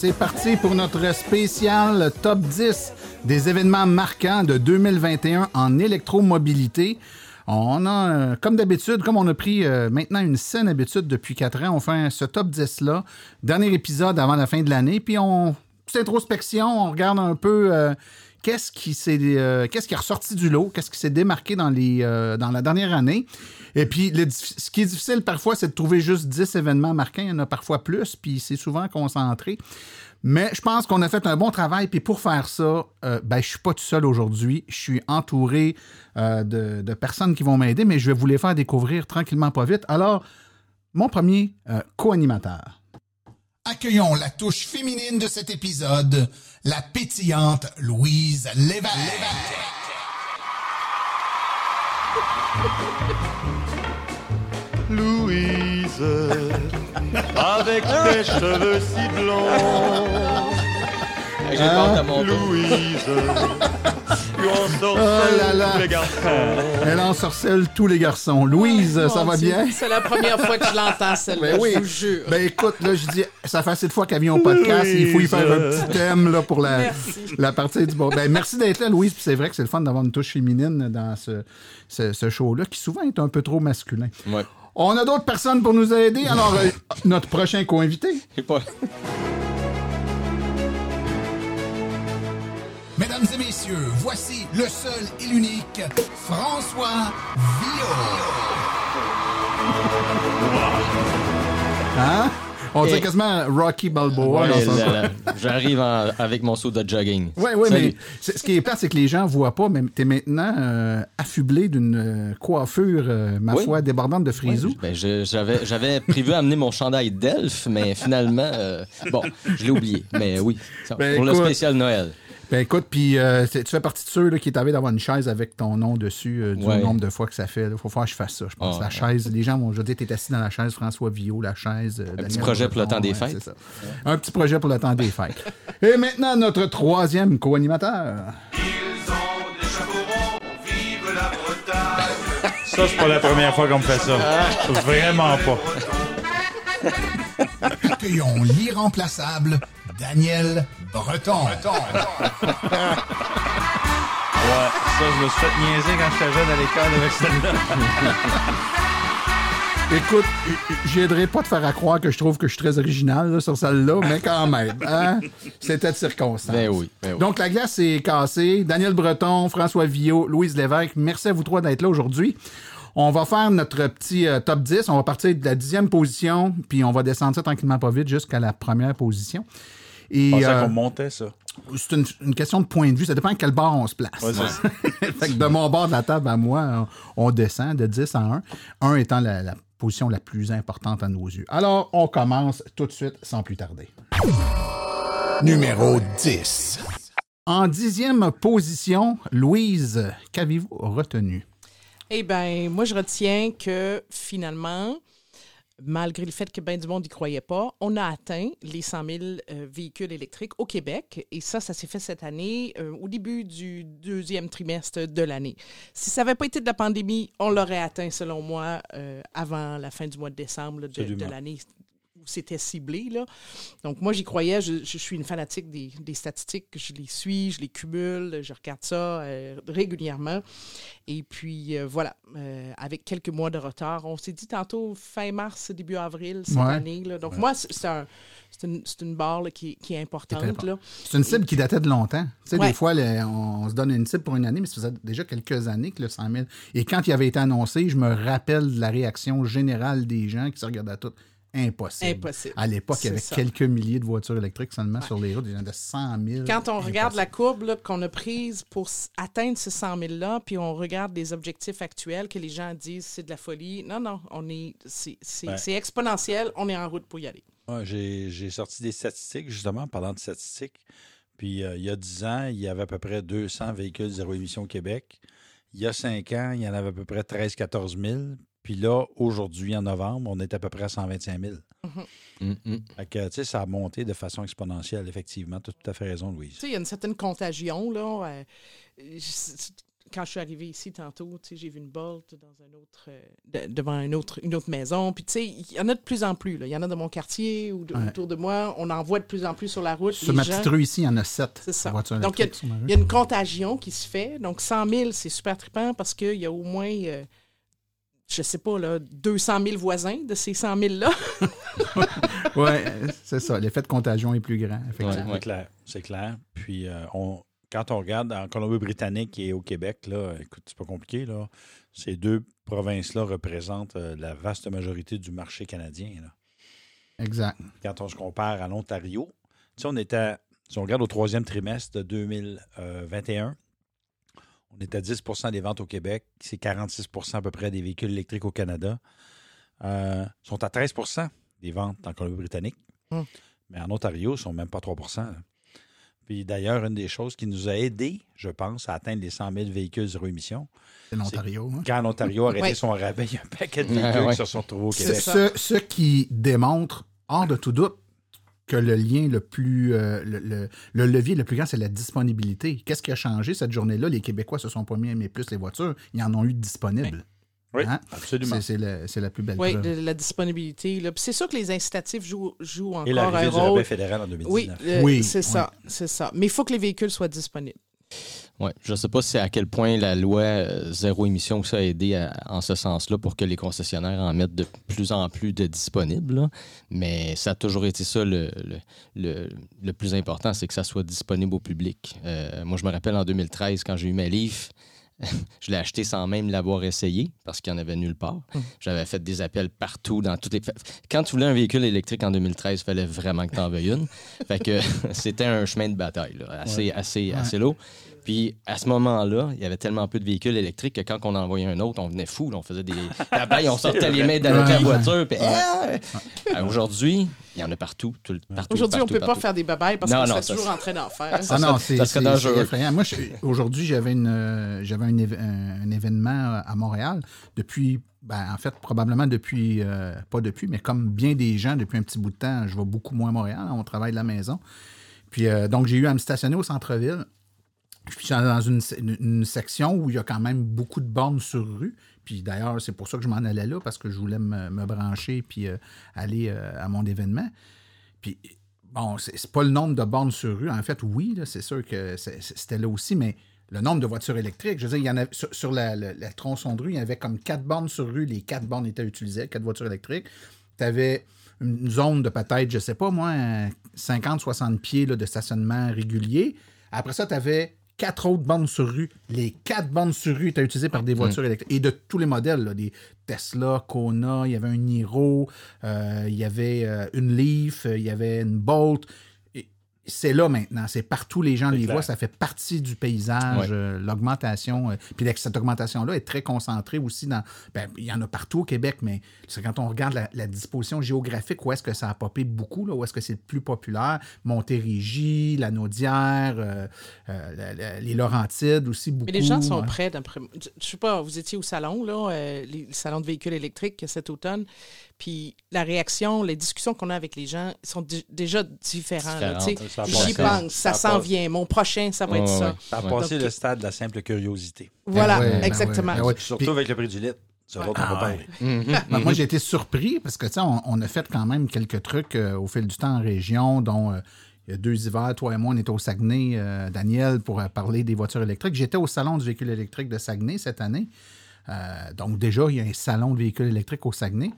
C'est parti pour notre spécial top 10 des événements marquants de 2021 en électromobilité. On a, comme d'habitude, comme on a pris euh, maintenant une saine habitude depuis 4 ans, on fait ce top 10-là, dernier épisode avant la fin de l'année, puis on, petite introspection, on regarde un peu euh, qu'est-ce qui s'est, euh, qu'est-ce qui est ressorti du lot, qu'est-ce qui s'est démarqué dans, euh, la dernière année. Et puis, ce qui est difficile parfois, c'est de trouver juste 10 événements marquants. Il y en a parfois plus, puis c'est souvent concentré. Mais je pense qu'on a fait un bon travail. Puis pour faire ça, euh, ben, je suis pas tout seul aujourd'hui. Je suis entouré euh, de, de personnes qui vont m'aider, mais je vais vous les faire découvrir tranquillement, pas vite. Alors, mon premier co-animateur. Accueillons la touche féminine de cet épisode, la pétillante Louise Lévesque. Louise, avec tes cheveux si blonds. J'ai mon tour. Louise, tu Oh là là. tous les garçons. Elle ensorcelle tous les garçons. Louise, ça Mon va Dieu, bien? C'est la première fois que je l'entends, celle-là, Ben oui. je vous jure. Ben écoute, là, je dis, ça fait assez de fois qu'elle vient au podcast, il faut y faire un petit thème là, pour la, Merci. la partie du bon. Ben, merci d'être là, Louise. Puis c'est vrai que c'est le fun d'avoir une touche féminine dans ce, ce, ce show-là, qui souvent est un peu trop masculin. Ouais. On a d'autres personnes pour nous aider. Alors, euh, notre prochain co-invité. Mesdames et messieurs, voici le seul et l'unique François Villot. Hein? On dirait quasiment Rocky Balboa. Ouais, dans son- là, là. J'arrive en- avec mon saut de jogging. Oui, oui, mais c'est- ce qui est plat, c'est que les gens ne voient pas, mais tu es maintenant euh, affublé d'une euh, coiffure, euh, ma Oui. foi, débordante de frisou. Ben, je- j'avais, j'avais prévu amener mon chandail d'elfe, mais finalement, euh, bon, je l'ai oublié. Mais oui, ça, Ben, pour le spécial Noël. Ben écoute, puis euh, tu fais partie de ceux là, qui est arrivé d'avoir une chaise avec ton nom dessus, euh, du Ouais. nombre de fois que ça fait. Il faut faire que je fasse ça, je pense. Ah, la ouais. chaise, les gens vont, je dire, t'es assis dans la chaise, François Villot, la chaise. Un petit projet pour le temps des fêtes. Un petit projet pour le temps des fêtes. Et maintenant, notre troisième co-animateur. Ça, c'est pas la première fois qu'on me fait ça. Vraiment pas. Accueillons l'irremplaçable Daniel Breton. Ouais, ça, je me suis fait niaiser quand j'étais jeune à l'école avec celle-là. Écoute, j'aiderai pas de faire à croire que je trouve que je suis très original là, sur celle-là, mais quand même, hein? c'était de circonstance. Ben oui, ben oui. Donc, la glace est cassée. Daniel Breton, François Villot, Louise Lévesque, merci à vous trois d'être là aujourd'hui. On va faire notre petit euh, top 10. On va partir de la dixième position, puis on va descendre ça tranquillement pas vite jusqu'à la première position. Et Je pensais euh, qu'on montait ça. c'est une, une question de point de vue. Ça dépend à quel bord on se place. Ouais, c'est ça. fait que de mon bord de la table à moi, on, on descend de 10 à 1. 1 étant la, la position la plus importante à nos yeux. Alors, on commence tout de suite sans plus tarder. Numéro 10. En dixième position, Louise, qu'avez-vous retenu? Eh bien, moi, je retiens que finalement, malgré le fait que bien du monde n'y croyait pas, on a atteint les 100 000 euh, véhicules électriques au Québec. Et ça, ça s'est fait cette année, euh, au début du deuxième trimestre de l'année. Si ça n'avait pas été de la pandémie, on l'aurait atteint, selon moi, euh, avant la fin du mois de décembre là, de, l'année c'était ciblé. Là. Donc, moi, j'y croyais. Je, je suis une fanatique des, des statistiques. Je les suis, je les cumule, je regarde ça euh, régulièrement. Et puis, euh, voilà, euh, avec quelques mois de retard, on s'est dit tantôt fin mars, début avril cette Ouais. année. là. Donc, moi, c'est un- c'est une, une barre là, qui, qui est importante. C'est une cible qui datait de longtemps. Tu sais, Ouais. des fois, le- on, se donne une cible pour une année, mais ça faisait déjà quelques années que le 100 000. Et quand il avait été annoncé, je me rappelle de la réaction générale des gens qui se regardaient tout. Impossible. Impossible. À l'époque, il y avait ça. quelques milliers de voitures électriques seulement sur les routes. Il y en a de 100 000. Quand on regarde la courbe qu'on a prise pour atteindre ces 100 000-là, puis on regarde les objectifs actuels que les gens disent c'est de la folie. Non, non, on est, c'est, Ouais. exponentiel. On est en route pour y aller. Ouais, j'ai j'ai sorti des statistiques, justement, parlant de statistiques. Puis euh, il y a 10 ans, il y avait à peu près 200 véhicules zéro émission au Québec. Il y a 5 ans, il y en avait à peu près 13-14 000. Puis là, aujourd'hui, en novembre, on est à peu près à 125 000. Mm, mm. Fait que, tu sais, ça a monté de façon exponentielle, effectivement. Tu as tout à fait raison, Louise. Tu sais, il y a une certaine contagion, là. euh, je- quand je suis arrivée ici tantôt, tu sais, j'ai vu une Bolt dans un autre, euh, de- devant un autre, une autre maison. Puis, tu sais, il y en a de plus en plus. Là. Il y en a dans mon quartier ou de- Ouais. autour de moi. On en voit de plus en plus sur la route. Sur Les ma gens- petite rue ici, il y en a 7 C'est ça. Donc, y a-. Il y a une contagion qui se fait. Donc, 100 000, c'est super trippant parce qu'il y a au moins, euh, je sais pas, là, 200 000 voisins de ces 100 000-là. Oui, c'est ça. L'effet de contagion est plus grand, effectivement. Ouais, ouais. C'est clair. C'est clair. Puis, euh, on, quand on regarde en Colombie-Britannique et au Québec, là, écoute, c'est pas compliqué. Là. Ces deux provinces-là représentent euh, la vaste majorité du marché canadien. là. Exact. Quand on se compare à l'Ontario, tu sais, on était, si on regarde au troisième trimestre de 2021, on était à 10% des ventes au Québec. C'est 46% à peu près des véhicules électriques au Canada. Euh, sont à 13% des ventes en Colombie-Britannique. Hum. Mais en Ontario, ils sont même pas 3 là. Puis d'ailleurs, une des choses qui nous a aidés, je pense, à atteindre les 100 000 véhicules zéro émission, C'est l'Ontario. hein? quand l'Ontario a arrêté Ouais. son rabais, il y a un paquet de véhicules ouais. qui se sont retrouvés au C'est Québec. Ce, ce qui démontre, hors de tout doute, que le lien le plus. euh, le, le- le levier le plus grand, c'est la disponibilité. Qu'est-ce qui a changé cette journée-là? Les Québécois se sont pas mis à aimer plus les voitures. Ils en ont eu disponibles. Oui, Hein? absolument. C'est la, c'est la plus belle Oui, preuve. la disponibilité. c'est sûr que les incitatifs jouent, jouent encore Et un du rôle. rabais fédéral en 2019. Oui, euh, Oui, c'est oui. ça, c'est ça. Mais il faut que les véhicules soient disponibles. Ouais, je ne sais pas si à quel point la loi euh, zéro émission ça a aidé à- en ce sens-là pour que les concessionnaires en mettent de plus en plus de disponibles. là. Mais ça a toujours été ça le, le, le- le plus important, c'est que ça soit disponible au public. Euh, moi, je me rappelle en 2013, quand j'ai eu ma Leaf, je l'ai acheté sans même l'avoir essayé parce qu'il n'y en avait nulle part. J'avais fait des appels partout dans toutes les. Quand tu voulais un véhicule électrique en 2013, il fallait vraiment que tu en veuilles une. Fait que c'était un chemin de bataille, là, assez, assez, assez lourd. Puis à ce moment-là, il y avait tellement peu de véhicules électriques que quand on en envoyait un autre, on venait fou. là, on faisait des. La baille, on sortait les mains de la Ouais. voiture. puis, ah! Euh, Aujourd'hui, il y en a partout. tout le- partout, Aujourd'hui, on ne partout, peut pas faire des babayes parce Non, qu'on non, serait ça, toujours en train d'en faire. Ah ça non, serait- c'est ça serait c'est- dangereux. c'est effrayant. Moi, je- aujourd'hui, j'avais une, euh, j'avais un, éve- un- un événement à Montréal depuis, ben, en fait, probablement depuis, euh, pas depuis, mais comme bien des gens depuis un petit bout de temps, je vais beaucoup moins à Montréal. On travaille de la maison. Puis, euh, donc, j'ai eu à me stationner au centre-ville. Je suis dans une, une- section où il y a quand même beaucoup de bornes sur rue. Puis d'ailleurs, c'est pour ça que je m'en allais là, parce que je voulais me, brancher puis euh, aller euh, à mon événement. Puis, bon, c'est pas le nombre de bornes sur rue. En fait, oui, c'est sûr que c'était là aussi, mais le nombre de voitures électriques, je veux dire, il y en a, sur, la- la tronçon de rue, il y avait comme quatre bornes sur rue. Les quatre bornes étaient utilisées, quatre voitures électriques. Tu avais une zone de peut-être, je sais pas moi, 50-60 pieds là, de stationnement régulier. Après ça, tu avais quatre autres bornes sur rue. Les quatre bornes sur rue étaient utilisées par des voitures électriques. Et de tous les modèles, là, des Tesla, Kona, il y avait un Niro, euh, il y avait euh, une Leaf, euh, il y avait une Bolt. C'est là maintenant, c'est partout, les gens les clair. voient, ça fait partie du paysage, Ouais. euh, l'augmentation. euh, puis cette augmentation-là est très concentrée aussi dans. ben, il y en a partout au Québec, mais c'est quand on regarde la, la disposition géographique, où est-ce que ça a popé beaucoup, là, où est-ce que c'est le plus populaire, Montérégie, la Naudière, euh, euh, la- la- les Laurentides aussi, beaucoup. Mais les gens sont ouais. prêts, d'après moi. Je sais pas, vous étiez au salon, là, euh, les, le salon de véhicules électriques cet automne, puis la réaction, les discussions qu'on a avec les gens sont dé- déjà Différentes. J'y pense, ça s'en vient. Mon prochain, ça va être Ouais, ça. Ça a passé le stade de la simple curiosité. Voilà, Ben ouais, ben exactement. ouais, ben ouais. Surtout Puis- avec le prix du litre. Ça, Ah va parler. Ben, moi, j'ai été surpris parce que, tu sais, on, on a fait quand même quelques trucs euh, au fil du temps en région, dont euh, il y a deux hivers, toi et moi, on était au Saguenay, euh, Daniel, pour euh, parler des voitures électriques. J'étais au Salon du véhicule électrique de Saguenay cette année. Euh, donc, déjà, il y a un salon de véhicules électriques au Saguenay.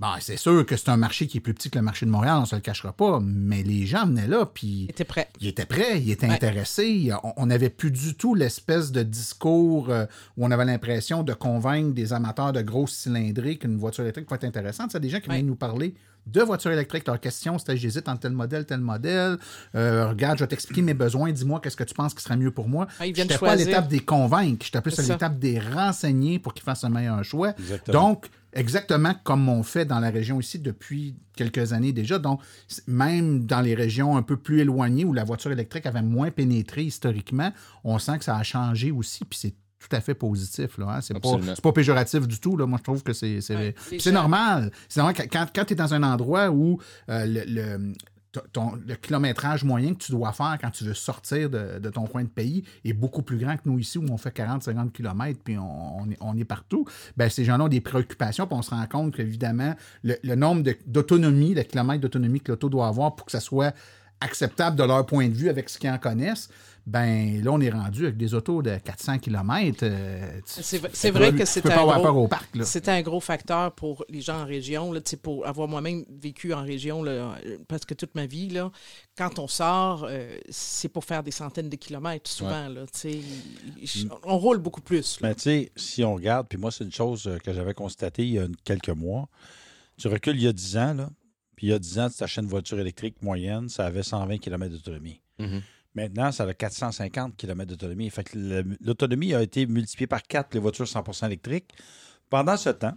Bon, c'est sûr que c'est un marché qui est plus petit que le marché de Montréal, on ne se le cachera pas, mais les gens venaient là, puis Il était prêt. il était prêt, il était Ouais. intéressé. On- n'avait plus du tout l'espèce de discours euh, où on avait l'impression de convaincre des amateurs de grosses cylindrées qu'une voiture électrique peut être intéressante. C'est des gens qui venaient Ouais. nous parler de voitures électriques. Leur question, c'était j'hésite entre tel modèle, tel modèle. Euh, regarde, je vais t'expliquer mes besoins. Dis-moi qu'est-ce que tu penses qui serait mieux pour moi. Ah, ils Je viennent n'étais pas à l'étape des convaincre, j'étais plus à l'étape des renseigner pour qu'ils fassent un meilleur choix. Exactement. Donc, exactement comme on fait dans la région ici depuis quelques années déjà. Donc, même dans les régions un peu plus éloignées où la voiture électrique avait moins pénétré historiquement, on sent que ça a changé aussi, puis c'est tout à fait positif. Là, hein. C'est pas, pas péjoratif du tout. Là. Moi, je trouve que c'est, c'est, Ouais, normal. C'est normal que- quand, quand tu es dans un endroit où euh, le, le- le kilométrage moyen que tu dois faire quand tu veux sortir de, ton coin de pays est beaucoup plus grand que nous ici où on fait 40-50 km puis on, est, partout. Ben, ces gens-là ont des préoccupations puis on se rend compte qu'évidemment, le, le nombre d'autonomie, le kilomètre d'autonomie que l'auto doit avoir pour que ça soit acceptable de leur point de vue avec ce qu'ils en connaissent, ben là, on est rendu avec des autos de 400 km. C'est v- c'est vrai que c'est un gros- un gros facteur pour les gens en région, là, pour avoir moi-même vécu en région là, euh, presque toute ma vie. Là, quand on sort, euh, c'est pour faire des centaines de kilomètres souvent. Là, tu sais. Il- on roule beaucoup plus. Mais tu sais, si on regarde, puis moi, c'est une chose euh, que j'avais constatée il y a quelques mois. Tu recules il y a 10 ans, là, puis il y a 10 ans, tu t'achètes une voiture électrique moyenne, ça avait 120 km d'autonomie. Mhm. Maintenant, ça a 450 km d'autonomie. Fait que l'autonomie a été multipliée par 4 pour les voitures 100% électriques. Pendant ce temps,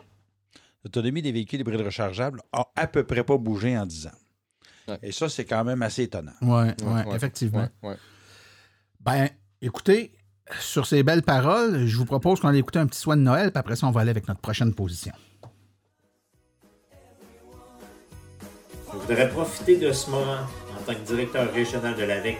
l'autonomie des véhicules hybrides rechargeables a à peu près pas bougé en 10 ans. Ouais. Et ça, c'est quand même assez étonnant. Oui, ouais, Ouais, effectivement. ouais, ouais. Ben, écoutez, sur ces belles paroles, je vous propose qu'on aille écouter un petit soin de Noël, puis après ça, on va aller avec notre prochaine position. Je voudrais profiter de ce moment en tant que directeur régional de l'AVEC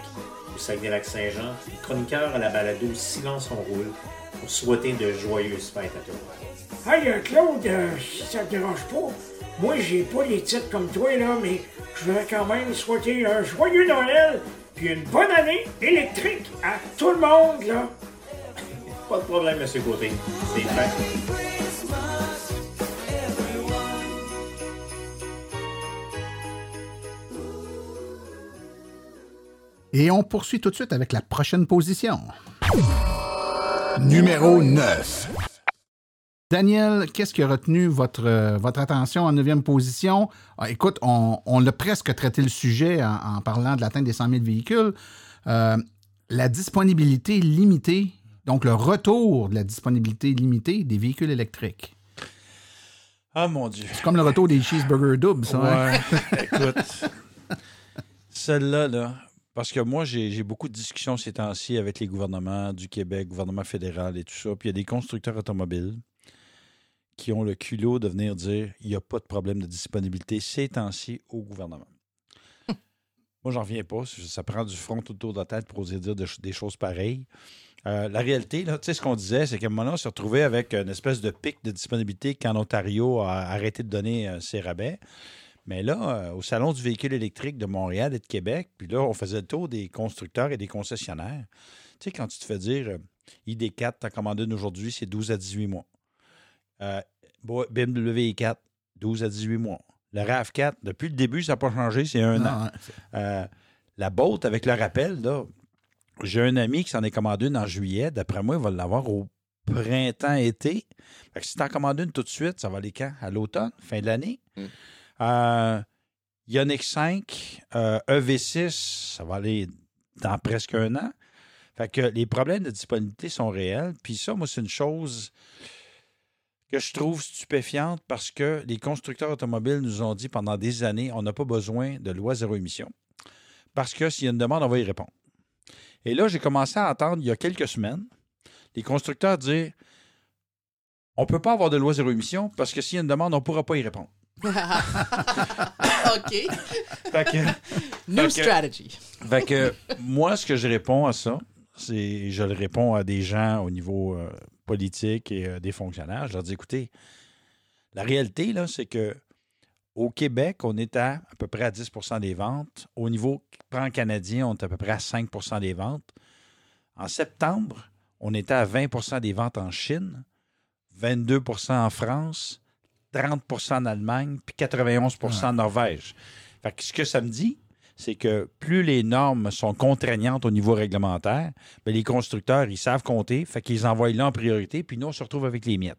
au Saguenay-Lac-Saint-Jean, chroniqueur à la balado Silence on roule, pour souhaiter de joyeuses fêtes à tout le monde. Hey, euh, Claude, euh, si ça te dérange pas, moi, j'ai pas les titres comme toi, là, mais je voudrais quand même souhaiter un joyeux Noël puis une bonne année électrique à tout le monde, là. Pas de problème, M. Côté. C'est fait. Et on poursuit tout de suite avec la prochaine position. Numéro 9. Daniel, qu'est-ce qui a retenu votre, euh, votre attention en neuvième position? Ah, écoute, on, on l'a presque traité le sujet en, en parlant de l'atteinte des 100 000 véhicules. Euh, la disponibilité limitée, donc le retour de la disponibilité limitée des véhicules électriques. Ah, mon Dieu. C'est comme le retour des cheeseburgers doubles, ça. hein? Ouais, écoute. Celle-là, là, parce que moi, j'ai beaucoup de discussions ces temps-ci avec les gouvernements du Québec, gouvernement fédéral et tout ça. Puis il y a des constructeurs automobiles qui ont le culot de venir dire il n'y a pas de problème de disponibilité ces temps-ci au gouvernement. moi, j'en reviens pas. Ça prend du front tout autour de la tête pour oser dire de- des choses pareilles. Euh, la réalité, là, tu sais, ce qu'on disait, c'est qu'à un moment donné, on s'est retrouvé avec une espèce de pic de disponibilité quand Ontario a arrêté de donner euh, ses rabais. Mais là, euh, au Salon du véhicule électrique de Montréal et de Québec, puis là, on faisait le tour des constructeurs et des concessionnaires. Tu sais, quand tu te fais dire euh, ID4, t'as commandé une aujourd'hui, c'est 12 à 18 mois. Euh, BMW i4, 12 à 18 mois. Le RAV4, depuis le début, ça n'a pas changé, c'est un an. Non, hein. Euh, la Bolt, avec le rappel, là, j'ai un ami qui s'en est commandé une en juillet. D'après moi, il va l'avoir au printemps-été. Si tu en commandes une tout de suite, ça va aller quand? À l'automne, fin de l'année? Mm. Euh, Ioniq 5, euh, EV6, ça va aller dans presque un an. Fait que les problèmes de disponibilité sont réels. Puis ça, moi, c'est une chose que je trouve stupéfiante parce que les constructeurs automobiles nous ont dit pendant des années, on n'a pas besoin de loi zéro émission. Parce que s'il y a une demande, on va y répondre. Et là, j'ai commencé à entendre il y a quelques semaines les constructeurs dire on ne peut pas avoir de loi zéro émission parce que s'il y a une demande, on ne pourra pas y répondre. OK. Fait que, New Fait que- strategy. fait que moi, ce que je réponds à ça, c'est je le réponds à des gens au niveau euh, politiques et euh, des fonctionnaires. Je leur dis, écoutez, la réalité, là, c'est que au Québec, on est à à peu près à 10% des ventes. Au niveau plan canadien, on est à peu près à 5% des ventes. En septembre, on était à 20% des ventes en Chine, 22% en France, 30 en Allemagne, puis 91 en Norvège. Fait que ce que ça me dit, c'est que plus les normes sont contraignantes au niveau réglementaire, ben les constructeurs, ils savent compter, fait qu'ils envoient là en priorité, puis nous, on se retrouve avec les miettes.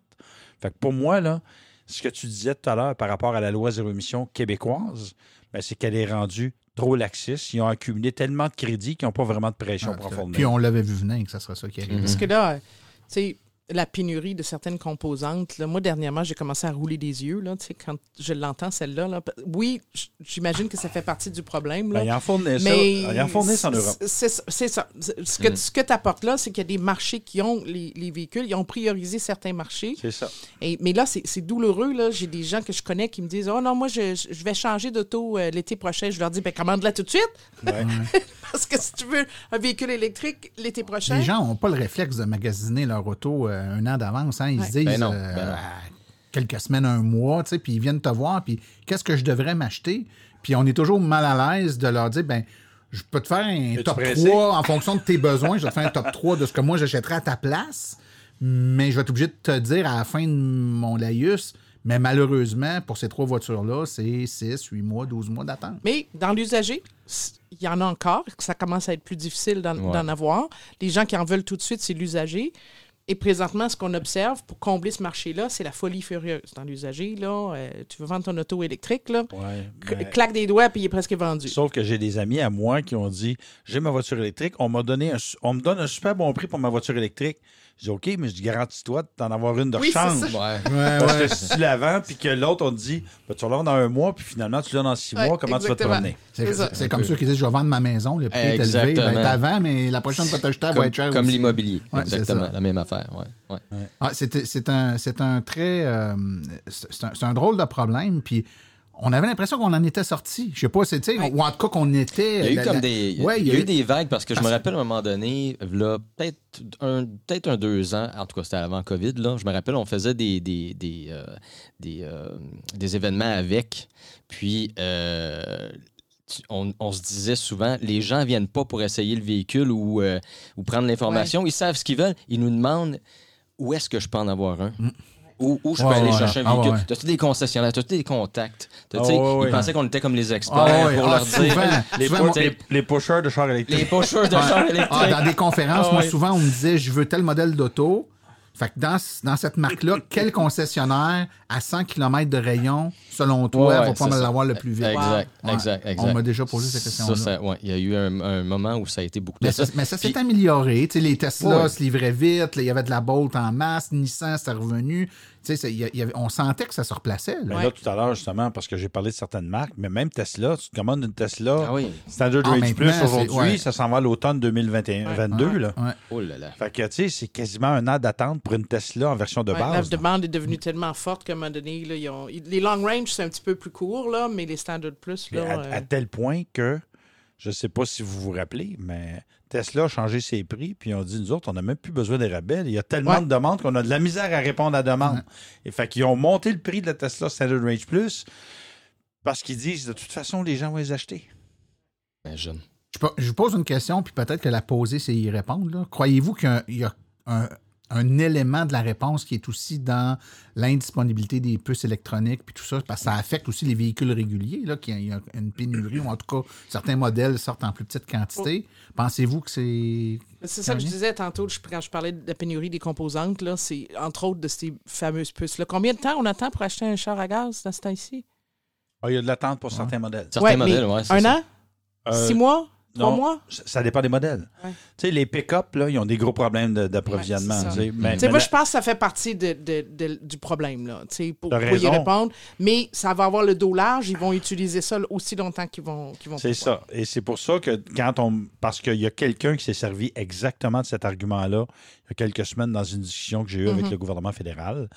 Fait que pour moi, là, ce que tu disais tout à l'heure par rapport à la loi zéro émission québécoise, ben, c'est qu'elle est rendue trop laxiste. Ils ont accumulé tellement de crédits qu'ils n'ont pas vraiment de pression Ah, profonde. Puis on l'avait vu venir que ça serait ça qui arrive. Parce que là, tu sais, la pénurie de certaines composantes, là, moi, dernièrement, j'ai commencé à rouler des yeux, là, tu sais, quand je l'entends, celle-là. Là. Oui, j'imagine que ça fait partie du problème, là. Ben, ils en fournissent Mais ça. En fournissent en Europe. c'est ça. c'est ça. Ce que, ce que tu apportes là, c'est qu'il y a des marchés qui ont les, les véhicules, ils ont priorisé certains marchés. C'est ça. Et- mais là, c'est c'est douloureux. là. J'ai des gens que je connais qui me disent Oh non, moi, je, je vais changer d'auto euh, l'été prochain. Je leur dis ben, commande-la tout de suite. Ouais. Parce que si tu veux un véhicule électrique l'été prochain. Les gens n'ont pas le réflexe de magasiner leur auto euh, un an d'avance. hein. Ils Ouais. se disent Ben non, euh, ben quelques semaines, un mois, tu sais, puis ils viennent te voir, puis qu'est-ce que je devrais m'acheter? Puis on est toujours mal à l'aise de leur dire, ben je peux te faire un top pressé? 3 en fonction de tes besoins. Je vais te faire un top 3 de ce que moi j'achèterais à ta place, mais je vais être obligé de te dire à la fin de mon laïus, mais malheureusement, pour ces trois voitures-là, c'est 6, 8 mois, 12 mois d'attente. Mais dans l'usager, il y en a encore. Ça commence à être plus difficile d'en Ouais. avoir. Les gens qui en veulent tout de suite, c'est l'usager. Et présentement, ce qu'on observe pour combler ce marché-là, c'est la folie furieuse. Dans l'usager, là, euh, tu veux vendre ton auto électrique, là, Ouais, cl- mais- claque des doigts, puis il est presque vendu. Sauf que j'ai des amis à moi qui ont dit J'ai ma voiture électrique, on m'a donné un, su- on me donne un super bon prix pour ma voiture électrique. Je dis OK, mais je dis garantis-toi d'en avoir une de Oui. Ouais. Parce que si tu la vends, puis que l'autre, on te dit ben, Tu l'avoir dans un mois, puis finalement, tu l'as dans six Ouais, mois, comment tu vas te promener? C'est comme ceux qui disent je vais vendre ma maison, le prix est élevé. Ben, t'avant, mais la prochaine fois que tu va être chère. comme l'immobilier. Exactement. La même affaire. Ouais. Ouais. Ah, c'est un, c'est un très. euh, c'est un, c'est un drôle de problème. Puis on avait l'impression qu'on en était sorti. Je sais pas, c'est, tu sais, ou en tout cas qu'on était. Il y a eu la- comme la- des, Ouais, il y a eu des vagues parce que je me rappelle à un moment donné, là, peut-être un, peut-être un deux ans, en tout cas c'était avant COVID, là, je me rappelle, on faisait des, des, des, euh, des, euh, des événements avec, puis euh, on, on se disait souvent, les gens viennent pas pour essayer le véhicule ou, euh, ou prendre l'information, ils savent ce qu'ils veulent, ils nous demandent où est-ce que je peux en avoir un? Où, où je peux Ouais, aller ouais, chercher un ah, véhicule? ouais. T'as-tu des concessionnaires? T'as-tu des contacts? Tu Ah. Ils pensaient qu'on était comme les experts Ah, ouais, pour ah, leur dire. souvent, Les, souvent, pu- les, les pushers de chars électriques. Les pocheurs de chars électriques. Ah, dans des conférences, Ah, moi, ouais. souvent, on me disait je veux tel modèle d'auto. Fait que dans, dans cette marque-là, quel concessionnaire à 100 km de rayon, selon toi, Ouais, va ouais, c'est me l'avoir le plus vite? Exact, Ouais. exact, exact. On m'a déjà posé cette Ça, question-là. ça, ouais, il y a eu un, un moment où ça a été beaucoup Mais de ça, ça. mais ça s'est amélioré. Tu sais, les Tesla Ouais. se livraient vite. Il y avait de la Bolt en masse. Nissan, c'était revenu. Y a- y on sentait que ça se replaçait. là. Là, tout à l'heure, justement, parce que j'ai parlé de certaines marques, mais même Tesla, tu te commandes une Tesla Ah oui. Standard Ah, Range Plus aujourd'hui, ouais. ça s'en va à l'automne 2021-22. là. Ouais. Oh là là. Fait que, tu sais, c'est quasiment un an d'attente pour une Tesla en version de Ouais, la base. là. demande est devenue tellement forte qu'à un moment donné, là, ils ont- ils- les long range, c'est un petit peu plus court, là, mais les standard plus, là, à, euh, à tel point que, je ne sais pas si vous vous rappelez, mais Tesla a changé ses prix, puis on dit, nous autres, on n'a même plus besoin des rabais. Il y a tellement Ouais. de demandes qu'on a de la misère à répondre à la demande. Et fait qu'ils ont monté le prix de la Tesla Standard Range Plus parce qu'ils disent, de toute façon, les gens vont les acheter. Ben, jeune. Je, vous pose une question, puis peut-être que la poser, c'est y répondre. là. Croyez-vous qu'il y a- il y a un, un élément de la réponse qui est aussi dans l'indisponibilité des puces électroniques, puis tout ça, parce que ça affecte aussi les véhicules réguliers, là, qu'il y a- une pénurie, ou en tout cas, certains modèles sortent en plus petite quantité. Pensez-vous que c'est... C'est ça que je disais tantôt quand je parlais de la pénurie des composantes. là, C'est entre autres de ces fameuses puces. Là. Combien de temps on attend pour acheter un char à gaz dans ce temps-ci? Ah, il y a de l'attente pour certains modèles. Certains Ouais, modèles, c'est Un ça. an? Euh, Six mois? Trois non, mois? Ça, dépend des modèles. Ouais. Tu sais, les pick-up, là, ils ont des gros problèmes d'approvisionnement. Ouais, mais- mais moi, je pense que ça fait partie de, de- de- du problème, là, tu sais, pour, pour y répondre. Mais ça va avoir le dos large, ils vont utiliser ça aussi longtemps qu'ils vont, vont C'est ça. Et c'est pour ça que quand on. Parce qu'il y a quelqu'un qui s'est servi exactement de cet argument-là il y a quelques semaines dans une discussion que j'ai eue avec Mhm. le gouvernement fédéral.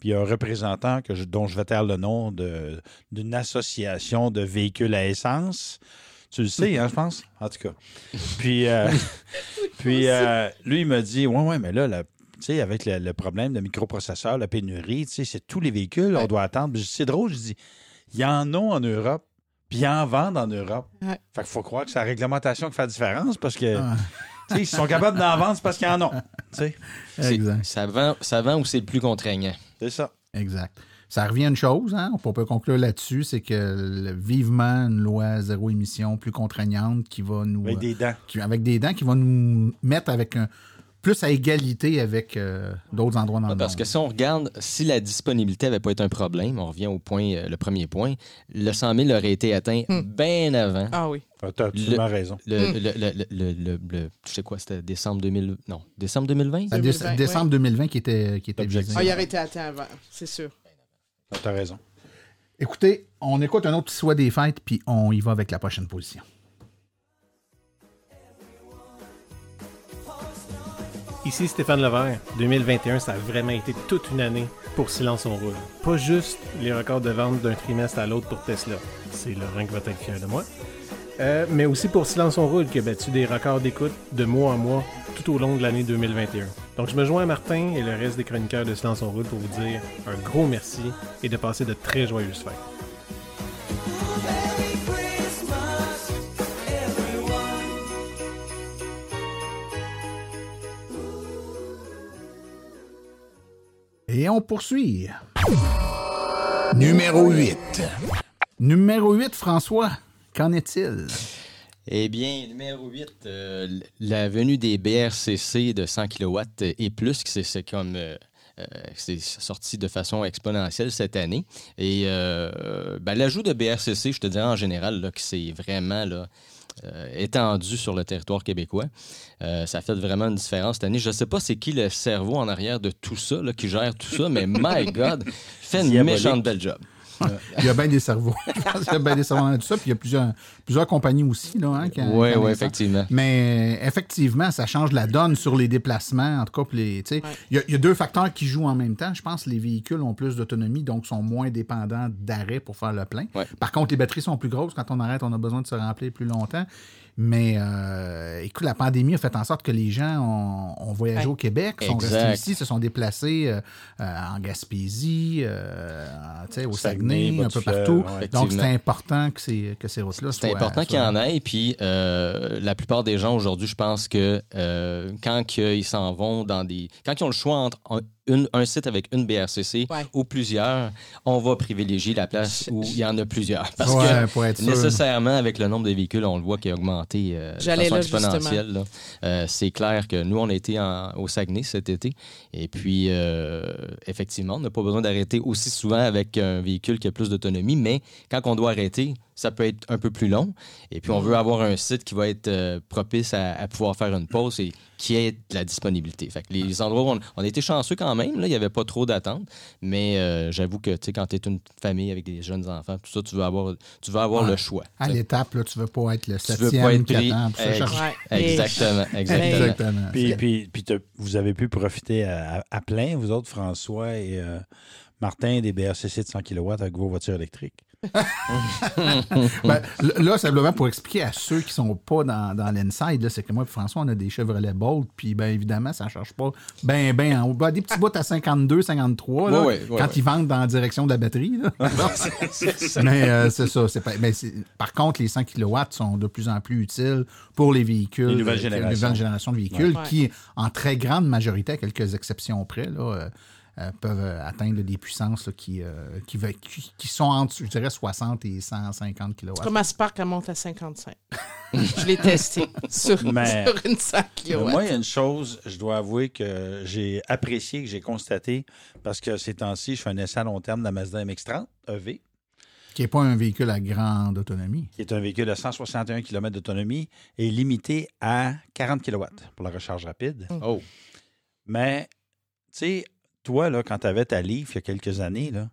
Puis il y a un représentant que je- dont je vais taire le nom d'une association de véhicules à essence. Tu le sais, hein, je pense? En tout cas. Puis, euh, puis euh, lui, il m'a dit Ouais, ouais, mais là, la- tu tu sais, avec le, le problème de microprocesseurs, la pénurie, tu sais, c'est tous les véhicules, on doit attendre. C'est drôle, je dis, il y en a en Europe, puis ils en vendent en Europe. Ouais. Fait qu'il faut croire que c'est la réglementation qui fait la différence parce que, Ah. tu sais, ils sont capables d'en vendre, c'est parce qu'ils en ont. Tu sais, C'est- Exact. Ça vend, ça vend où c'est le plus contraignant? c'est ça. Exact. Ça revient à une chose, hein, on peut conclure là-dessus, c'est que le- vivement une loi zéro émission plus contraignante qui va nous. Avec euh, des dents. qui- avec des dents qui va nous mettre avec un plus à égalité avec euh, d'autres endroits dans le Parce monde. que si on regarde, si la disponibilité n'avait pas été un problème, on revient au point, euh, le premier point, le 100 000 aurait été atteint bien avant. Ah oui. Tu as absolument raison. Le, le, le, le, le- le- le- je sais quoi, c'était décembre 2000, non, décembre 2020? C'est déce- 2020, décembre 2020 qui était, qui était visé. Ah, il aurait été atteint avant, c'est sûr. Tu as raison. Écoutez, on écoute un autre petit souhait des fêtes, puis on y va avec la prochaine position. Ici Stéphane Levert. 2021, ça a vraiment été toute une année pour Silence on roule. Pas juste les records de vente d'un trimestre à l'autre pour Tesla. C'est Laurent qui va être fier de moi. Euh, mais aussi pour Silence on roule qui a battu des records d'écoute de mois en mois tout au long de l'année 2021. Donc je me joins à Martin et le reste des chroniqueurs de Silence on roule pour vous dire un gros merci et de passer de très joyeuses fêtes. Et on poursuit. Numéro 8. Numéro 8, François, qu'en est-il? Eh bien, numéro 8, euh, la venue des BRCC de 100 kW et plus, c'est- c'est comme. euh, euh, c'est sorti de façon exponentielle cette année. Et euh, ben, l'ajout de BRCC, je te dirais en général, là, que c'est vraiment là, euh, étendu sur le territoire québécois. Euh, ça fait vraiment une différence cette année. Je ne sais pas c'est qui le cerveau en arrière de tout ça, là, qui gère tout ça, mais my God, fait une méchante belle job. Il y a bien des cerveaux. Je pense qu'il y a bien des cerveaux dans tout ça. Puis il y a plusieurs, plusieurs compagnies aussi. Là, hein, qui- Oui, qui oui, effectivement. Mais effectivement, ça change la donne sur les déplacements. En tout cas, pour les, tu sais, Ouais. il y, a- il y a deux facteurs qui jouent en même temps. Je pense que les véhicules ont plus d'autonomie, donc sont moins dépendants d'arrêt pour faire le plein. Ouais. Par contre, les batteries sont plus grosses. Quand on arrête, on a besoin de se remplir plus longtemps. Mais euh, écoute, la pandémie a fait en sorte que les gens ont, ont voyagé Ouais. au Québec, sont Exact. restés ici, se sont déplacés euh, euh, en Gaspésie, euh, au Saguenay, Saguenay, un peu partout. ouais. Donc, c'est important que ces, que ces routes-là soient... C'est important qu'il y en ait. Puis la plupart des gens aujourd'hui, je pense que quand ils s'en vont dans des. Quand ils ont le choix entre une- un site avec une BRCC Ouais. ou plusieurs, on va privilégier la place où il y en a plusieurs. Parce Ouais, que pour être sûr. nécessairement, avec le nombre de véhicules, on le voit qui a augmenté euh, de façon là, exponentielle. là. Euh, c'est clair que nous, on a été en- au Saguenay cet été. Et puis, euh, effectivement, on n'a pas besoin d'arrêter aussi souvent avec un véhicule qui a plus d'autonomie, mais quand on doit arrêter, ça peut être un peu plus long. Et puis, on veut avoir un site qui va être euh, propice à, à pouvoir faire une pause et qui ait de la disponibilité. Fait que les endroits où on, on a été chanceux quand même, là, il n'y avait pas trop d'attente. Mais euh, j'avoue que, tu sais, quand tu es une famille avec des jeunes enfants, tout ça, tu veux avoir, tu veux avoir Ouais. le choix. À l'étape, là, tu veux pas être le Tu veux septième pas être pris. se Ex-. Ouais. Exactement, exactement. Exactement. Puis, puis, puis vous avez pu profiter à plein, vous autres, François et euh, Martin, des BRCC de 100 kW avec vos voitures électriques. Ben, là, simplement pour expliquer à ceux qui sont pas dans, dans l'inside, c'est que moi et François, on a des Chevrolet Bolt, puis ben évidemment, ça ne charge pas ben, ben en haut. Ben, des petits bouts à 52, 53, là, Ouais, ouais, ouais, quand ouais. ils vendent dans la direction de la batterie. là. Mais euh, c'est ça. c'est pas- ben, par contre, les 100 kW sont de plus en plus utiles pour les véhicules. Les nouvelles euh, générations. nouvelles générations de véhicules Ouais. qui, en très grande majorité, à quelques exceptions près, là, euh, euh, peuvent euh, atteindre des puissances là, qui, euh, qui, qui, qui sont entre, je dirais, 60 et 150 kW. Comme à Spark, elle monte à 55. je l'ai testé sur, Mais- sur une 100 Mais kW. Moi, il y a une chose, je dois avouer que j'ai apprécié, que j'ai constaté, parce que ces temps-ci, je fais un essai à long terme de la Mazda MX-30 EV, qui n'est pas un véhicule à grande autonomie. qui est un véhicule de 161 km d'autonomie et limité à 40 kW pour la recharge rapide. Oh, Mais, tu sais, toi, là, quand tu avais ta livre il y a quelques années, là,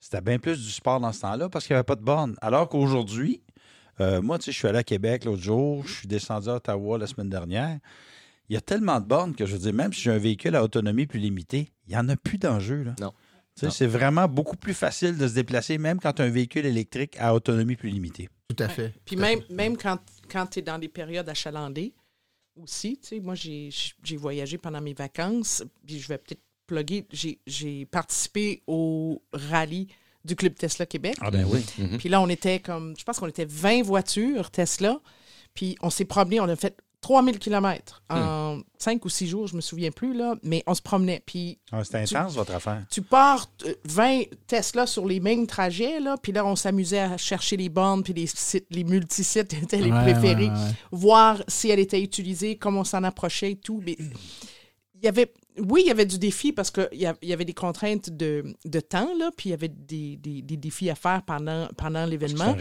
c'était bien plus du sport dans ce temps-là parce qu'il n'y avait pas de borne. Alors qu'aujourd'hui, euh, moi, tu sais, je suis allé à Québec l'autre jour, je suis descendu à Ottawa la semaine dernière. Il y a tellement de bornes que je veux dire, même si j'ai un véhicule à autonomie plus limitée, il n'y en a plus d'enjeu. là. Non. Tu sais, Non. C'est vraiment beaucoup plus facile de se déplacer, même quand tu as un véhicule électrique à autonomie plus limitée. Tout à fait. Puis même, fait. même quand, quand tu es dans des périodes achalandées, aussi. Tu sais, moi, j'ai j'ai voyagé pendant mes vacances, puis je vais peut-être plugger. J'ai j'ai participé au rallye du Club Tesla Québec. Ah ben oui. Mhm. Puis là, on était comme, je pense qu'on était 20 voitures Tesla. Puis on s'est promené, on a fait 3000 km en 5 ou 6 jours, je me souviens plus, là. Mais on se promenait. Puis Ah, C'était intense, votre affaire. tu pars euh, 20 Tesla sur les mêmes trajets, là. Puis là, on s'amusait à chercher les bornes, puis les sites, les multisites étaient les Ouais, préférés. ouais, ouais. Voir si elle était utilisée, comment on s'en approchait et tout. Mais il y avait, oui, il y avait du défi parce qu'il y, a- il y avait des contraintes de, de temps, là, puis il y avait des, des- des défis à faire pendant, pendant l'événement.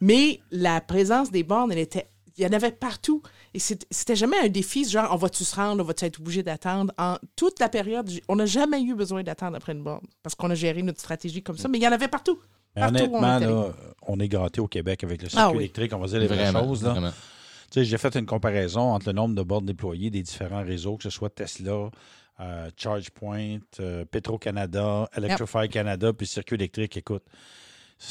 Mais la présence des bornes, elle était. Il y en avait partout. Et c'était jamais un défi, genre, on va-tu se rendre, on va-tu être obligé d'attendre? En toute la période, on n'a jamais eu besoin d'attendre après une borne parce qu'on a géré notre stratégie comme ça. Mais il y en avait partout. Mais Partout où on honnêtement, là, on est gâté au Québec avec le circuit Ah oui. électrique. On va dire les vraies choses. Là. vraiment. Tu sais, j'ai fait une comparaison entre le nombre de bornes déployées des différents réseaux, que ce soit Tesla, euh, ChargePoint, euh, Petro-Canada, Electrify Canada, puis Circuit électrique. Écoute,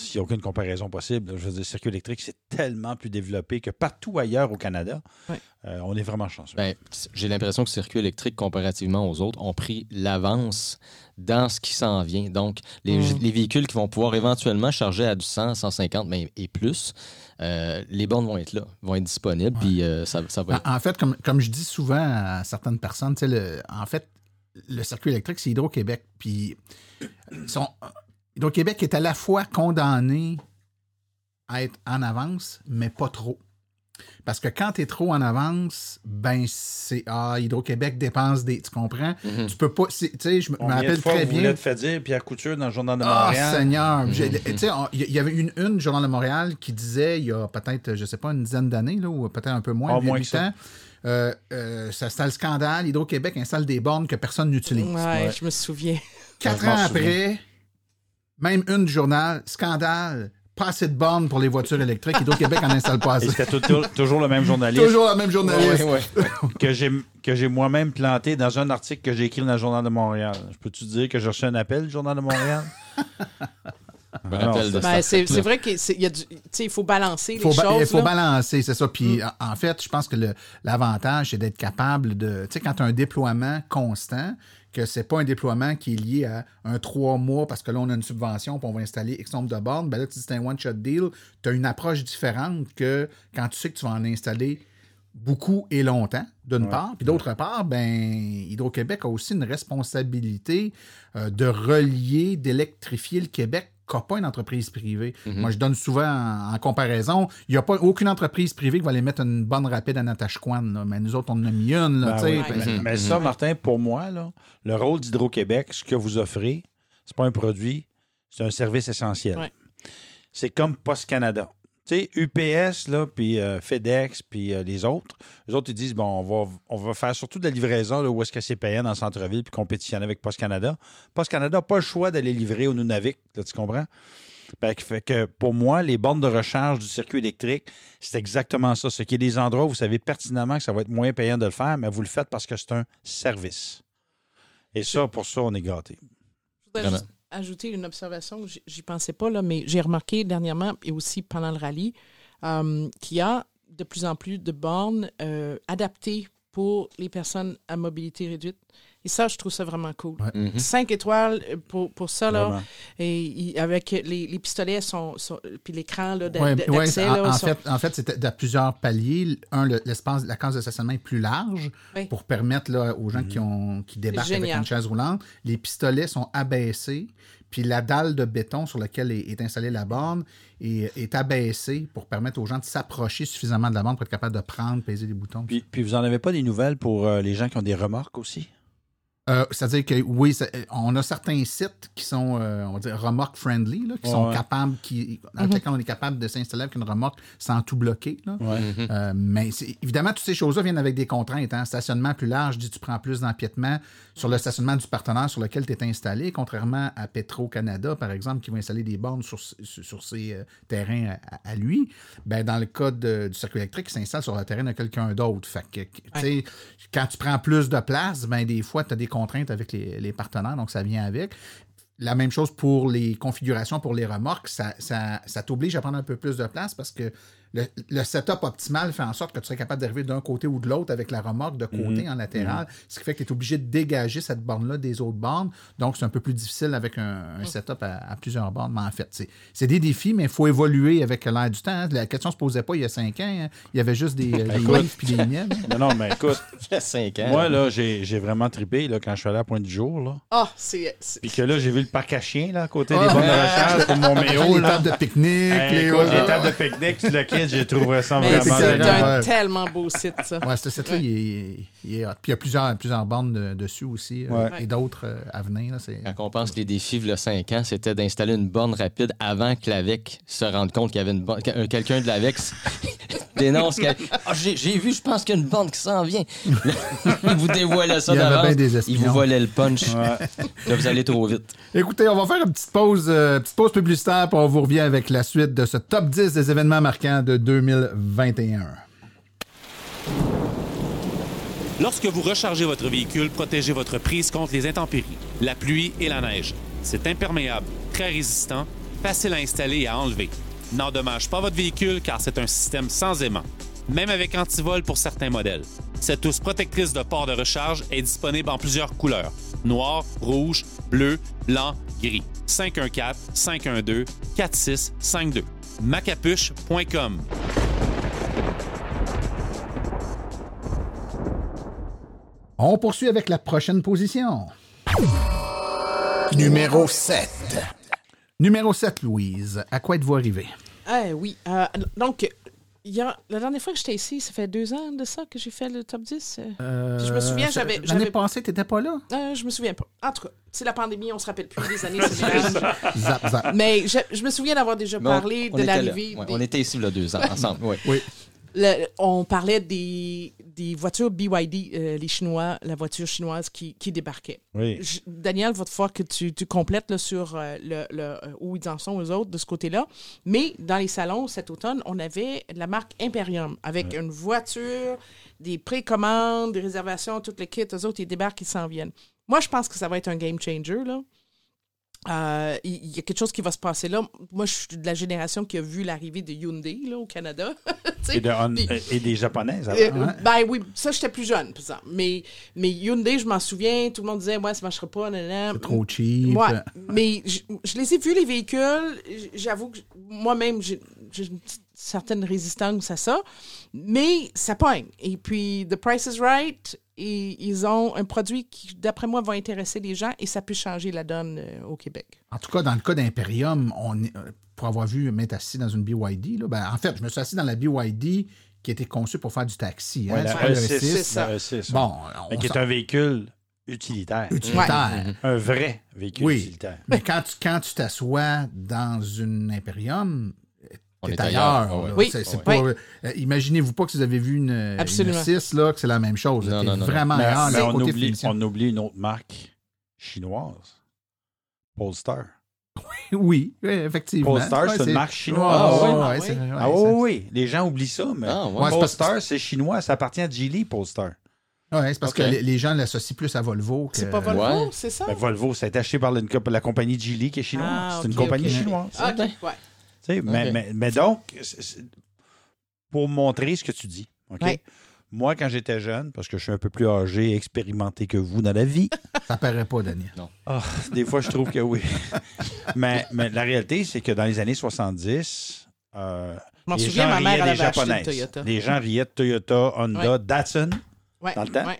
il n'y a aucune comparaison possible. Je veux dire, Circuit électrique, c'est tellement plus développé que partout ailleurs au Canada. Euh, on est vraiment chanceux. Ben, j'ai l'impression que Circuit électrique, comparativement aux autres, ont pris l'avance dans ce qui s'en vient. Donc, les, Mm. les véhicules qui vont pouvoir éventuellement charger à du 100, 150 mais, et plus, euh, les bornes vont être là, vont être disponibles, puis euh, ça, ça va être... En, fait, comme, comme je dis souvent à certaines personnes, tu sais, le- en fait, le circuit électrique, c'est Hydro-Québec. Puis, Hydro-Québec est à la fois condamné à être en avance, mais pas trop. Parce que quand tu es trop en avance, ben c'est. Ah, Hydro-Québec dépense des. Tu comprends? Mhm. Tu peux pas. Tu sais, je me rappelle fois très vous bien. te dire Pierre Couture dans le Journal de Ah, Montréal? Seigneur! Tu sais, on- il y avait une, une Journal de Montréal qui disait, il y a peut-être, je sais pas, une dizaine d'années, là, ou peut-être un peu moins, Ah, huit moins ans, euh, euh, ça c'était le scandale. Hydro-Québec installe des bornes que personne n'utilise. Ouais, je me souviens. Quatre Je ans souviens. après, même une du journal, scandale, pas assez de bornes pour les voitures électriques. Hydro-Québec en installe pas assez. c'était toujours le même journaliste Toujours la même journaliste. que j'ai que j'ai moi-même planté dans un article que j'ai écrit dans le Journal de Montréal. Je peux-tu dire que j'ai reçu un appel du Journal de Montréal? Ah Ben, cet c'est vrai qu'il faut balancer Il faut, les ba- choses. il faut là. balancer, c'est ça. Puis en en fait, je pense que l'avantage, c'est d'être capable de. Tu sais, quand tu as un déploiement constant, que c'est pas un déploiement qui est lié à un trois mois parce que là, on a une subvention puis on va installer X nombre de bornes, ben là, tu dis c'est un one-shot deal. Tu as une approche différente que quand tu sais que tu vas en installer beaucoup et longtemps, d'une Ouais. part. Puis d'autre part, ben, Hydro-Québec a aussi une responsabilité euh, de relier, d'électrifier le Québec qu'a pas une entreprise privée. Mhm. Moi, je donne souvent en, en comparaison, il n'y a pas aucune entreprise privée qui va aller mettre une bonne rapide à Natashquan, là. mais nous autres, on en a mis une. Là, Ben oui. Mais, mais ça, Martin, pour moi, là, le rôle d'Hydro-Québec, ce que vous offrez, c'est pas un produit, c'est un service essentiel. Ouais. C'est comme Post Canada. Tu sais, UPS, là, puis euh, FedEx, puis euh, les autres, les autres, ils disent, bon, on va, faire surtout de la livraison là, où est-ce que c'est payant dans le centre-ville, puis compétitionner avec Post Canada. Post Canada n'a pas le choix d'aller livrer au Nunavik, là, tu comprends? Que, fait que pour moi, les bornes de recharge du circuit électrique, c'est exactement ça. Ce qui est des endroits où vous savez pertinemment que ça va être moins payant de le faire, mais vous le faites parce que c'est un service. Et ça, pour ça, on est juste ajouter une observation, j'y- pensais pas, là, mais j'ai remarqué dernièrement et aussi pendant le rallye euh, qu'il y a de plus en plus de bornes euh, adaptées pour les personnes à mobilité réduite. Et ça, je trouve ça vraiment cool. Ouais. Mhm. Cinq étoiles euh, pour, pour ça, là. Vraiment. Et avec les, les pistolets, sont, sont- puis l'écran là, d'a- Ouais, ouais, d'accès. en, en sont- fait, en fait, c'était de plusieurs paliers. Un, le- l'espace, la case de stationnement est plus large Oui. pour permettre là, aux gens qui, ont, qui débarquent avec une chaise roulante. Les pistolets sont abaissés, puis la dalle de béton sur laquelle est, est installée la borne est, est abaissée pour permettre aux gens de s'approcher suffisamment de la borne pour être capable de prendre, peser les boutons. Puis, puis vous n'en avez pas des nouvelles pour euh, les gens qui ont des remorques aussi? Euh, C'est-à-dire que oui, on a certains sites qui sont, euh, on va dire, remorque friendly, là, qui Ouais, sont ouais. capables, qui, dans Mhm. lesquels on est capable de s'installer avec une remorque sans tout bloquer. là. Ouais. Mhm. Euh, mais c'est- évidemment, toutes ces choses-là viennent avec des contraintes. Hein. Stationnement plus large, dit tu prends plus d'empiètement sur le stationnement du partenaire sur lequel tu es installé, contrairement à Petro-Canada, par exemple, qui va installer des bornes sur, sur, sur ses euh, terrains à, à lui. Ben, dans le cas de- du circuit électrique, il s'installe sur le terrain de quelqu'un d'autre. Fait que, tu sais, quand tu prends plus de place, ben, des fois, tu as des contraintes avec les, partenaires, donc ça vient avec. La même chose pour les configurations pour les remorques, ça, ça t'oblige à prendre un peu plus de place parce que le, le setup optimal fait en sorte que tu serais capable d'arriver d'un côté ou de l'autre avec la remorque de côté Mhm. en latéral, ce qui fait que tu es obligé de dégager cette borne-là des autres bornes. Donc, c'est un peu plus difficile avec un, un setup à, à plusieurs bornes. Mais en fait, c'est- c'est des défis, mais il faut évoluer avec l'air du temps. hein. La question se posait pas il y a cinq ans. hein. Il y avait juste des, euh, des Écoute. waves puis des miels. Non, non, mais écoute, Il y a 5 ans. moi, là, j'ai j'ai vraiment trippé là, quand je suis allé à Pointe du Jour. Là. Ah, c'est. c'est- Puis que là, j'ai vu le parc à chiens là, à côté Ah, des bornes de recharge pour mon méo. les tables de pique-nique. Hey, les- tables de pique-nique, tu le j'ai trouvé ça Mais vraiment c'est un ouais. tellement beau site, ça. Ouais, ce site-là, il, est, il est hot. Puis il y a plusieurs, plusieurs bornes de- dessus aussi. euh, Ouais. et d'autres euh, à venir. là, Quand on pense que les défis, il y a 5 ans, c'était d'installer une borne rapide avant que l'AVEC se rende compte qu'il y avait une borne. que- Quelqu'un de l'AVEC dénonce que. Ah, j'ai j'ai vu, je pense qu'il y a une borne qui s'en vient. il vous dévoilait ça Il y avait d'avance. Il vous volait le punch. Ouais. Là, vous allez trop vite. Écoutez, on va faire une petite pause, euh, petite pause publicitaire, puis on vous revient avec la suite de ce top 10 des événements marquants de 2021. Lorsque vous rechargez votre véhicule, protégez votre prise contre les intempéries, la pluie et la neige. C'est imperméable, très résistant, facile à installer et à enlever. N'endommage pas votre véhicule car c'est un système sans aimant, même avec antivol pour certains modèles. Cette housse protectrice de port de recharge est disponible en plusieurs couleurs noir, rouge, bleu, blanc, gris. 514-512-4652. Macapuche.com On poursuit avec la prochaine position. Numéro 7. Numéro 7, Louise. À quoi êtes-vous arrivé? Ah oui. Euh, donc, il y a, la dernière fois que j'étais ici, ça fait deux ans de ça que j'ai fait le top 10. euh, Puis je me souviens, Euh, j'avais- L'année j'avais- passée, t'étais pas là? euh, je me souviens pas. En tout cas, c'est la pandémie, on se rappelle plus des années. Zap, zap. Mais je, je me souviens d'avoir déjà parlé on de était là. l'arrivée. Ouais, des- On était ici il y a deux ans ensemble. ouais. Oui. Le- on parlait des, des voitures BYD, euh, les Chinois, la voiture chinoise qui, qui débarquait. Oui. Je- Daniel, va te faire que tu, tu complètes là, sur euh, le, le- euh, où ils en sont, eux autres, de ce côté-là. Mais dans les salons, cet automne, on avait la marque Imperium avec une voiture, des précommandes, des réservations, tout le kit. Eux autres, ils débarquent, ils s'en viennent. Moi, je pense que ça va être un game changer. Là. Euh, Il y a quelque chose qui va se passer là. Moi, je suis de la génération qui a vu l'arrivée de Hyundai là, au Canada. Et, de Hon- des- et des japonaises. euh, avant. Ben oui, ça, j'étais plus jeune, par exemple. Mais, mais Hyundai, je m'en souviens, tout le monde disait, ouais, ça marchera pas. C'est trop cheap. Ouais, mais je, je les ai vus, les véhicules. J'avoue que moi-même, j'ai j'ai une petite- certaine résistance à ça. Mais ça pogne. Et puis, The Price is Right, et ils ont un produit qui, d'après moi, va intéresser les gens et ça peut changer la donne euh, au Québec. En tout cas, dans le cas d'Imperium, on est- euh, pour avoir vu m'être assis dans une BYD, là, ben, en fait, je me suis assis dans la BYD qui était conçue pour faire du taxi. hein, Ouais, la prends le E6, C'est E6, ça. la E6, Bon, Mais qui est un véhicule utilitaire. utilitaire. Un vrai véhicule Oui. utilitaire. Mais quand tu quand tu t'assois dans une Imperium, On est ailleurs. ouais. Oui. C'est- c'est Ouais. pas- euh, Imaginez-vous pas que vous avez vu une, une Absolument. 6, là, que c'est la même chose. Non, non, non, vraiment Mais, ailleurs. mais le on, oublie, finition. on oublie une autre marque chinoise. Polestar. Oui, oui, effectivement. Polestar, c'est une marque chinoise. Ah, Ah, oui. ouais, ah oui, oui, oui. Les gens oublient ça, mais Ah, Polestar, c'est chinois. Ça appartient à Geely, Polestar. Ouais, c'est parce que les, gens l'associent plus à Volvo. que- C'est pas Volvo, Ouais. c'est ça? Ben, Volvo, ça a été acheté par la, la compagnie Geely qui est chinoise. Ah, c'est une compagnie chinoise. Ah, OK, ouais. Mais, Ok. mais, mais donc, pour montrer ce que tu dis, OK? Ouais. Moi, quand j'étais jeune, parce que je suis un peu plus âgé et expérimenté que vous dans la vie, Ça paraît pas, Daniel. ah, des fois, je trouve que oui. mais, mais la réalité, c'est que dans les années 70, euh, les souviens, gens ma mère, des Japonaises. Les gens riaient de Toyota, Honda, Ouais. Datsun. Ouais, Dans le temps? ouais.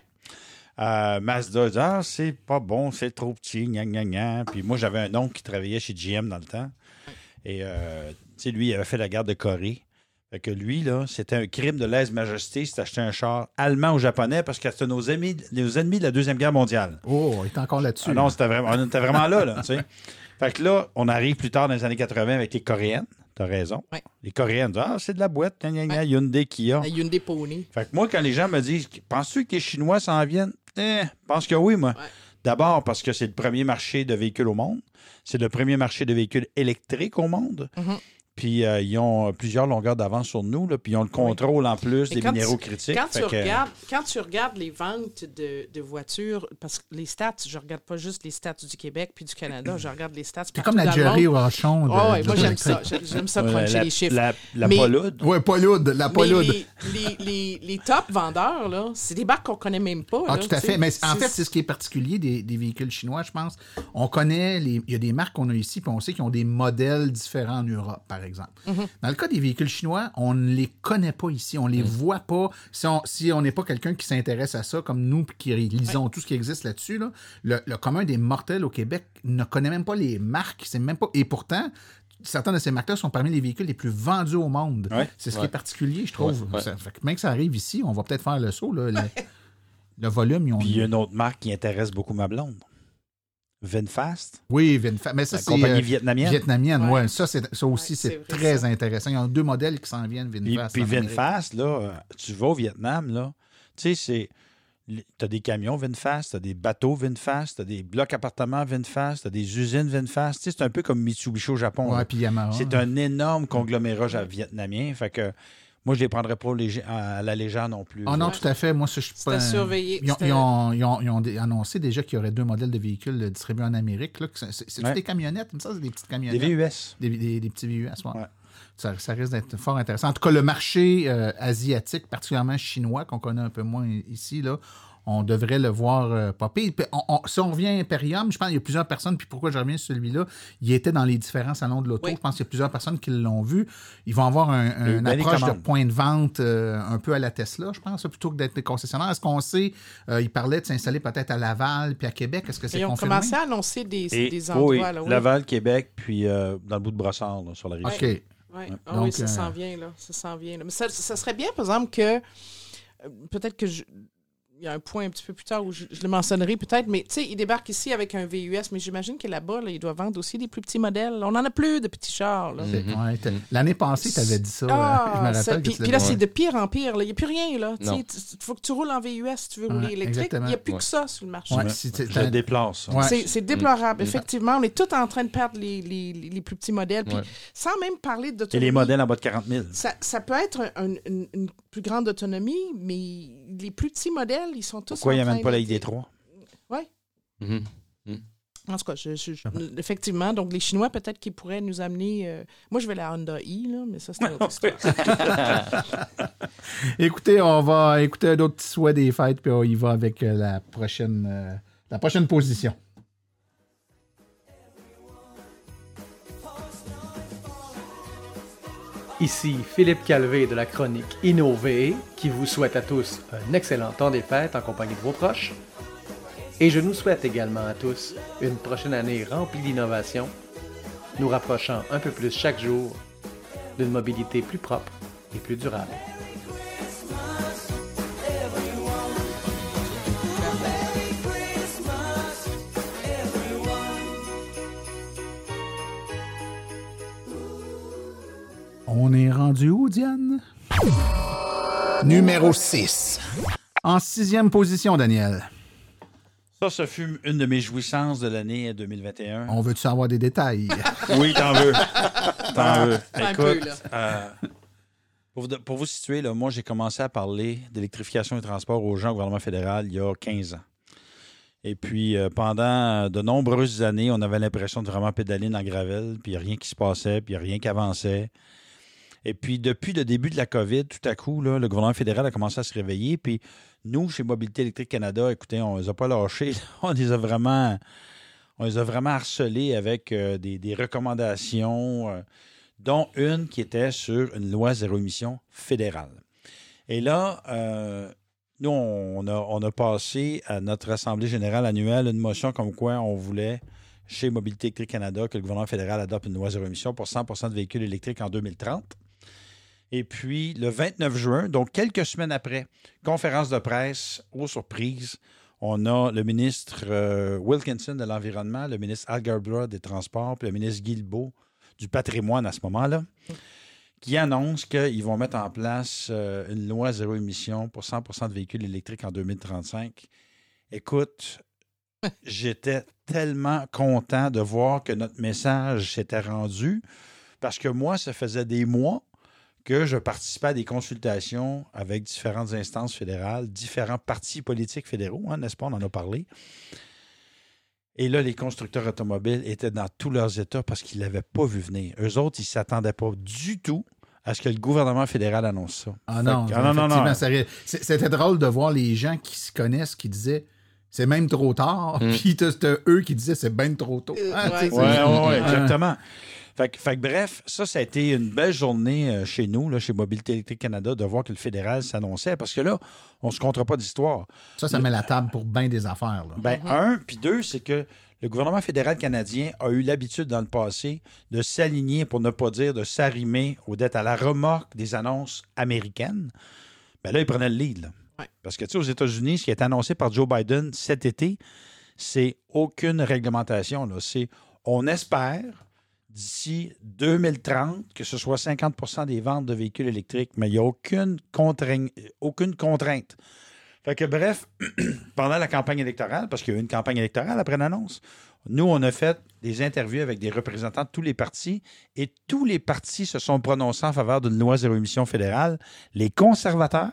Euh, Mazda disait, ah, c'est pas bon, c'est trop petit, gna gna gna. Puis moi, j'avais un oncle qui travaillait chez GM dans le temps. Et, euh, tu sais, lui, il avait fait la guerre de Corée. Fait que lui, là, c'était un crime de lèse-majesté, c'était acheter un char allemand ou japonais parce que c'était nos ennemis, nos ennemis de la Deuxième Guerre mondiale. Oh, il est encore là-dessus. Ah non, c'était vraiment, on était vraiment là, là, tu sais. Fait que là, on arrive plus tard dans les années 80 avec les Coréennes. T'as raison. Ouais. Les Coréennes disent, ah, c'est de la boîte, gna gna gna, Hyundai, Kia. La Hyundai Pony. Fait que moi, quand les gens me disent Penses-tu que les Chinois s'en viennent? Eh, je pense que oui, moi. Ouais. D'abord parce que c'est le premier marché de véhicules au monde. C'est le premier marché de véhicules électriques au monde. Mhm. Puis euh, ils ont plusieurs longueurs d'avance sur nous, là, puis ils ont le contrôle en plus Mais des minéraux tu- critiques. Quand tu, que- regardes, quand tu regardes les ventes de, de voitures, parce que les stats, je regarde pas juste les stats du Québec puis du Canada, je regarde les stats C'est partout comme la Jerry monde. Rochon. de- Ah ouais, de moi j'aime ça. J'aime- ça cruncher la, les chiffres. La, Mais- pas lourde, la lourde. les, les, les, les top vendeurs, là, c'est des marques qu'on connaît même pas. Ah, là, tout à fait. Mais en fait, c'est ce qui est particulier des, des véhicules chinois, je pense. On connaît, les, il y a des marques qu'on a ici, puis on sait qu'ils ont des modèles différents en Europe, par exemple. Mhm. Dans le cas des véhicules chinois, on ne les connaît pas ici, on les voit pas. Si on si on n'est pas quelqu'un qui s'intéresse à ça, comme nous, qui lisons tout ce qui existe là-dessus, là, le, le commun des mortels au Québec ne connaît même pas les marques, c'est même pas. Et pourtant, certains de ces marques-là sont parmi les véhicules les plus vendus au monde. Ouais. C'est ce qui est particulier, je trouve. Ouais, ouais. Ça fait que même que ça arrive ici, on va peut-être faire le saut. Là, le, le volume, ils ont. Puis il y a une autre marque qui intéresse beaucoup ma blonde. Vinfast, Oui, Vinfa. Mais ça, la c'est. compagnie euh, vietnamienne. vietnamienne, Ouais. ouais. Ça, c'est, ça aussi, Ouais, c'est, très ça. intéressant. Ils ont deux modèles qui s'en viennent, Puis, Vinfast. puis Amérique. Vinfast, là, euh, tu vas au Vietnam, là, tu sais, c'est. Tu as des camions Vinfast, tu as des bateaux Vinfast, tu as des blocs appartements Vinfast, tu as des usines Vinfast. Tu sais, c'est un peu comme Mitsubishi au Japon. Ouais, puis Yamaha. C'est un énorme conglomérat vietnamien. Fait que moi, je les prendrais pas à la légère non plus. Ah non, Ouais. tout à fait. Moi, ça, je suis pas. surveiller. Ils ont, C'est ils à- ont- ils ont- ils ont dé- annoncé déjà qu'il y aurait deux modèles de véhicules distribués en Amérique. c'est, Ouais. des camionnettes, comme ça, c'est des petites Des camionnettes. VUS. Des, des- des petits VUS, ouais. Ouais. Ça, ça risque d'être fort intéressant. En tout cas, le marché euh, asiatique, particulièrement chinois, qu'on connaît un peu moins ici, là, on devrait le voir euh, popper. Puis on- on- si on revient à Imperium, je pense qu'il y a plusieurs personnes, puis pourquoi je reviens sur celui-là, il était dans les différents salons de l'auto. Oui. Je pense qu'il y a plusieurs personnes qui l'ont vu. Ils vont avoir un- eu une approche de point de vente euh, un peu à la Tesla, je pense, plutôt que d'être des concessionnaires. Est-ce qu'on sait, euh, il parlait de s'installer peut-être à Laval puis à Québec. Est-ce que c'est Ils ont confirmé? commencé à annoncer des, Et, des oui, endroits. là, oui. Laval, Québec, puis euh, dans le bout de Brossard, là, sur la rive. OK. Ouais. Ah Donc, oui, ça euh, s'en vient, là. Ça s'en vient. là. Mais ça, ça serait bien, par exemple, que. Peut-être que je. Il y a un point un petit peu plus tard où je, je le mentionnerai peut-être, mais tu sais, il débarque ici avec un VUS, mais j'imagine que là-bas, là, il doit vendre aussi des plus petits modèles. On n'en a plus de petits chars. Là. C'est- Mhm. ouais, t'as- L'année passée, tu avais dit ça. Ah, euh, je me ça- rappelle. que puis, là, c'est de pire en pire. là. Il n'y a plus rien. Il faut que tu roules en VUS si tu veux Ouais, rouler électrique. Il n'y a plus Ouais. que ça sur le marché. Ouais, si Je déplace. C'est- C'est déplorable. Mm. Effectivement, on est tous en train de perdre les, les- les- les plus petits modèles. Puis Ouais. sans même parler Et d'autonomie. les modèles en bas de 40 000. Ça, ça peut être un- une, une plus grande autonomie, mais les plus petits modèles, ils sont tous. Pourquoi il n'y train amène pas la d'être- ID3? Oui. Mhm. En tout cas, je- je- je- effectivement, donc les Chinois, peut-être qu'ils pourraient nous amener. euh, Moi, je vais la Honda i, là, mais ça, c'est autre histoire. Écoutez, on va écouter un autre petit souhait des fêtes, puis on y va avec euh, la prochaine, euh, la prochaine position. Ici Philippe Calvé de la chronique Innové qui vous souhaite à tous un excellent temps des fêtes en compagnie de vos proches. Et je nous souhaite également à tous une prochaine année remplie d'innovation, nous rapprochant un peu plus chaque jour d'une mobilité plus propre et plus durable. On est rendu où, Diane? Numéro 6. En sixième position, Daniel. Ça, ce fut une de mes jouissances de l'année 2021. On veut-tu savoir des détails? Oui, t'en veux. T'en veux. Un peu, Écoute, là. euh, pour, vous, pour vous situer, là, moi, j'ai commencé à parler d'électrification des transports aux gens au gouvernement fédéral il y a 15 ans. Et puis, euh, pendant de nombreuses années, on avait l'impression de vraiment pédaler dans le gravel, puis il n'y a rien qui se passait, puis il n'y a rien qui avançait. Et puis, depuis le début de la COVID, tout à coup, le gouvernement fédéral a commencé à se réveiller. Puis, nous, chez Mobilité électrique Canada, écoutez, on ne les a pas lâchés. On les a vraiment, on les a vraiment harcelés avec euh, des, recommandations, euh, dont une qui était sur une loi zéro émission fédérale. Et là, euh, nous, on a, on a passé à notre Assemblée générale annuelle une motion comme quoi on voulait, chez Mobilité électrique Canada, que le gouvernement fédéral adopte une loi zéro émission pour 100% de véhicules électriques en 2030. Et puis, le 29 juin, donc quelques semaines après, conférence de presse, aux surprises, on a le ministre euh, Wilkinson de l'Environnement, le ministre Al Garbra des Transports, puis le ministre Guilbeault du Patrimoine à ce moment-là, qui annoncent qu'ils vont mettre en place euh, une loi zéro émission pour 100% de véhicules électriques en 2035. Écoute, j'étais tellement content de voir que notre message s'était rendu Parce que moi, ça faisait des mois que je participais à des consultations avec différentes instances fédérales, différents partis politiques fédéraux, hein, n'est-ce pas? On en a parlé. Et là, les constructeurs automobiles étaient dans tous leurs états parce qu'ils ne l'avaient pas vu venir. Eux autres, ils ne s'attendaient pas du tout à ce que le gouvernement fédéral annonce ça. Ah non, que- ah non, non, non. c'est- C'était drôle de voir les gens qui se connaissent qui disaient c'est même trop tard, Mm. puis t'as eux qui disaient c'est bien trop tôt. Ah, tu sais, Ouais, ouais, ouais, Ah. exactement. Fait, que- fait que bref, ça, ça a été une belle journée euh, chez nous, là, chez Mobilité électrique Canada, de voir que le fédéral s'annonçait, parce que là, on ne se comptera pas d'histoire. Ça, ça met la table pour bien des affaires. Là. Ben, un, puis deux, c'est que le gouvernement fédéral canadien a eu l'habitude dans le passé de s'aligner, pour ne pas dire de s'arrimer aux dettes à la remorque des annonces américaines. Ben là, il prenait le lead. là. Parce que, tu sais, aux États-Unis, ce qui est annoncé par Joe Biden cet été, c'est aucune réglementation. là. C'est, on espère, d'ici 2030, que ce soit 50% des ventes de véhicules électriques, mais il n'y a aucune, contraigne- aucune contrainte. Fait que bref, pendant la campagne électorale, parce qu'il y a eu une campagne électorale après l'annonce, nous, on a fait des interviews avec des représentants de tous les partis et tous les partis se sont prononcés en faveur d'une loi zéro émission fédérale. Les conservateurs,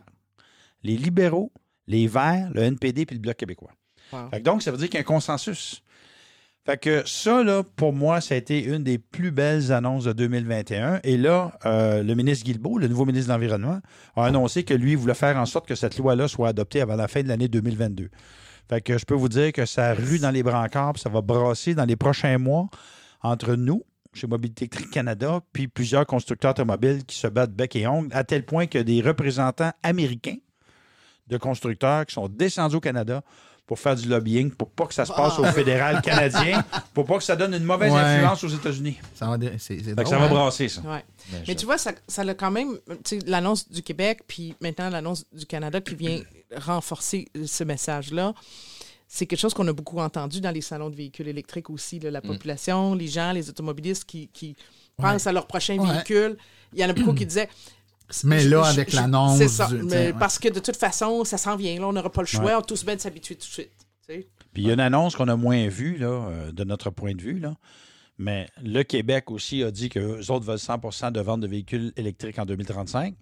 les libéraux, les Verts, le NPD puis le Bloc québécois. Wow. Fait que donc, ça veut dire qu'il y a un consensus. Fait que ça, là, pour moi, ça a été une des plus belles annonces de 2021. Et là, euh, le ministre Guilbeault, le nouveau ministre de l'Environnement, a annoncé que lui voulait faire en sorte que cette loi-là soit adoptée avant la fin de l'année 2022. Fait que je peux vous dire que ça rue dans les brancards, puis ça va brasser dans les prochains mois entre nous, chez Mobilité électrique Canada, puis plusieurs constructeurs automobiles qui se battent bec et ongle, à tel point que des représentants américains de constructeurs qui sont descendus au Canada pour faire du lobbying, pour pas que ça se passe au fédéral canadien, pour pas que ça donne une mauvaise Ouais. influence aux États-Unis. Ça va, c'est- c'est drôle, ça va hein? brasser, ça. Ouais. Mais tu vois, ça, ça a quand même, l'annonce du Québec, puis maintenant l'annonce du Canada qui vient renforcer ce message-là. C'est quelque chose qu'on a beaucoup entendu dans les salons de véhicules électriques aussi. là, la Mm. population, les gens, les automobilistes qui, qui pensent à leur prochain Ouais. véhicule. Il y en a beaucoup qui disaient. Mais là, avec l'annonce C'est ça. du- mais ouais. Parce que de toute façon, ça s'en vient. Là, on n'aura pas le choix. Ouais. On tous bien de s'habituer tout de suite. tu sais. Puis il y a une annonce qu'on a moins vue, là, euh, de notre point de vue, là. Mais le Québec aussi a dit qu'eux autres veulent 100% de vente de véhicules électriques en 2035.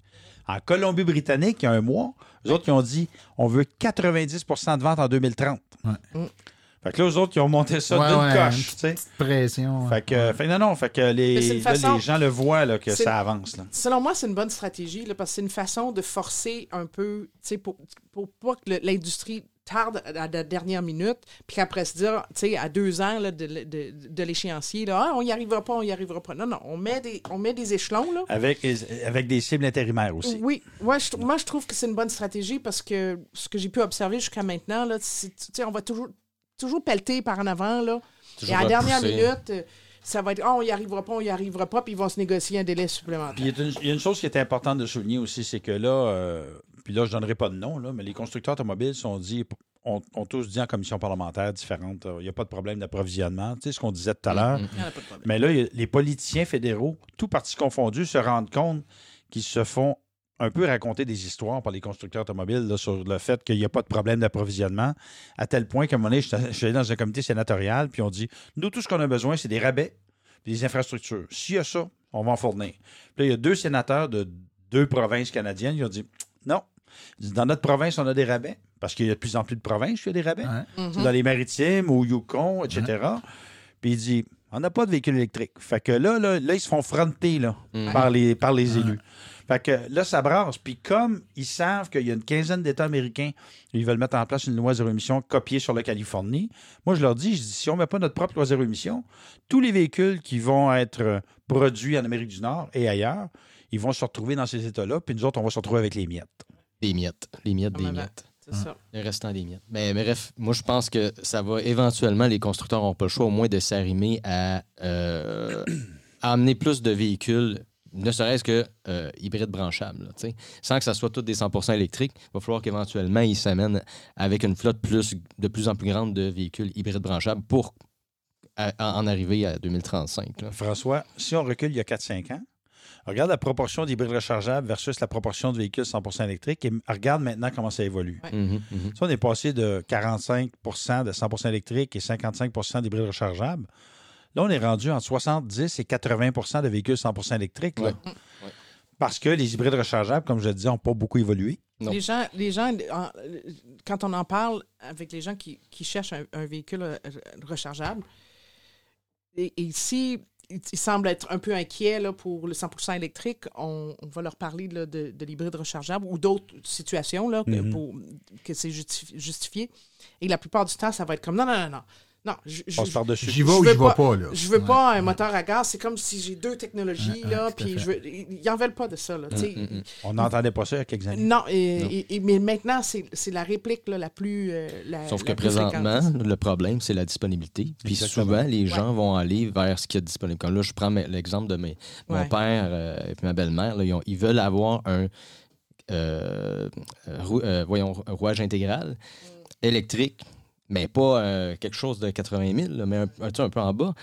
En Colombie-Britannique, il y a un mois, eux autres, ils ont dit on veut 90% de vente en 2030. Ouais. Fait que là, eux autres, ils ont monté ça Ouais, d'une ouais, coche, tu sais. pression. Fait que, fait que non, non, fait que les, une là, façon- les gens le voient, là, que ça avance, là. Selon moi, c'est une bonne stratégie là, parce que c'est une façon de forcer un peu, tu sais, pour, pour pas que l'industrie tarde à la dernière minute, puis qu'après se dire, tu sais, à deux ans là, de, de, de l'échéancier, là, Ah, on n'y arrivera pas, on n'y arrivera pas. Non, non, on met des, on met des échelons, là. Avec, avec des cibles intérimaires aussi. Oui, ouais, je, moi je trouve que c'est une bonne stratégie parce que ce que j'ai pu observer jusqu'à maintenant, là, c'est- tu sais, on va toujours, toujours pelleter par en avant, là. Toujours et à la dernière minute, euh, ça va être, ah, on n'y arrivera pas, on n'y arrivera pas, puis ils vont se négocier un délai supplémentaire. Puis il y a une- il y, a une chose qui est importante de souligner aussi, c'est que là, euh, puis là, je ne donnerai pas de nom, là, mais les constructeurs automobiles sont dit, ont, ont tous dit en commission parlementaire différente, euh, il n'y a pas de problème d'approvisionnement, tu sais ce qu'on disait tout à l'heure. Il y en a pas de problème. Mais là, les politiciens fédéraux, tout partis confondus, se rendent compte qu'ils se font un peu raconter des histoires par les constructeurs automobiles là, sur le fait qu'il n'y a pas de problème d'approvisionnement, à tel point qu'à un moment donné, j'étais- je suis allé dans un comité sénatorial, puis on dit, nous, tout ce qu'on a besoin, c'est des rabais puis des infrastructures. S'il y a ça, on va en fournir. Puis là, il y a deux sénateurs de deux provinces canadiennes, ils ont dit, non, Ils disent, dans notre province, on a des rabais, parce qu'il y a de plus en plus de provinces qui ont des rabais. Ouais. Mhm. Dans les maritimes, au Yukon, etc. Puis il dit, on n'a pas de véhicule électrique. Fait que là, là, là, ils se font fronter là, Mhm. par les, par les élus. Fait que là, ça brasse. Puis comme ils savent qu'il y a une quinzaine d'États américains, ils veulent mettre en place une loi zéro émission copiée sur la Californie, moi, je leur dis, je dis, si on ne met pas notre propre loi zéro émission, tous les véhicules qui vont être euh, produits en Amérique du Nord et ailleurs, ils vont se retrouver dans ces États-là, puis nous autres, on va se retrouver avec les miettes. Des miettes. Les miettes, des miettes. C'est ça. Le restant des miettes. Mais, mais bref, moi, je pense que ça va éventuellement, les constructeurs n'ont pas le choix au moins de s'arrimer à, euh, à amener plus de véhicules, ne serait-ce que euh, hybrides branchables, là, tu sais. sans que ça soit tous des 100% électriques. Il va falloir qu'éventuellement, ils s'amènent avec une flotte plus, de plus en plus grande de véhicules hybrides branchables pour à- en arriver à 2035. là. François, si on recule il y a 4-5 ans, regarde la proportion d'hybrides rechargeables versus la proportion de véhicules 100% électriques et regarde maintenant comment ça évolue. Ouais. Mhm, mhm. Ça, on est passé de 45% de 100% électriques et 55% d'hybrides rechargeables. Là, on est rendu entre 70 et 80% de véhicules 100% électriques. là. Parce que les hybrides rechargeables, comme je le disais, n'ont pas beaucoup évolué. Les gens, les gens en- quand on en parle avec les gens qui, qui cherchent un, un véhicule rechargeable, et, et ici, ils, ils semblent être un peu inquiets là, pour le 100% électrique, on, on va leur parler là, de, de l'hybride rechargeable ou d'autres situations là, que, Mhm. pour- que c'est justifi- justifié. Et la plupart du temps, ça va être comme non, non, non, non. Non, je, je- par-dessus. J'y vais ou j'y vais pas, là. Je veux Ouais. pas un moteur à gaz. C'est comme si j'ai deux technologies, Ouais, là, ouais, puis je veux, ils n'en veulent pas de ça. Là, tu sais. On n'entendait pas ça il y a quelques années. Non, et- Non. et- et- mais maintenant, c'est c'est la réplique là, la plus. euh, la- Sauf la que plus présentement, fréquente. le problème, c'est la disponibilité. Puis Exactement. souvent, les gens vont aller vers ce qu'il y a de disponible. Comme là, je prends l'exemple de mes, mon Ouais. père euh, et puis ma belle-mère. là, Ils, ont- ils veulent avoir un euh, rou- euh, voyons, un rouage intégral électrique, mais pas euh, quelque chose de 80 000, là, mais un, un, un peu en bas.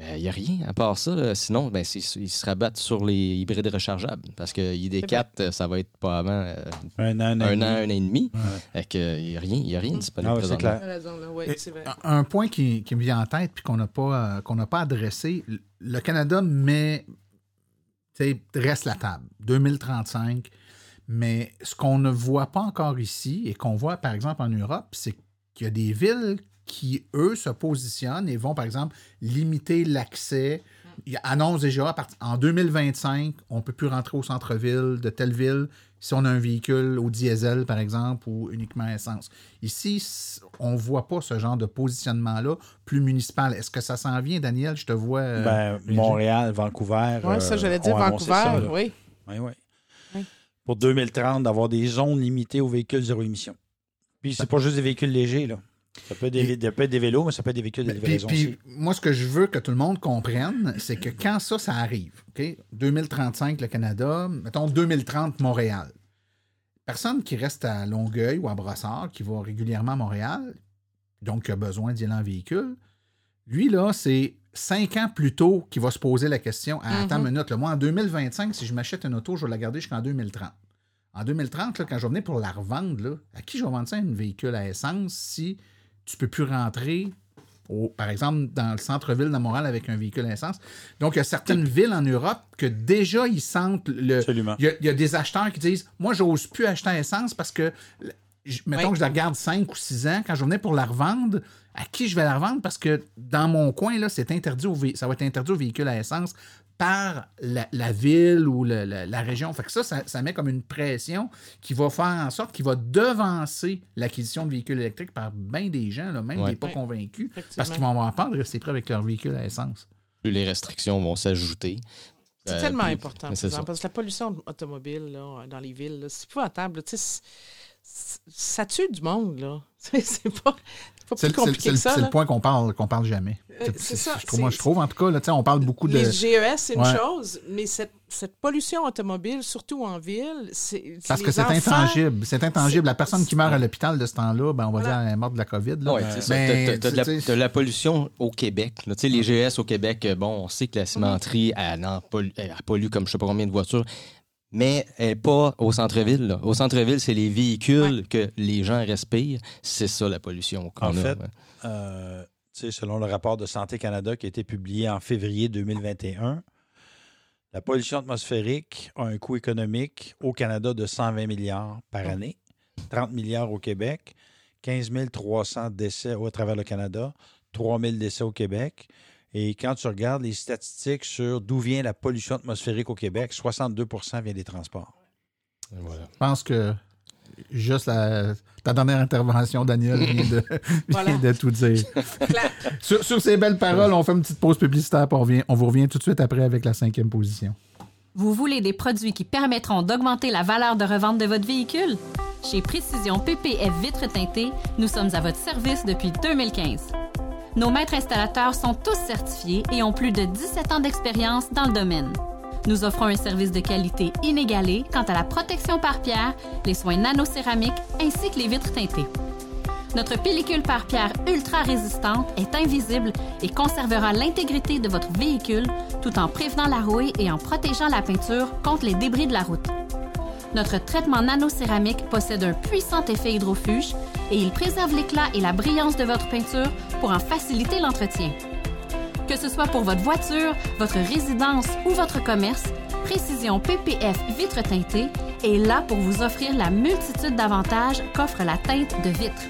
Il n'y a rien à part ça. là. Sinon, ben, ils se rabattent sur les hybrides rechargeables. Parce que ID4, euh, ça va être pas avant euh, Un an, un an. un et an, demi. un an et demi. Fait que, il n'y a rien, y a rien disponible Ah ouais, clair. Ouais, Et vrai. un- point qui, qui me vient en tête puis qu'on n'a pas, euh, qu'on n'a pas adressé, le Canada met, tu sais, dresse la table, 2035, mais ce qu'on ne voit pas encore ici et qu'on voit par exemple en Europe, c'est qu'il y a des villes qui, eux, se positionnent et vont par exemple limiter l'accès. Ils annoncent déjà, en 2025, on ne peut plus rentrer au centre-ville de telle ville si on a un véhicule au diesel, par exemple, ou uniquement à essence. Ici, on ne voit pas ce genre de positionnement-là plus municipal. Est-ce que ça s'en vient, Daniel? Je te vois. euh, Ben. Montréal, Vancouver. Oui, ça, euh, j'allais dire ont annoncé Vancouver, ça, oui. Oui, oui. Oui. Pour 2030, d'avoir des zones limitées aux véhicules zéro émission. Puis c'est pas juste des véhicules légers, là. Ça peut être des, ça peut être des vélos, mais ça peut être des véhicules de Puis, livraison puis, aussi. moi, ce que je veux que tout le monde comprenne, c'est que quand ça, ça arrive, OK? 2035, le Canada, mettons 2030, Montréal. Personne qui reste à Longueuil ou à Brossard, qui va régulièrement à Montréal, donc qui a besoin d'y aller en véhicule, lui, là, c'est cinq ans plus tôt qu'il va se poser la question Ah, Attends une minute, là, moi, en 2025, si je m'achète une auto, je vais la garder jusqu'en 2030. En 2030, là, quand je vais venir pour la revendre, là, à qui je vais vendre ça, un véhicule à essence, si tu peux plus rentrer, au- par exemple, dans le centre-ville de Montréal avec un véhicule à essence? Donc, il y a certaines villes en Europe que déjà, ils sentent le. Absolument. Il y, a, il y a des acheteurs qui disent Moi, j'ose plus acheter à essence parce que, je- mettons Oui. que je la garde 5 ou 6 ans, quand je venais pour la revendre, à qui je vais la revendre? Parce que dans mon coin, là, c'est interdit au ça va être interdit aux véhicules à essence par la, la ville ou le- la, la région. Fait que ça, ça, ça met comme une pression qui va faire en sorte qu'il va devancer l'acquisition de véhicules électriques par bien des gens, là, même Ouais. des pas Ouais. convaincus, parce qu'ils vont avoir peur de rester prêts avec leur véhicule à essence. Plus les restrictions vont s'ajouter. C'est Euh, tellement important, par exemple, parce que la pollution automobile là, dans les villes, c'est épouvantable. là. Ça tue du monde, là. C'est pas, pas C'est plus le- c'est le- compliqué c'est le, que ça. c'est là. le point qu'on parle, qu'on parle jamais. Euh, c'est ça, Je trouve, moi, je trouve, en tout cas, là, on parle beaucoup de. Les GES, c'est une Ouais. chose, mais cette, cette pollution automobile, surtout en ville, c'est. Parce que c'est enfants- intangible. C'est intangible. La personne qui meurt à l'hôpital de ce temps-là, ben, on va Voilà. dire elle est morte de la COVID. Ouais, c'est ça. De la- tu sais, t'as de la pollution au Québec. là. Les GS au Québec, euh, bon, on sait que la cimenterie, elle, en pollue, elle pollue comme je sais pas combien de voitures, mais elle n'est pas au centre-ville. là. Au centre-ville, c'est les véhicules que les gens respirent. C'est ça, la pollution qu'on En a. fait, ouais. Euh, tu sais, selon le rapport de Santé Canada qui a été publié en février 2021, la pollution atmosphérique a un coût économique au Canada de 120 milliards par année, 30 milliards au Québec, 15 300 décès au travers le Canada, 3 000 décès au Québec. Et quand tu regardes les statistiques sur d'où vient la pollution atmosphérique au Québec, 62% vient des transports. Voilà. Je pense que juste la, ta dernière intervention, Daniel, vient de, Voilà. vient de tout dire. Sur, sur ces belles paroles, on fait une petite pause publicitaire, puis on, revient- on vous revient tout de suite après avec la cinquième position. Vous voulez des produits qui permettront d'augmenter la valeur de revente de votre véhicule? Chez Précision PPF Vitres teintées, nous sommes à votre service depuis 2015. Nos maîtres installateurs sont tous certifiés et ont plus de 17 ans d'expérience dans le domaine. Nous offrons un service de qualité inégalé quant à la protection par pierre, les soins nanocéramiques ainsi que les vitres teintées. Notre pellicule par pierre ultra résistante est invisible et conservera l'intégrité de votre véhicule tout en prévenant la rouille et en protégeant la peinture contre les débris de la route. Notre traitement nanocéramique possède un puissant effet hydrofuge et il préserve l'éclat et la brillance de votre peinture pour en faciliter l'entretien. Que ce soit pour votre voiture, votre résidence ou votre commerce, Précision PPF Vitre teintée est là pour vous offrir la multitude d'avantages qu'offre la teinte de vitre.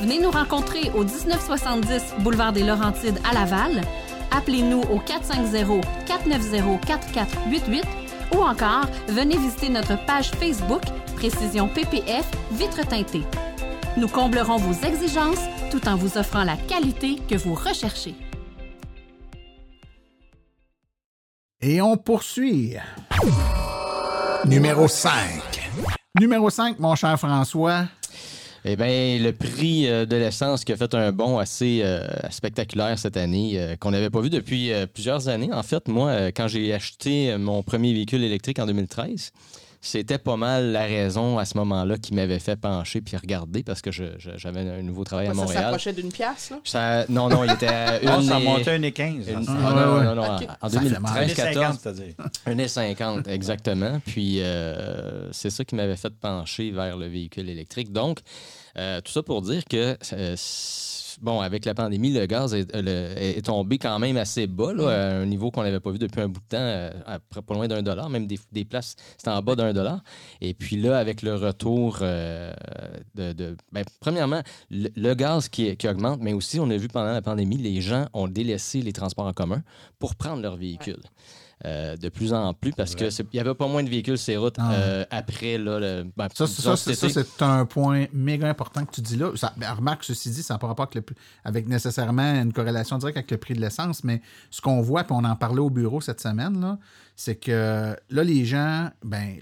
Venez nous rencontrer au 1970 boulevard des Laurentides à Laval. Appelez-nous au 450-490-4488 ou encore venez visiter notre page Facebook Précision PPF Vitre teintée. Nous comblerons vos exigences tout en vous offrant la qualité que vous recherchez. Et on poursuit. Numéro 5. Numéro 5, mon cher François. Eh bien, le prix euh, de l'essence qui a fait un bond assez euh, spectaculaire cette année, euh, qu'on n'avait pas vu depuis euh, plusieurs années. En fait, moi, euh, quand j'ai acheté mon premier véhicule électrique en 2013, c'était pas mal la raison à ce moment-là qui m'avait fait pencher puis regarder parce que je- je- j'avais un nouveau travail à Ça Montréal. s'approchait d'une pièce, là? Ça- non, non, il était à une. Ça et- montait à 1,15. une- Ah, ah, non, ouais, non, non, Ok. En Ça fait 2013, 14, c'est-à-dire. 1,50, exactement. Puis euh, c'est ça qui m'avait fait pencher vers le véhicule électrique. Donc, euh, tout ça pour dire que, euh, bon, avec la pandémie, le gaz est, euh, le- est tombé quand même assez bas, là, à un niveau qu'on n'avait pas vu depuis un bout de temps, euh, à pas loin d'un dollar, même des, des places, c'était en bas d'un dollar. Et puis là, avec le retour euh, de... de- ben, premièrement, le, le gaz qui, qui augmente, mais aussi, on a vu pendant la pandémie, les gens ont délaissé les transports en commun pour prendre leur véhicule. Euh, de plus en plus parce que c'est- il n'y avait pas moins de véhicules les routes Ah. euh, après là, le, ben, Ça, c'est- un point méga important que tu dis là. Ça, ben, remarque, ceci dit, ça n'a pas rapport avec, le- avec nécessairement une corrélation directe avec le prix de l'essence, mais ce qu'on voit, puis on en parlait au bureau cette semaine, c'est que là, les gens, ben,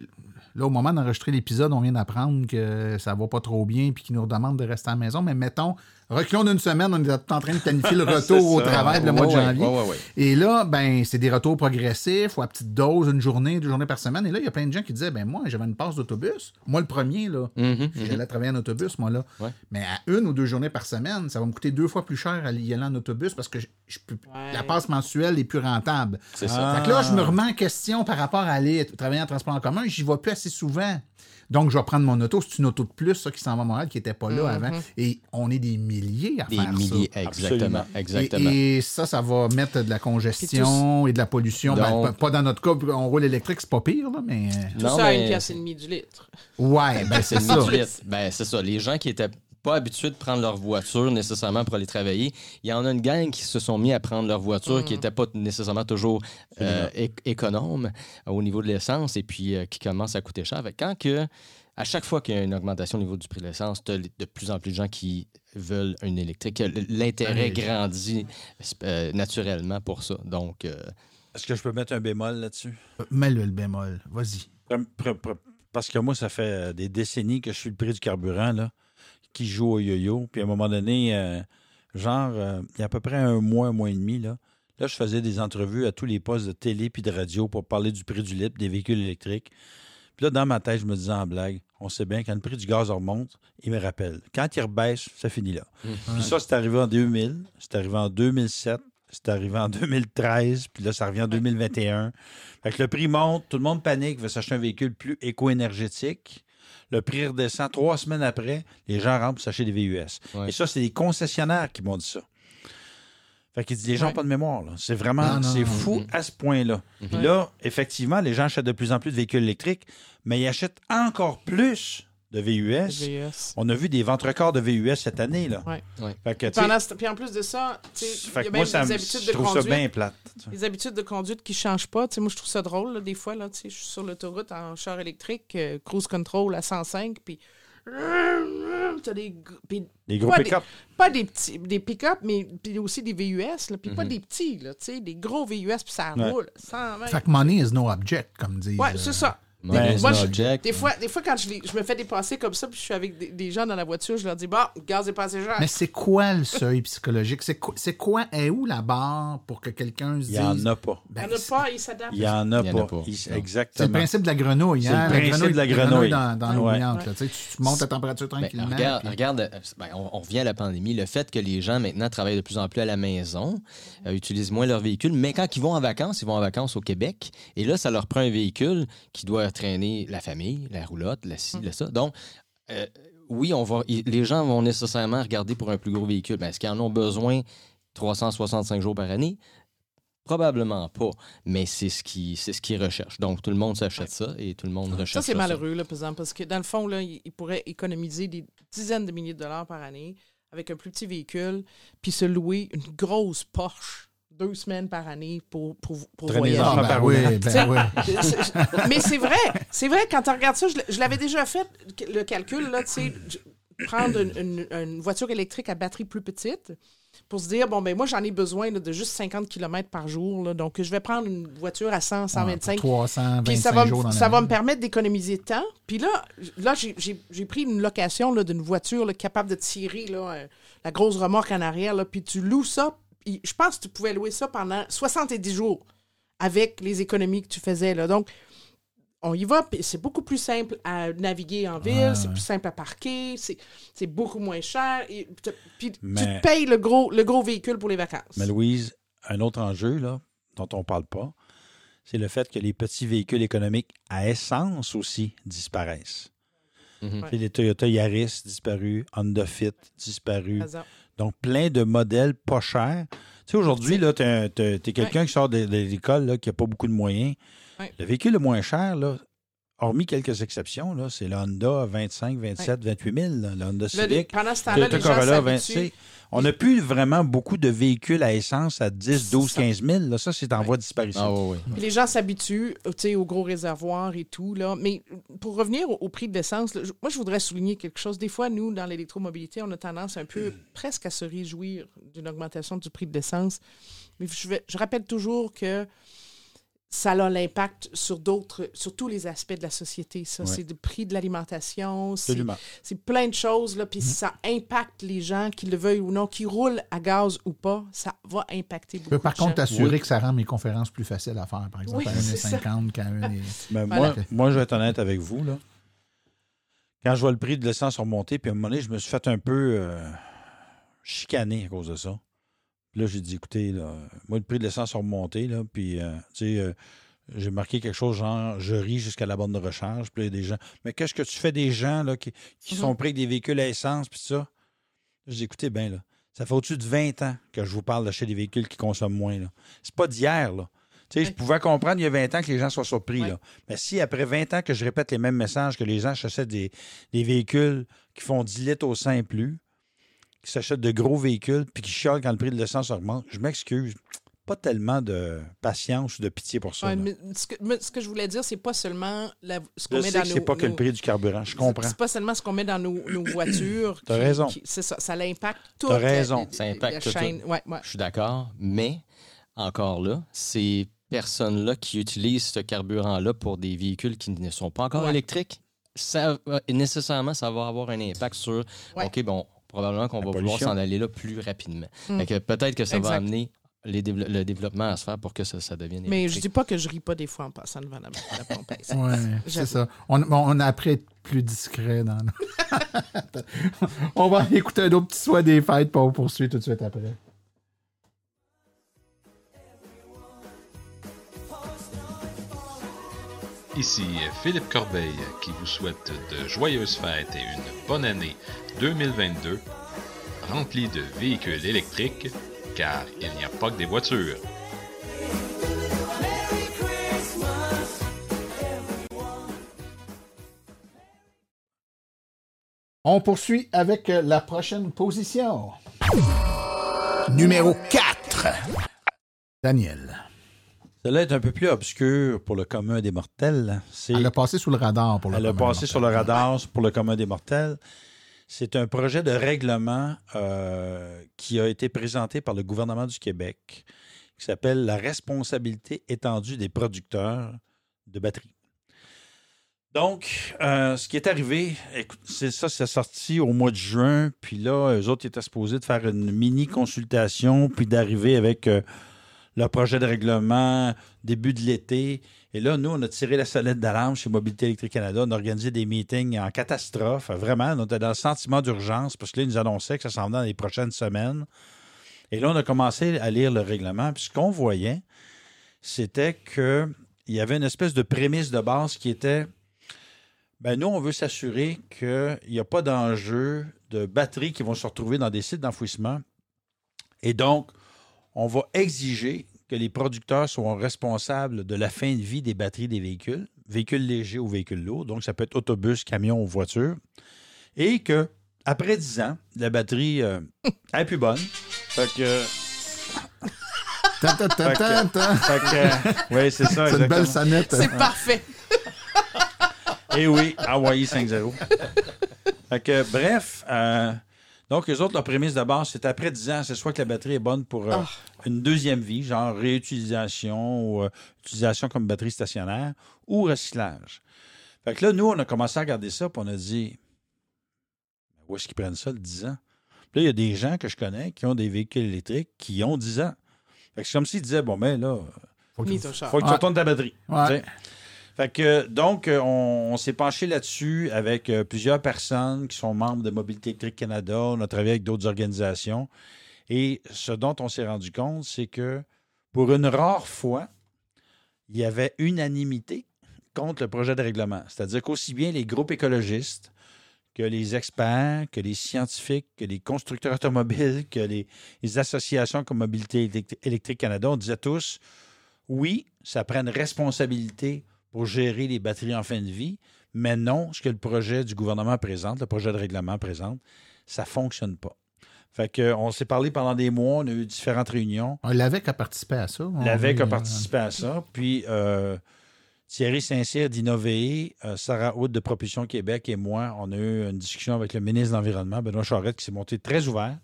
là, au moment d'enregistrer l'épisode, on vient d'apprendre que ça va pas trop bien puis qu'ils nous redemandent de rester à la maison. Mais mettons, reculons d'une semaine, on est en train de planifier le retour au travail le mois de janvier. ouais, ouais, ouais. Et là, ben, c'est des retours progressifs ou à petite dose, une journée, deux journées par semaine. Et là, il y a plein de gens qui disaient, ben moi, j'avais une passe d'autobus. Moi, le premier, là, Mhm, j'allais travailler en autobus, moi, là. Ouais. Mais à une ou deux journées par semaine, ça va me coûter deux fois plus cher à y aller en autobus parce que je, je peux- Ouais. la passe mensuelle est plus rentable. C'est ça. Fait que là, je me remets en question par rapport à aller travailler en transport en commun. J'y vais plus assez souvent. Donc, je vais prendre mon auto. C'est une auto de plus, ça, qui s'en va à Montréal, qui n'était pas là avant. Et on est des milliers à Des faire milliers, ça. exactement. Exactement. Et, et ça, ça va mettre de la congestion et de la pollution. Ben, Donc- pas- pas dans notre cas, on roule électrique, c'est pas pire, là, mais. Tout Non, ça à mais- une pièce et demie du litre. Ouais, ben c'est ça. Ben, c'est ça. Les gens qui étaient pas habitués de prendre leur voiture nécessairement pour aller travailler, il y en a une gang qui se sont mis à prendre leur voiture qui n'était pas nécessairement toujours euh, économe euh, au niveau de l'essence et puis euh, qui commence à coûter cher. Fait quand que, à chaque fois qu'il y a une augmentation au niveau du prix de l'essence, tu as de plus en plus de gens qui veulent une électrique. L'intérêt grandit euh, naturellement pour ça. Donc, euh, Est-ce que je peux mettre un bémol là-dessus? Mets-le le bémol. Vas-y. Parce que moi, ça fait des décennies que je suis le prix du carburant, là, qui joue au yo-yo. Puis à un moment donné, euh, genre, euh, il y a à peu près un mois, un mois et demi, là, là, je faisais des entrevues à tous les postes de télé puis de radio pour parler du prix du litre, des véhicules électriques. Puis là, dans ma tête, je me disais en blague, on sait bien, quand le prix du gaz remonte, il me rappelle. Quand il rebaisse, ça finit là. Puis ça, c'est arrivé en 2000, c'est arrivé en 2007, c'est arrivé en 2013, puis là, ça revient en 2021. Fait que le prix monte, tout le monde panique, veut s'acheter un véhicule plus éco-énergétique. Le prix redescend trois semaines après, les gens rentrent pour s'acheter des VUS. Ouais. Et ça, c'est les concessionnaires qui m'ont dit ça. Fait qu'ils disent, les gens pas de mémoire. C'est vraiment, c'est fou à ce point-là. Là, effectivement, les gens achètent de plus en plus de véhicules électriques, mais ils achètent encore plus de VUS. VUS. On a vu des ventes records de VUS cette année. Là. Ouais. Ouais. Fait que, Pendant Puis en plus de ça, tu sais, il y a moi, même ça des habitudes je de trouve ça conduite. bien plate. Les habitudes de conduite qui ne changent pas. Tu sais, moi, je trouve ça drôle, là, des fois. Là, tu sais, je suis sur l'autoroute en char électrique, euh, cruise control à 105, puis. T'as des. Les gros pas des- pick-up. Pas des petits. Des pick-up, mais puis aussi des VUS, là, puis pas des petits, là, tu sais, des gros VUS, puis ça Ouais. roule. 120. Fait que money is no object, comme disent. Ouais, euh, c'est ça. Is Moi, je-. Des fois, des fois quand je, je me fais dépasser comme ça, puis je suis avec des, des gens dans la voiture, je leur dis, bah, le gaz est passé cher. Mais c'est quoi le seuil psychologique? C'est quoi, c'est quoi, est où la barre pour que quelqu'un se Il dise. n'y en a pas. Il n'y en a c'est- pas, ils s'adaptent. Il n'y en a Il y en a pas. pas. Il- Non. C'est le Exactement. principe de la grenouille. C'est Hein? le principe de la grenouille. dans, dans Ouais. là. Tu, sais, tu montes la température Ben, tranquillement. regarde, puis- regarde euh, ben, on, on revient à la pandémie. Le fait que les gens maintenant travaillent de plus en plus à la maison, euh, utilisent moins leur véhicule, mais quand ils vont en vacances, ils vont en vacances au Québec. Et là, ça leur prend un véhicule qui doit traîner la famille, la roulotte, la ci, la ça. Donc, euh, oui, on va, les gens vont nécessairement regarder pour un plus gros véhicule. Mais est-ce qu'ils en ont besoin 365 jours par année? Probablement pas, mais c'est ce qui c'est ce qu'ils recherchent. Donc tout le monde s'achète ça et tout le monde recherche Ça, c'est malheureux, là, par exemple, parce que dans le fond, là, il il pourrait économiser des dizaines de milliers de dollars par année avec un plus petit véhicule, puis se louer une grosse Porsche deux semaines par année pour, pour, pour voyager. ben par oui, ben oui. Mais c'est vrai, c'est vrai, quand tu regardes ça, je, l'avais déjà fait, le calcul, là, tu sais, prendre une, une- une voiture électrique à batterie plus petite pour se dire, bon, ben moi, j'en ai besoin là, de juste 50 km par jour, là, donc je vais prendre une voiture à 100, 125 325 puis ça va, jours dans ça va me permettre d'économiser de temps. Puis là, là j'ai- j'ai j'ai pris une location là, d'une voiture là, capable de tirer là, euh, la grosse remorque en arrière. Puis tu loues ça. Puis je pense que tu pouvais louer ça pendant 70 jours avec les économies que tu faisais. Là. Donc, on y va. puis C'est beaucoup plus simple à naviguer en ville. Ouais, c'est ouais. plus simple à parquer. C'est c'est beaucoup moins cher. Et, te- puis tu te payes le gros, le gros véhicule pour les vacances. Mais Louise, un autre enjeu là, dont on ne parle pas, c'est le fait que les petits véhicules économiques à essence aussi disparaissent. Mhm. Les Toyota Yaris disparus, Honda Fit disparus. Donc, plein de modèles pas chers. Tu sais, aujourd'hui, là, tu es, quelqu'un qui sort de, de l'école, là, qui n'a pas beaucoup de moyens. Ouais. Le véhicule le moins cher, là, hormis quelques exceptions, là, c'est le Honda 25, 27, 28 000, là, le Honda Civic. pendant ce temps-là, Toyota les Corolla, 20, s'habituent. tu sais, on n'a plus vraiment beaucoup de véhicules à essence à 10, 12, ça. 15 000. Là, ça, c'est en voie de disparition. Ah ouais, les gens s'habituent tu sais, aux gros réservoirs et tout. Là. Mais pour revenir au, au prix de l'essence, moi, je voudrais souligner quelque chose. Des fois, nous, dans l'électromobilité, on a tendance un peu presque à se réjouir d'une augmentation du prix de l'essence. Mais je, vais- je rappelle toujours que ça a l'impact sur d'autres, sur tous les aspects de la société. Ça, Ouais. c'est le prix de l'alimentation, c'est Absolument. c'est plein de choses, là, puis ça impacte les gens, qu'ils le veuillent ou non, qui roulent à gaz ou pas, ça va impacter Je beaucoup peux par de contre gens. t'assurer que ça rend mes conférences plus faciles à faire, par exemple, Oui, à c'est ça. 1,50 qu'à 1 et... Mais Voilà. moi, moi, je vais être honnête avec vous. Là. Quand je vois le prix de l'essence remonter, puis à un moment donné, je me suis fait un peu euh, chicaner à cause de ça. Là, j'ai dit, écoutez, là, moi, le prix de l'essence a remonté, là, puis, euh, tu sais, euh, j'ai marqué quelque chose genre, je ris jusqu'à la borne de recharge. Puis il y a des gens, mais qu'est-ce que tu fais des gens là, qui, qui sont pris avec des véhicules à essence, puis ça? J'ai dit, écoutez, bien, là, ça fait au-dessus de 20 ans que je vous parle d'acheter des véhicules qui consomment moins. Là. C'est pas d'hier, là. Tu sais, je pouvais comprendre il y a 20 ans que les gens soient surpris. Ouais. Là. Mais si après 20 ans que je répète les mêmes messages, que les gens s'achètent des, des véhicules qui font 10 litres au 5 plus, qui s'achètent de gros véhicules, puis qui chialent quand le prix de l'essence augmente, je m'excuse. Pas tellement de patience ou de pitié pour ça. Ouais, là. mais ce, que, mais ce que je voulais dire, c'est pas seulement la- ce qu'on met sais dans que nos. c'est pas que le prix du carburant. Je comprends. C'est pas seulement ce qu'on met dans nos, nos voitures. T'as raison. C'est ça, ça l'impacte tout. T'as raison. Ça impacte la tout. chaîne. Ouais, ouais. Je suis d'accord, mais encore là, ces personnes-là qui utilisent ce carburant-là pour des véhicules qui ne sont pas encore Ouais. électriques, ça va- nécessairement, ça va avoir un impact sur Ouais. OK, bon, probablement qu'on va vouloir s'en aller là plus rapidement. Mm. Peut-être que ça Exact. va amener les le développement à se faire pour que ça, ça devienne Mais je électrique. dis pas que je ris pas des fois en passant devant la, la pompe. Ouais, c'est ça. On, on a appris à être plus discret dans On va écouter un autre petit soin des fêtes pour poursuivre tout de suite après. Ici Philippe Corbeil qui vous souhaite de joyeuses fêtes et une bonne année 2022 remplie de véhicules électriques car il n'y a pas que des voitures. On poursuit avec la prochaine position. Numéro 4. Daniel. Celle-là est un peu plus obscure pour le commun des mortels. Elle a passé sous le radar pour le Elle a commun passé mortel. sur le radar pour le commun des mortels. C'est un projet de règlement euh, qui a été présenté par le gouvernement du Québec qui s'appelle la responsabilité étendue des producteurs de batteries. Donc, euh, ce qui est arrivé, c'est ça, c'est sorti au mois de juin, puis là, eux autres étaient supposés de faire une mini consultation, puis d'arriver avec euh, leur projet de règlement début de l'été. Et là, nous, on a tiré la sonnette d'alarme chez Mobilité électrique Canada. On a organisé des meetings en catastrophe. Vraiment, on était dans le sentiment d'urgence parce que là, ils nous annonçaient que ça s'en venait dans les prochaines semaines. Et là, on a commencé à lire le règlement. Puis ce qu'on voyait, c'était qu'il y avait une espèce de prémisse de base qui était ben nous, on veut s'assurer qu'il n'y a pas d'enjeu de batteries qui vont se retrouver dans des sites d'enfouissement. Et donc, on va exiger que les producteurs soient responsables de la fin de vie des batteries des véhicules, véhicules légers ou véhicules lourds, donc ça peut être autobus, camion ou voiture, et que après 10 ans, la batterie euh, est plus bonne. Fait que. Ta, ta, ta, ta, ta. Fait que, oui, c'est ça. C'est une belle sonnette. C'est parfait. Eh oui, Hawaii 5-0. fait que, bref, euh, donc les autres, leur prémisse de base, c'est après 10 ans, c'est soit que la batterie est bonne pour euh, Ah. une deuxième vie, genre réutilisation ou euh, utilisation comme batterie stationnaire, ou recyclage. Fait que là, nous, on a commencé à regarder ça, puis on a dit, où est-ce qu'ils prennent ça, le 10 ans? Puis là, il y a des gens que je connais qui ont des véhicules électriques qui ont 10 ans. Fait que c'est comme s'ils disaient, bon, ben là, Faut que- char. faut que tu Ouais. retournes ta batterie. Ouais. Fait que, donc, euh, on, s'est penché là-dessus avec euh, plusieurs personnes qui sont membres de Mobilité électrique Canada. On a travaillé avec d'autres organisations. Et ce dont on s'est rendu compte, c'est que pour une rare fois, il y avait unanimité contre le projet de règlement. C'est-à-dire qu'aussi bien les groupes écologistes que les experts, que les scientifiques, que les constructeurs automobiles, que les, les associations comme Mobilité Électri- électrique Canada, on disait tous, oui, ça prend une responsabilité pour gérer les batteries en fin de vie, mais non, ce que le projet du gouvernement présente, le projet de règlement présente, ça ne fonctionne pas. Fait que, on s'est parlé pendant des mois, on a eu différentes réunions. Ah, L'AVEC a participé à ça. On L'AVEC a euh, participé à ça. Puis euh, Thierry Saint-Cyr d'Innover, euh, Sarah Hood de Propulsion Québec et moi, on a eu une discussion avec le ministre de l'Environnement, Benoît Charette, qui s'est monté très ouvert.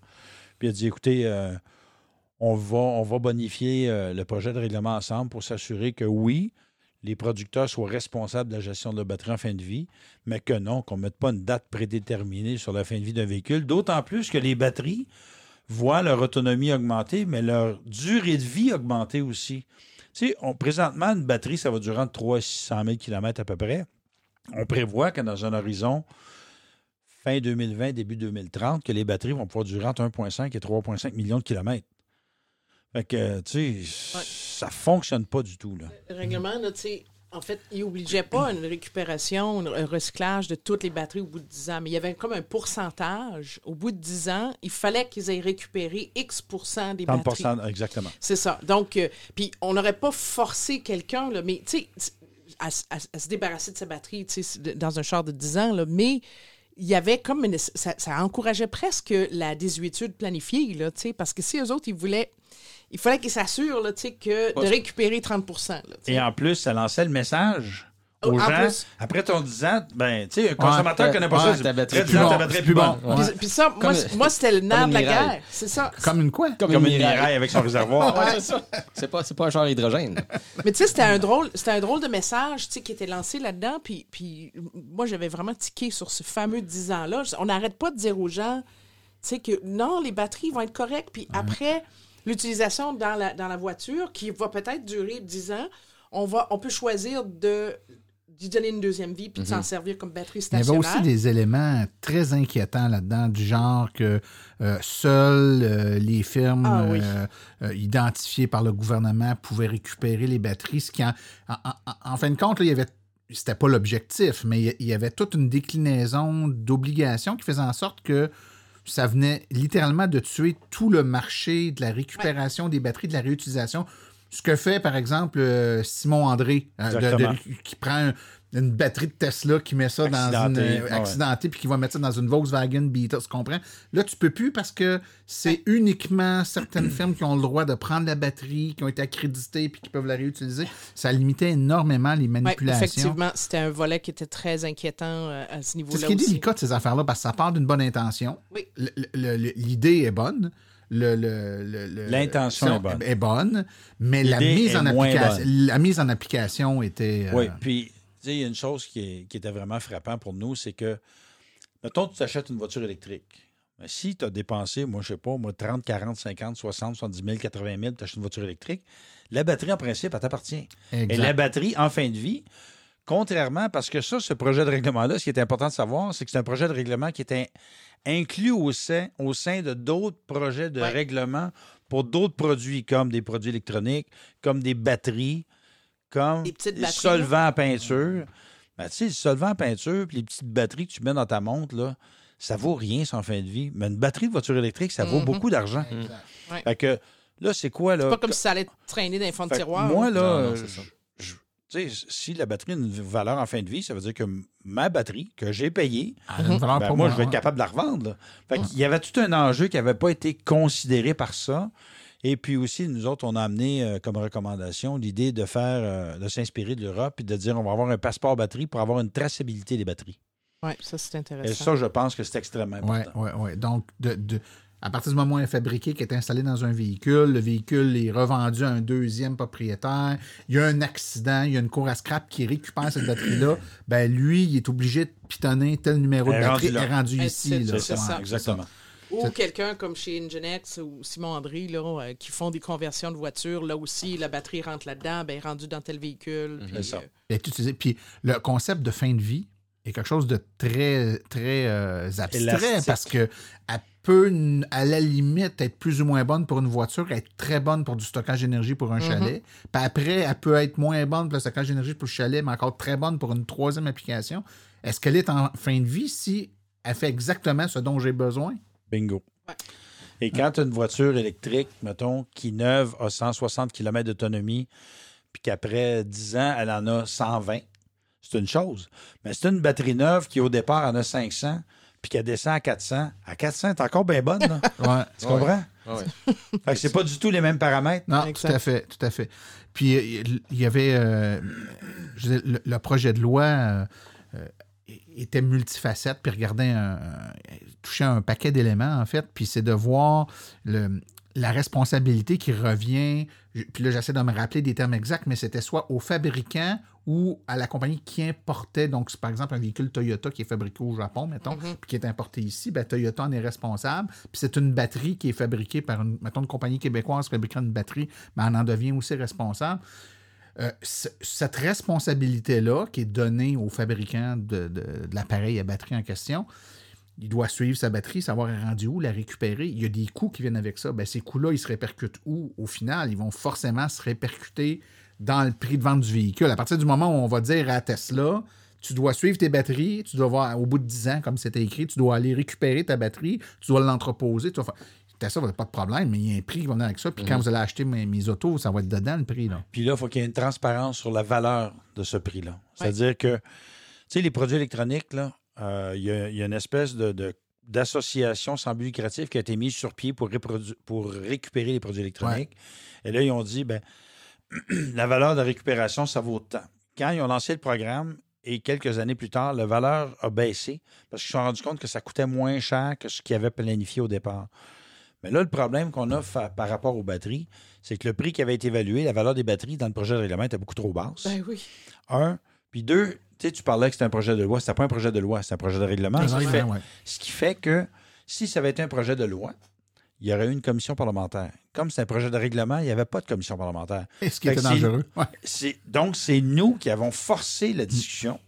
Puis il a dit écoutez, euh, on, va, on va bonifier le projet de règlement ensemble pour s'assurer que oui, les producteurs soient responsables de la gestion de la batterie en fin de vie, mais que non, qu'on ne mette pas une date prédéterminée sur la fin de vie d'un véhicule. D'autant plus que les batteries voient leur autonomie augmenter, mais leur durée de vie augmenter aussi. Tu sais, présentement, une batterie, ça va durer entre 3 et 600 000 km à peu près. On prévoit que dans un horizon fin 2020, début 2030, que les batteries vont pouvoir durer entre 1,5 et 3,5 millions de kilomètres. Fait que, tu sais, ça fonctionne pas du tout, là. Le règlement, là, tu sais, en fait, il n'obligeait pas une récupération, un recyclage de toutes les batteries au bout de 10 ans, mais il y avait comme un pourcentage. Au bout de 10 ans, il fallait qu'ils aient récupéré X des 30 batteries. exactement. C'est ça. Donc, euh, puis on n'aurait pas forcé quelqu'un, là, mais tu sais, à, à- à se débarrasser de sa batterie, tu sais, dans un char de 10 ans, là, mais il y avait comme une, ça, ça encourageait presque la désuétude planifiée, là, parce que si eux autres, ils voulaient, il fallait qu'ils s'assurent, là, tu sais, que de récupérer 30 là. Et en plus, ça lançait le message Oh, aux en gens. plus. Après ton 10 ans, ben, tu sais, un consommateur Ouais, connaît pas ouais, ça. Après est 10 ans, plus bon, plus plus. Puis, puis ça, moi, Comme- moi c'était le nerf de la guerre. C'est ça. Comme une quoi? Comme, Comme une une miraille. miraille avec son réservoir. Ouais, c'est pas, c'est pas un genre d'hydrogène. Mais tu sais, c'était un drôle, c'était un drôle de message, tu sais, qui était lancé là-dedans. Puis, puis moi, j'avais vraiment tiqué sur ce fameux 10 ans-là. On n'arrête pas de dire aux gens, tu sais, que non, les batteries vont être correctes. Puis après, l'utilisation dans la, dans la voiture, qui va peut-être durer 10 ans, on, va, on peut choisir de d'y donner une deuxième vie puis de s'en servir comme batterie Il y avait stationnaire. aussi des éléments très inquiétants là-dedans, du genre que euh, seules euh, les firmes Ah oui. euh, identifiées par le gouvernement pouvaient récupérer les batteries, ce qui, en, en- en- en fin de compte, là, il y avait c'était pas l'objectif, mais il y- il y avait toute une déclinaison d'obligations qui faisait en sorte que ça venait littéralement de tuer tout le marché de la récupération des batteries, de la réutilisation. Ce que fait, par exemple, euh, Simon André, euh, de- de- Exactement. qui prend un- une batterie de Tesla, qui met ça dans une euh, ouais. accidentée, puis qui va mettre ça dans une Volkswagen Beetle, tu comprends? Là, tu peux plus parce que c'est uniquement certaines firmes qui ont le droit de prendre la batterie, qui ont été accréditées, puis qui peuvent la réutiliser. Ça limitait énormément les Ouais, manipulations. effectivement, c'était un volet qui était très inquiétant euh, à ce C'est niveau-là. ce qui est aussi. délicat de ces affaires-là, parce que ça part d'une bonne intention. Oui. L'idée est bonne. Le- le- le- le- L'intention est bonne. mais la L'idée mise, est en moins application, bonne. la mise en application était. euh, Oui, puis, tu sais, il y a une chose qui, est- qui était vraiment frappant pour nous, c'est que, mettons, tu t'achètes une voiture électrique. Mais si tu as dépensé, moi, je sais pas, moi, 30, 40, 50, 60, 70 000, 80 000, tu achètes une voiture électrique, la batterie, en principe, elle t'appartient. Et la batterie, en fin de vie, contrairement, parce que ça, ce projet de règlement-là, ce qui est important de savoir, c'est que c'est un projet de règlement qui est in- inclus au sein, au sein de d'autres projets de Ouais. règlement pour d'autres produits, comme des produits électroniques, comme des batteries, comme batteries, solvants à peinture. Ben, tu sais, le solvant à peinture, puis les petites batteries que tu mets dans ta montre, là, ça vaut rien sans fin de vie. Mais une batterie de voiture électrique, ça vaut Mhm. beaucoup d'argent. Ouais. Fait que Là, c'est quoi, là? C'est pas comme si ça allait traîner dans les fonds de tiroir. Moi, là, Non, non, je- je- si la batterie a une valeur en fin de vie, ça veut dire que ma batterie que j'ai payée, ben, pour moi, moi, je vais être capable de la revendre. là. Fait qu'il y avait tout un enjeu qui n'avait pas été considéré par ça. Et puis aussi, nous autres, on a amené euh, comme recommandation l'idée de faire, euh, de s'inspirer de l'Europe et de dire on va avoir un passeport batterie pour avoir une traçabilité des batteries. Oui, ça, c'est Et intéressant. ça, je pense que c'est extrêmement important. oui, oui. Donc, de, de- à partir du moment où elle est fabriquée, qui est installée dans un véhicule, le véhicule est revendu à un deuxième propriétaire, il y a un accident, il y a une cour à scrap qui récupère cette batterie-là, ben lui, il est obligé de pitonner tel numéro de Elle est batterie rendue là. est rendu ici. c'est- ça, exactement. Ou quelqu'un comme chez Ingenex ou Simon André, là, euh, qui font des conversions de voitures. Là aussi, la batterie rentre là-dedans, ben, elle est rendue dans tel véhicule. puis, C'est ça. euh. Puis le concept de fin de vie est quelque chose de très, très euh, abstrait Élastique. parce que elle peut, à la limite, être plus ou moins bonne pour une voiture, être très bonne pour du stockage d'énergie pour un chalet. Puis après, elle peut être moins bonne pour le stockage d'énergie pour le chalet, mais encore très bonne pour une troisième application. Est-ce qu'elle est en fin de vie si elle fait exactement ce dont j'ai besoin? Bingo. Et quand tu as une voiture électrique, mettons, qui neuve a 160 km d'autonomie, puis qu'après 10 ans, elle en a 120, c'est une chose. Mais c'est une batterie neuve qui, au départ, en a 500, puis qu'elle descend à 400. À 400, elle est encore bien bonne, là. Ouais. Tu comprends? Ouais. Fait que c'est pas du tout les mêmes paramètres. Non, Exact. tout à fait, tout à fait. Puis il y avait euh, je veux dire, le, le projet de loi euh, euh, était multifacette, puis regardait un, touchait un paquet d'éléments en fait, puis c'est de voir le, la responsabilité qui revient. Puis là, j'essaie de me rappeler des termes exacts, mais c'était soit au fabricant ou à la compagnie qui importait. Donc, par exemple un véhicule Toyota qui est fabriqué au Japon, mettons, puis qui est importé ici, ben, Toyota en est responsable. Puis c'est une batterie qui est fabriquée par une, mettons, une compagnie québécoise fabriquant une batterie, mais on en devient aussi responsable. Euh, cette responsabilité-là, qui est donnée au fabricant de, l'appareil à batterie en question, il doit suivre sa batterie, savoir elle est rendue où, la récupérer. Il y a des coûts qui viennent avec ça. Ben, ces coûts-là, ils se répercutent où? Au final, ils vont forcément se répercuter dans le prix de vente du véhicule. À partir du moment où on va dire à Tesla, tu dois suivre tes batteries, tu dois voir au bout de 10 ans, comme c'était écrit, tu dois aller récupérer ta batterie, tu dois l'entreposer. Tu Tesla, va pas de problème, mais il y a un prix qui va venir avec ça. Puis quand vous allez acheter mes, mes autos, ça va être dedans le prix. Là. Puis là, il faut qu'il y ait une transparence sur la valeur de ce prix-là. C'est-à-dire que, tu sais, les produits électroniques, là, euh, il y, a- il y a une espèce de, d'association sans but lucratif qui a été mise sur pied pour, pour récupérer les produits électroniques. Et là, ils ont dit, ben, la valeur de récupération, ça vaut tant. Quand ils ont lancé le programme, et quelques années plus tard, la valeur a baissé parce qu'ils se sont rendus compte que ça coûtait moins cher que ce qu'ils avaient planifié au départ. Mais là, le problème qu'on a fa- par rapport aux batteries, c'est que le prix qui avait été évalué, la valeur des batteries dans le projet de règlement était beaucoup trop basse. Ben oui. Un. Puis deux, tu sais, tu parlais que c'était un projet de loi. C'était pas un projet de loi, c'est un projet de règlement. Ce qui, fait, règlement, ouais. ce qui fait que si ça avait été un projet de loi, il y aurait eu une commission parlementaire. Comme c'est un projet de règlement, il n'y avait pas de commission parlementaire. Et ce qui Fait était dangereux. Ouais. c'est- donc, c'est nous qui avons forcé la discussion,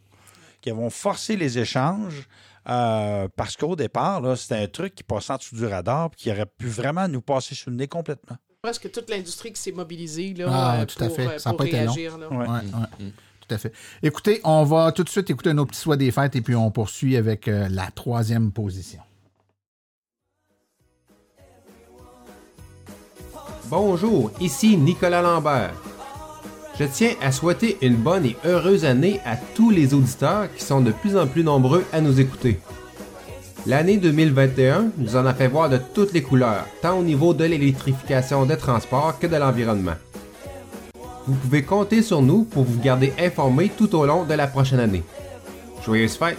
qui avons forcé les échanges, euh, parce qu'au départ, c'était un truc qui passait en dessous du radar, puis qui aurait pu vraiment nous passer sous le nez complètement. Presque toute l'industrie qui s'est mobilisée là, Ah, euh, tout à pour, fait. euh, Ça n'a pour pas été long. réagir. là. Ouais. Ouais, ouais. Tout à fait. Écoutez, on va tout de suite écouter nos petits soins des fêtes et puis on poursuit avec euh, la troisième position. Bonjour, ici Nicolas Lambert. Je tiens à souhaiter une bonne et heureuse année à tous les auditeurs qui sont de plus en plus nombreux à nous écouter. L'année 2021 nous en a fait voir de toutes les couleurs, tant au niveau de l'électrification des transports que de l'environnement. Vous pouvez compter sur nous pour vous garder informés tout au long de la prochaine année. Joyeuses fêtes!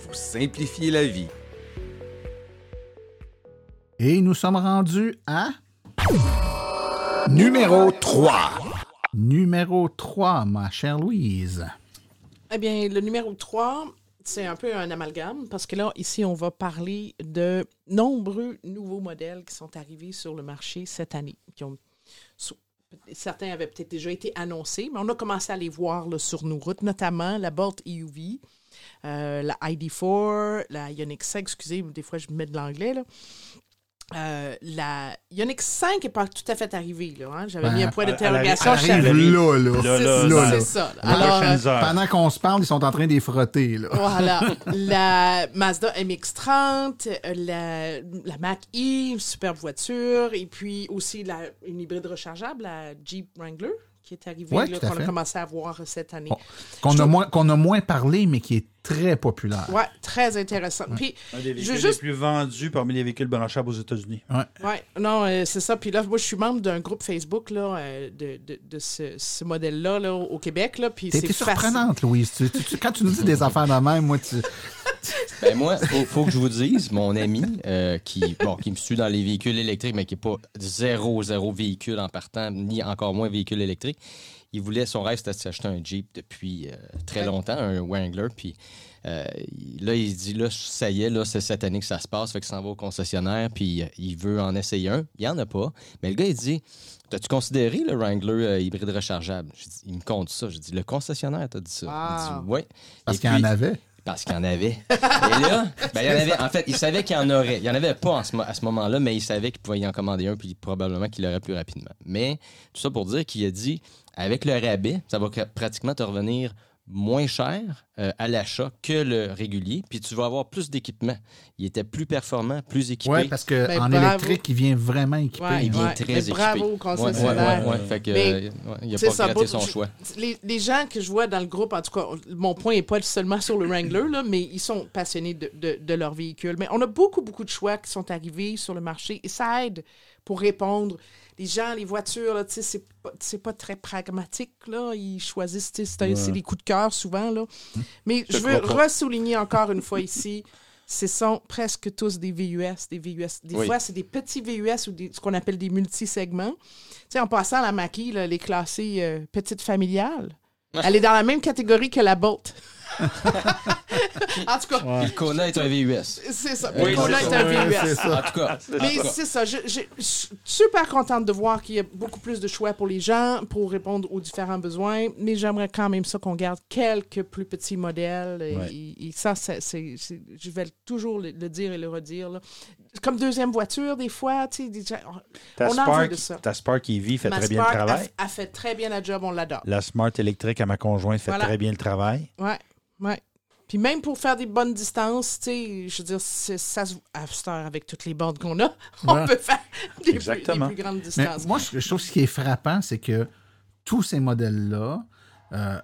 vous simplifier la vie. Et nous sommes rendus à. Numéro 3. Numéro 3, ma chère Louise. Eh bien, le numéro 3, c'est un peu un amalgame parce que là, ici, on va parler de nombreux nouveaux modèles qui sont arrivés sur le marché cette année. Qui ont, certains avaient peut-être déjà été annoncés, mais on a commencé à les voir là, sur nos routes, notamment la Bolt EUV, euh, la ID4, la Ioniq 5, excusez, des fois je me mets de l'anglais, là. Euh, la Ioniq 5 n'est pas tout à fait arrivée. Là, hein. J'avais Ben, mis un point d'interrogation. elle arrive là, là. C'est Là, ça, là, c'est là. ça. Dans les Alors, euh. Pendant qu'on se parle, ils sont en train d'y frotter. Là. voilà. La Mazda MX-30, euh, la, la Mach-E, superbe voiture, et puis aussi la, une hybride rechargeable, la Jeep Wrangler, qui est arrivée, Ouais, qu'on a commencé à voir cette année. Qu'on Je a, trouve- moins, qu'on a moins parlé, mais qui est très populaire. Ouais, très intéressant. Puis, Un des véhicules juste les plus vendus parmi les véhicules branchables aux États-Unis. Ouais, non, euh, c'est ça. Puis là, moi, je suis membre d'un groupe Facebook là, euh, de, de, de ce, ce modèle-là là, au Québec. Là, puis T'es c'est surprenante, Louise. Tu- tu- tu- quand tu nous dis des affaires de même, moi, tu. Ben moi, faut, faut que je vous dise, mon ami euh, qui, bon, qui me suit dans les véhicules électriques, mais qui n'est pas zéro, zéro véhicule en partant, ni encore moins véhicule électrique, il voulait, son rêve, c'était de s'acheter un Jeep depuis euh, très longtemps, un Wrangler. Puis euh, là, il se dit, là, ça y est, là, c'est cette année que ça se passe, fait qu'il s'en va au concessionnaire, puis euh, il veut en essayer un. Il n'y en a pas. Mais le gars, il dit, T'as-tu considéré le Wrangler euh, hybride rechargeable? J'ai dit, il me compte ça. J'ai dit, le concessionnaire t'a dit ça. Il dit, oui. Parce qu'il y en avait. Parce qu'il y en avait. Et là, ben, il y en avait. En fait, il savait qu'il y en aurait. Il n'y en avait pas ce à ce moment-là, mais il savait qu'il pouvait y en commander un, puis probablement qu'il l'aurait plus rapidement. Mais tout ça pour dire qu'il a dit, avec le rabais, ça va pr- pratiquement te revenir moins cher euh, à l'achat que le régulier, puis tu vas avoir plus d'équipement. Il était plus performant, plus équipé. Oui, parce qu'en Ben, électrique, il vient vraiment équipé. Ouais, il vient ouais. très Mais équipé. bravo concessionnaire. ouais, ouais, ouais. Fait que, Mais, euh, ouais, il a c'est pas ça, regretté pour- son je- choix. Les, les gens que je vois dans le groupe, en tout cas, mon point n'est pas seulement sur le Wrangler, là, mais ils sont passionnés de, de- de leur véhicule. Mais on a beaucoup, beaucoup de choix qui sont arrivés sur le marché et ça aide pour répondre. Les gens, les voitures, là, tu sais, c'est pas, c'est pas très pragmatique. Là. Ils choisissent, c'est Ouais. c'est des coups de cœur souvent. Là. Mais Je je veux ressouligner encore une fois ici, ce sont presque tous des VUS. Des, VUS. des Oui. fois, c'est des petits VUS ou des- ce qu'on appelle des multisegments. Tu sais, en passant, la Mackie, là, elle est classée euh, petite familiale. Elle est dans la même catégorie que la Bolt. En tout cas, Il connaît un VUS. c'est ça. Oui, Le Kona est ça. un VUS. ça. En tout cas, Mais en c'est ça. Je, je- je suis super contente de voir qu'il y a beaucoup plus de choix pour les gens pour répondre aux différents besoins. Mais j'aimerais quand même ça qu'on garde quelques plus petits modèles. Et, Ouais. et- et ça, c'est- je vais toujours le, le dire et le redire. là. Comme deuxième voiture, des fois, tu sais, on en veut Spark, de ça. ta Spark EV fait Ma très bien le travail. A, fait très bien la job, on l'adore. La Smart électrique à ma conjointe fait Voilà. très bien le travail. Ouais, ouais. Puis même pour faire des bonnes distances, tu sais, je veux dire, c'est- ça se- à cette heure, avec toutes les bornes qu'on a, on Ouais. peut faire des, plus- Exactement. des plus grandes Mais distances. moi, je, je trouve ce qui est frappant, c'est que tous ces modèles-là euh,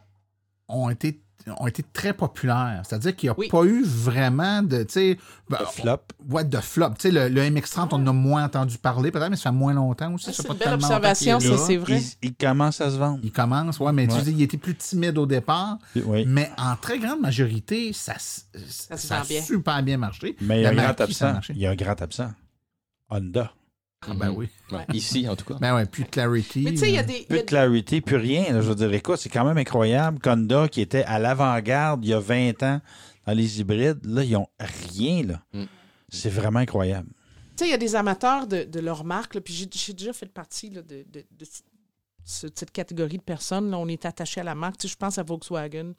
ont été ont été très populaires. C'est-à-dire qu'il n'y a pas eu vraiment de, tu sais... ben, flop. Ouais, de flop. Tu sais, le, le MX-30, on en a moins entendu parler, peut-être, mais ça fait moins longtemps aussi. Ah, ça c'est une belle observation, ça, c'est vrai. Il, il commence à se vendre. Il commence, ouais, mais tu dis, il était plus timide au départ. Oui. Mais en très grande majorité, ça, ça, a bien. super bien marché. Mais il y a un grand absent. Il y a un grand absent. Honda. Ah ben oui. Ouais, Ici, en tout cas. Ben ouais, plus de clarity. Mais tu sais, il y a euh, des. Plus de clarité, plus rien. là. Je veux dire, écoute, c'est quand même incroyable. Honda, qui était à l'avant-garde il y a 20 ans dans les hybrides, là, ils ont rien, là. Mm. C'est vraiment incroyable. Tu sais, il y a des amateurs de, de leur marque, là, puis j'ai déjà fait partie là, de, de- de ce- cette catégorie de personnes. Là, on est attaché à la marque. Tu sais, je pense à Volkswagen.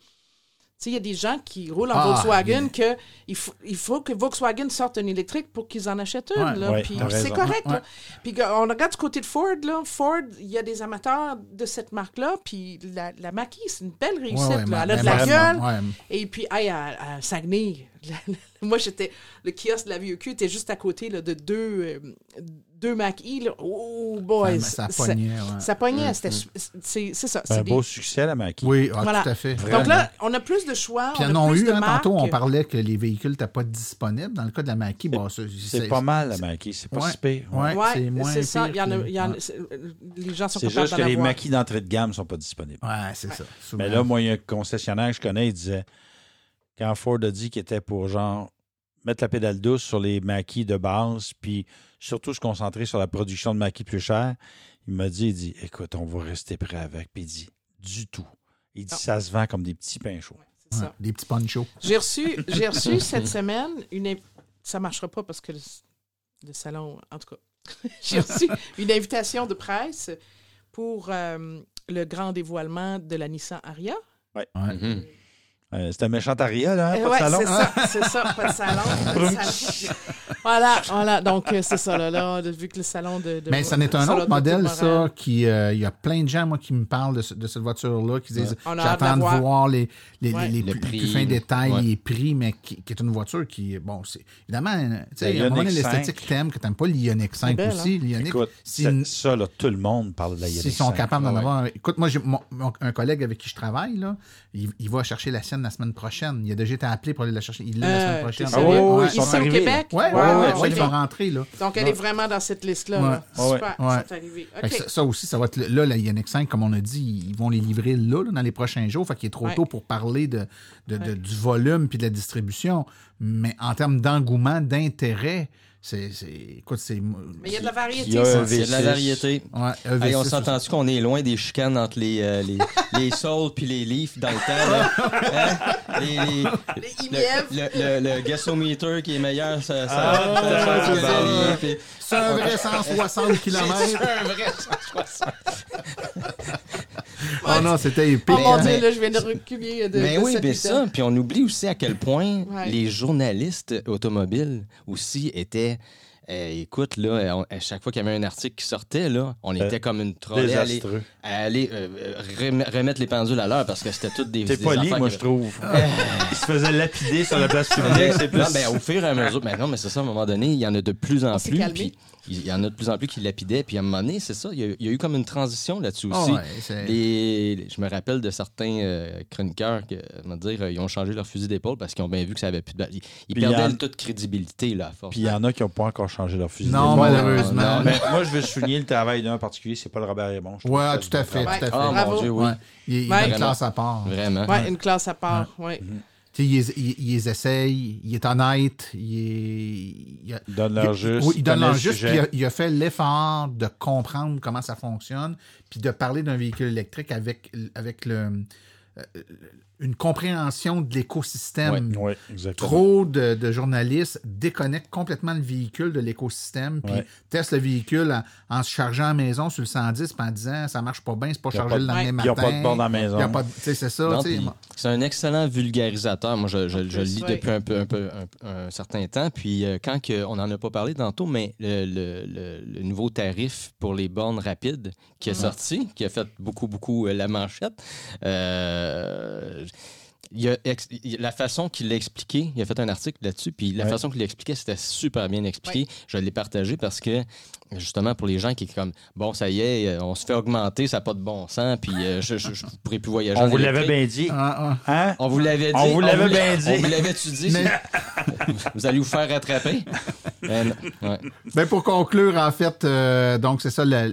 Il y a des gens qui roulent en Ah, Volkswagen que il faut, il faut que Volkswagen sorte un électrique pour qu'ils en achètent une. Ouais, ouais, c'est correct. Ouais, là. Puis on regarde du côté de Ford. Là. Ford, il y a des amateurs de cette marque-là. Puis la, la c'est une belle réussite. là. Elle a de la gueule. Et puis, hey, à, à Saguenay, moi, j'étais. Le kiosque de la VEQ était juste à côté là, de deux, euh, deux Mac-E. là. Oh, boy. Ça- ça pognait, ouais. Ça pognait. C'était-. C'est ça. C'est un beau des- succès, la Mackie. Oui, ah, Voilà. tout à fait. Donc là, on a plus de choix. Puis on en a ont plus eu, de hein, marques. tantôt, on parlait que les véhicules n'étaient pas disponibles. Dans le cas de la Mackie, bon, C'est pas mal, la Mackie. C'est pas Ouais. si pire. Ouais, c'est moins c'est ça. Il y en a, que- il y en a- ouais. c'est- les gens sont C'est juste que les maquis d'entrée de gamme ne sont pas disponibles. Ouais, c'est ça. Mais là, moi, il y a un concessionnaire que je connais, il disait, quand Ford a dit qu'il était pour, genre, mettre la pédale douce sur les maquis de base, puis surtout se concentrer sur la production de maquis plus chers, il m'a dit, il dit, écoute, on va rester prêt avec. Puis il dit, du tout. Il dit, ça se vend comme des petits pains chauds. C'est Ouais, ça. Des petits ponchos. J'ai reçu, j'ai reçu cette semaine une. Ça marchera pas parce que le, le salon. En tout cas, j'ai reçu une invitation de presse pour euh, le grand dévoilement de la Nissan Aria. Ouais. Mhm. Euh, c'est un méchant aria, là, hein, Euh, pas ouais, de salon. c'est ça, c'est ça, pas de salon. pas de salon. voilà, voilà. Donc, euh, c'est ça, là, là, vu que le salon de. de Mais ça n'est un autre modèle, ça, qui. euh, Il y a plein de gens, moi, qui me parlent de, ce- de cette voiture-là, qui disent a J'attends de voir. voir les, les, Ouais. les, les Le plus, fins détails, Ouais. les prix, mais qui, qui est une voiture qui. Bon, c'est. Évidemment, tu sais, donné, Ioniq 5. l'esthétique que t'aimes, que t'aimes pas l'Ioniq 5 belle, aussi. L'Ioniq, Écoute, si- ça, ça, là, tout le monde parle de la S'ils Ioniq sont 5. capables d'en avoir. Écoute, moi, j'ai un collègue avec qui je travaille, là, il, il va chercher la sienne la semaine prochaine. Il a déjà été appelé pour aller la chercher. Il l'a la Euh, semaine prochaine. Ah ouais, ouais, ils sont au Québec? Ouais, ouais, Ouais, ils ok. vont rentrer, là. Donc, elle est vraiment dans cette liste-là. Super, c'est arrivé. Ça, ça aussi, ça va être là, la Ioniq 5, comme on a dit, ils vont les livrer là, là, dans les prochains jours. Fait qu'il est trop tôt pour parler de, de- de- Ouais. du volume puis de la distribution. Mais en termes d'engouement, d'intérêt, c'est. c'est- Écoute, c'est. Mais il y a de la variété. Il y a ça. de la V6. variété. Ouais, Hey, on EV6 s'entend-tu qu'on est loin des chicanes entre les, euh, les, les Souls puis les Leafs dans le temps? Là? Hein? Les, les- Les le, le, le, le gasometer qui est meilleur, ça, ça, Ah, ça- ça- c'est ça- bon. les- puis- C'est un vrai 160 km. C'est un vrai 160. Oh non, c'était épique. Oh mon. Dieu, là, je viens de reculer de. Mais de oui, mais ça, puis on oublie aussi à quel point Ouais. les journalistes automobiles aussi étaient. euh, écoute, là, on- à chaque fois qu'il y avait un article qui sortait, là, on Euh, était comme une trollée à aller, Désastreux. à aller euh, euh, rem- remettre les pendules à l'heure parce que c'était toutes des. T'es poli, moi, je trouve. Il se faisait lapider sur la place publique. C'est plus... Non, ben, au fur et à mesure. Mais non, mais c'est ça, à un moment donné, il y en a de plus en On plus. calmé. Il y en a de plus en plus qui lapidaient. Puis à un moment donné, c'est ça, il y, a, il y a eu comme une transition là-dessus Ah aussi. ouais, c'est- Les- je me rappelle de certains euh, chroniqueurs qui me dire euh, ils ont changé leur fusil d'épaule parce qu'ils ont bien vu que ça avait plus de. Ils, ils perdaient en- toute crédibilité là, à force. Puis il y en a qui n'ont pas encore changé leur fusil. Non, d'épaule. malheureusement. non, Mais moi, je veux souligner le travail d'un en particulier, c'est Paul Robert Raymond. Ouais, ça tout à fait, tout à Ouais. fait. Ah, mon Dieu, oui. Ouais. Il, il Ouais. a une classe à part. Vraiment. Ouais, une classe à part. Ouais. Tu sais, il, les- il- est honnête, il, est, il donne leur juste. oui, il donne leur le juste, puis il a, il a fait l'effort de comprendre comment ça fonctionne, puis de parler d'un véhicule électrique avec, avec le, euh, une compréhension de l'écosystème. Oui. Trop de, de journalistes déconnectent complètement le véhicule de l'écosystème, puis Ouais. testent le véhicule en, en se chargeant à la maison sur le 110, puis en disant ça marche pas bien, c'est pas Il chargé pas le de- lendemain il y matin. a pas de borne à la maison. Il c'est ça. C'est un excellent vulgarisateur. Moi, je, je- je le lis depuis un, peu, un, peu, un, un certain temps. Puis euh, quand que, on n'en a pas parlé tantôt, mais le, le- le- le nouveau tarif pour les bornes rapides qui est sorti, qui a fait beaucoup, beaucoup euh, la manchette, euh, il a ex- la façon qu'il l'a expliqué, il a fait un article là-dessus, puis la Ouais. façon qu'il l'expliquait, c'était super bien expliqué. Je l'ai partagé parce que, justement, pour les gens qui sont comme, bon, ça y est, euh, on se fait augmenter, ça n'a pas de bon sens, puis euh, je ne pourrai plus voyager On vous l'avait bien dit. Ah, ah. Hein? On vous l'avait dit. On vous l'avait l'a- bien dit. On vous l'avait-tu dit? Mais- vous allez vous faire rattraper? Euh. Ouais. Ben, pour conclure, en fait, euh, donc c'est ça, la-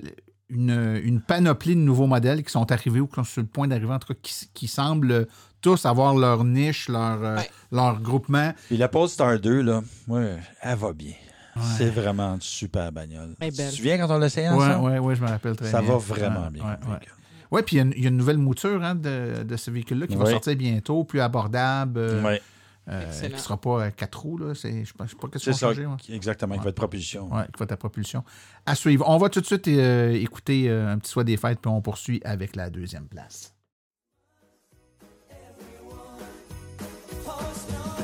une, une panoplie de nouveaux modèles qui sont arrivés ou qui sont sur le point d'arriver, en tout cas, qui, qui semblent tous avoir leur niche, leur, euh, Ouais. leur groupement. Puis la Polestar 2, là, moi, elle va bien. C'est vraiment une super bagnole. Tu te souviens quand on l'a essayé Oui, ensemble? oui, oui, je me rappelle très Ça bien. va vraiment Ouais, bien. ouais, ouais. Ouais, puis il y a une- il y, a une nouvelle mouture hein, de, de ce véhicule-là qui va Ouais. sortir bientôt, plus abordable, euh, Ouais. Qui ne sera pas à quatre roues. Là. C'est- Je ne sais pas, qu'est-ce C'est ça, changer. ouais. qui- exactement, qui va être propulsion. Ouais, qui va être à propulsion. À suivre. On va tout de suite euh, écouter euh, un petit soin des fêtes, puis on poursuit avec la deuxième place.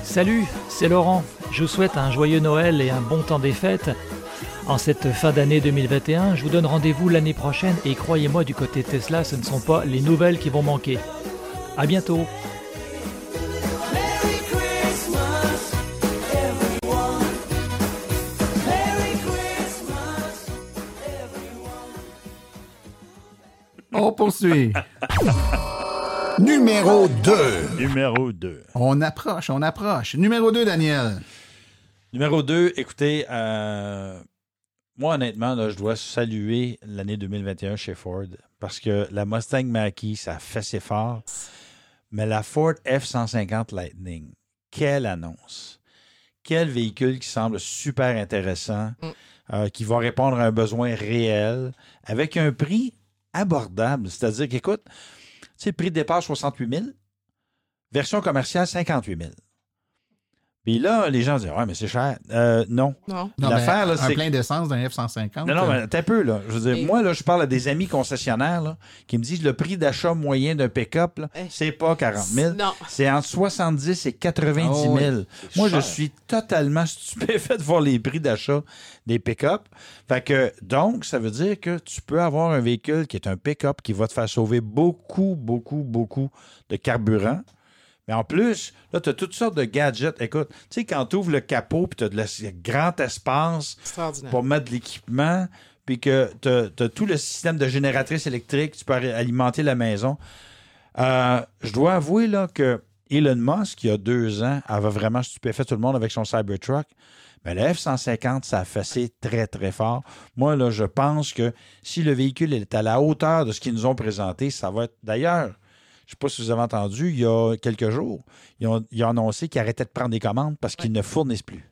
Salut, c'est Laurent. Je vous souhaite un joyeux Noël et un bon temps des fêtes. En cette fin d'année 2021, je vous donne rendez-vous l'année prochaine et croyez-moi, du côté Tesla, ce ne sont pas les nouvelles qui vont manquer. À bientôt. On poursuit. Numéro 2. Numéro 2. On approche, on approche. Numéro 2, Daniel. Numéro 2, écoutez, euh, moi, honnêtement, là, je dois saluer l'année 2021 chez Ford parce que la Mustang Mach-E, ça fait ses fort. Mais la Ford F-150 Lightning, quelle annonce! Quel véhicule qui semble super intéressant, euh, qui va répondre à un besoin réel, avec un prix abordable. C'est-à-dire qu'écoute, tu sais, prix de départ 68 000, version commerciale 58 000. Puis là, les gens disent Ouais, mais c'est cher. Euh, non. Non. L'affaire, mais là, un c'est. plein d'essence d'un F-150. Non, non, mais euh, t'as un peu, là. Je veux dire, Et- moi, là, je parle à des amis concessionnaires, là, qui me disent le prix d'achat moyen d'un pick-up, là, Eh. c'est pas 40 000. Non. C'est entre 70 et 90 000. Oh, oui. Moi, je suis totalement stupéfait de voir les prix d'achat des pick-up. Fait que, donc, ça veut dire que tu peux avoir un véhicule qui est un pick-up qui va te faire sauver beaucoup, beaucoup, beaucoup de carburant. Mais en plus, là, tu as toutes sortes de gadgets. Écoute, tu sais, quand tu ouvres le capot puis tu as de la- grand espace pour mettre de l'équipement, puis que tu as, tout le système de génératrice électrique, tu peux alimenter la maison. Euh, je dois avouer là, que Elon Musk, il y a deux ans, avait vraiment stupéfait tout le monde avec son Cybertruck. Mais le F-150, ça a fessé très, très fort. Moi, là, je pense que si le véhicule est à la hauteur de ce qu'ils nous ont présenté, ça va être. D'ailleurs, je ne sais pas si vous avez entendu, il y a quelques jours, ils ont, ils ont annoncé qu'ils arrêtaient de prendre des commandes parce qu'ils ne fournissent plus.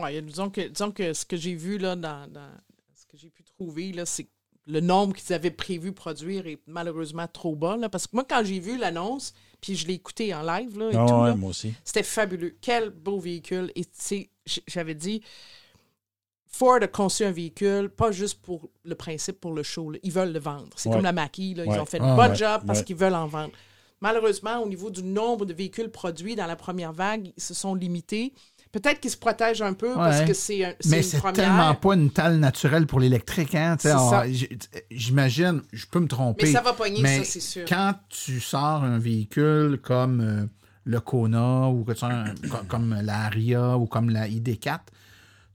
Ouais, y a- disons, que, disons que ce que j'ai vu là, dans, dans- ce que j'ai pu trouver, là, c'est que le nombre qu'ils avaient prévu produire est malheureusement trop bas. Là, parce que moi, quand j'ai vu l'annonce, puis je l'ai écouté en live là, et Ah tout, ouais, là, moi aussi. c'était fabuleux. Quel beau véhicule. Et tu sais, j- j'avais dit, Ford a conçu un véhicule, pas juste pour le principe, pour le show. là. Ils veulent le vendre. C'est Ouais. comme la Mackie. Là. Ils Ouais. ont fait Ah, un bon ouais. job parce qu'ils veulent en vendre. Malheureusement, au niveau du nombre de véhicules produits dans la première vague, ils se sont limités. Peut-être qu'ils se protègent un peu parce que c'est un- Mais une c'est tellement pas une talle naturelle pour l'électrique. Hein? J'imagine, je peux me tromper. Mais ça va pogner, mais ça, c'est sûr. Quand tu sors un véhicule comme euh, le Kona ou que tu sors un- co- comme la Aria ou comme la ID4,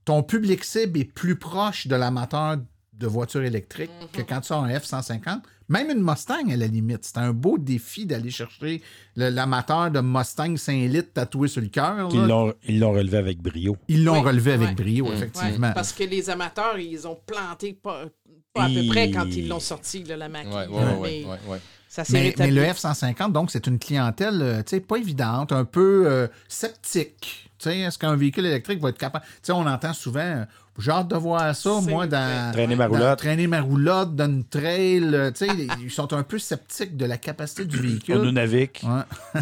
ton public cible est plus proche de l'amateur de voitures électriques que Mm-hmm. quand tu sors un F-150. Même une Mustang, à la limite. C'est un beau défi d'aller chercher le- l'amateur de Mustang 5 litres tatoué sur le cœur. Ils l'ont- Ils l'ont relevé avec brio. Ils l'ont Oui, relevé avec brio, effectivement. parce que les amateurs, ils ont planté pas, pas à peu près quand ils l'ont sorti, là, la Mackie. Ouais, ouais, là, ouais, mais ouais, ouais. Ça Mais, le F-150, donc, c'est une clientèle, euh, tu sais, pas évidente, un peu euh, sceptique. Tu sais, est-ce qu'un véhicule électrique va être capable... Tu sais, on entend souvent, j'ai hâte de voir ça, moi, dans... Traîner ma dans- roulotte. Traîner ma roulotte, dans une trail, euh, tu sais, ils sont un peu sceptiques de la capacité du véhicule. On nous navigue. Ouais.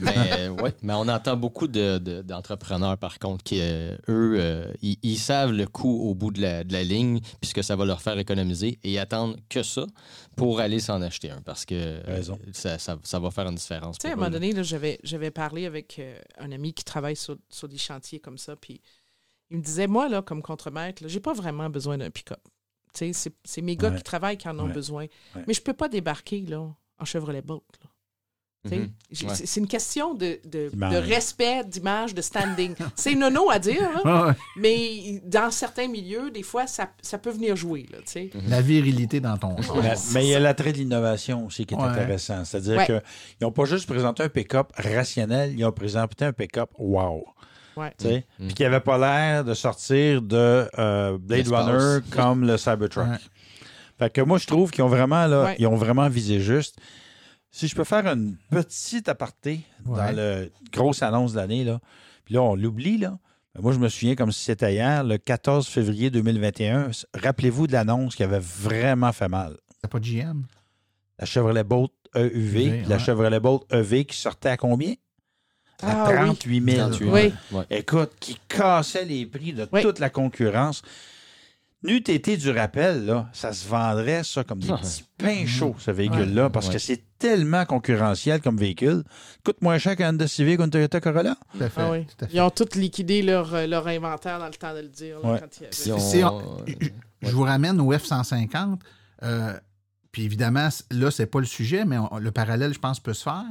mais, ouais, mais on entend beaucoup de- de- d'entrepreneurs, par contre, qui, euh, eux, euh, ils, ils savent le coût au bout de la, de la ligne, puisque ça va leur faire économiser, et ils attendent que ça pour aller s'en acheter un, parce que euh, ça, ça- ça va faire une différence. Tu sais, à un moment donné, là, j'avais, j'avais parlé avec euh, un ami qui travaille sur, sur des chantiers comme ça, puis il me disait, moi, là, comme contremaître, j'ai pas vraiment besoin d'un pick-up. Tu sais, c'est, mes gars Ouais. qui travaillent qui en ont Ouais. besoin. Ouais. Mais je peux pas débarquer, là, en Chevrolet Bolt, Mhm. Ouais. c'est, une question de, de, D'image. de respect, d'image, de standing. c'est nono à dire, là, mais dans certains milieux, des fois, ça, ça peut venir jouer, là, sais. La virilité dans ton choix. La- mais il y a l'attrait de l'innovation aussi qui est Ouais. intéressant. C'est-à-dire Ouais. qu'ils n'ont pas juste présenté un pick-up rationnel, ils ont présenté un pick-up wow. Mm. Puis qui n'avait pas l'air de sortir de euh, Blade. Runner comme le Cybertruck. Ouais. Fait que moi, je trouve qu'ils ont vraiment, là, Ouais. ils ont vraiment visé juste. Si je peux faire une petite aparté Ouais. dans le grosse annonce de l'année, là, puis là, on l'oublie, là. Moi, je me souviens comme si c'était hier, le 14 février 2021. Rappelez-vous de l'annonce qui avait vraiment fait mal. C'est pas GM. La Chevrolet Bolt EUV, UV, puis la. Chevrolet Bolt EV qui sortait à combien? À Ah oui. 38 000. 38, Oui. Écoute, qui cassait les prix de Oui. toute la concurrence. N'eût été du rappel, là, ça se vendrait ça comme des Ah. petits pains chauds, ce véhicule-là, parce Ouais. que c'est tellement concurrentiel comme véhicule. Coûte moins cher qu'un Honda Civic ou une Toyota Corolla. Tout à fait. Ah oui. tout à fait. Ils ont tous liquidé leur, euh, leur inventaire dans le temps de le dire. là, quand il Puis on- je, je vous ramène au F-150. euh, puis évidemment, là, c'est pas le sujet, mais on- le parallèle, je pense, peut se faire.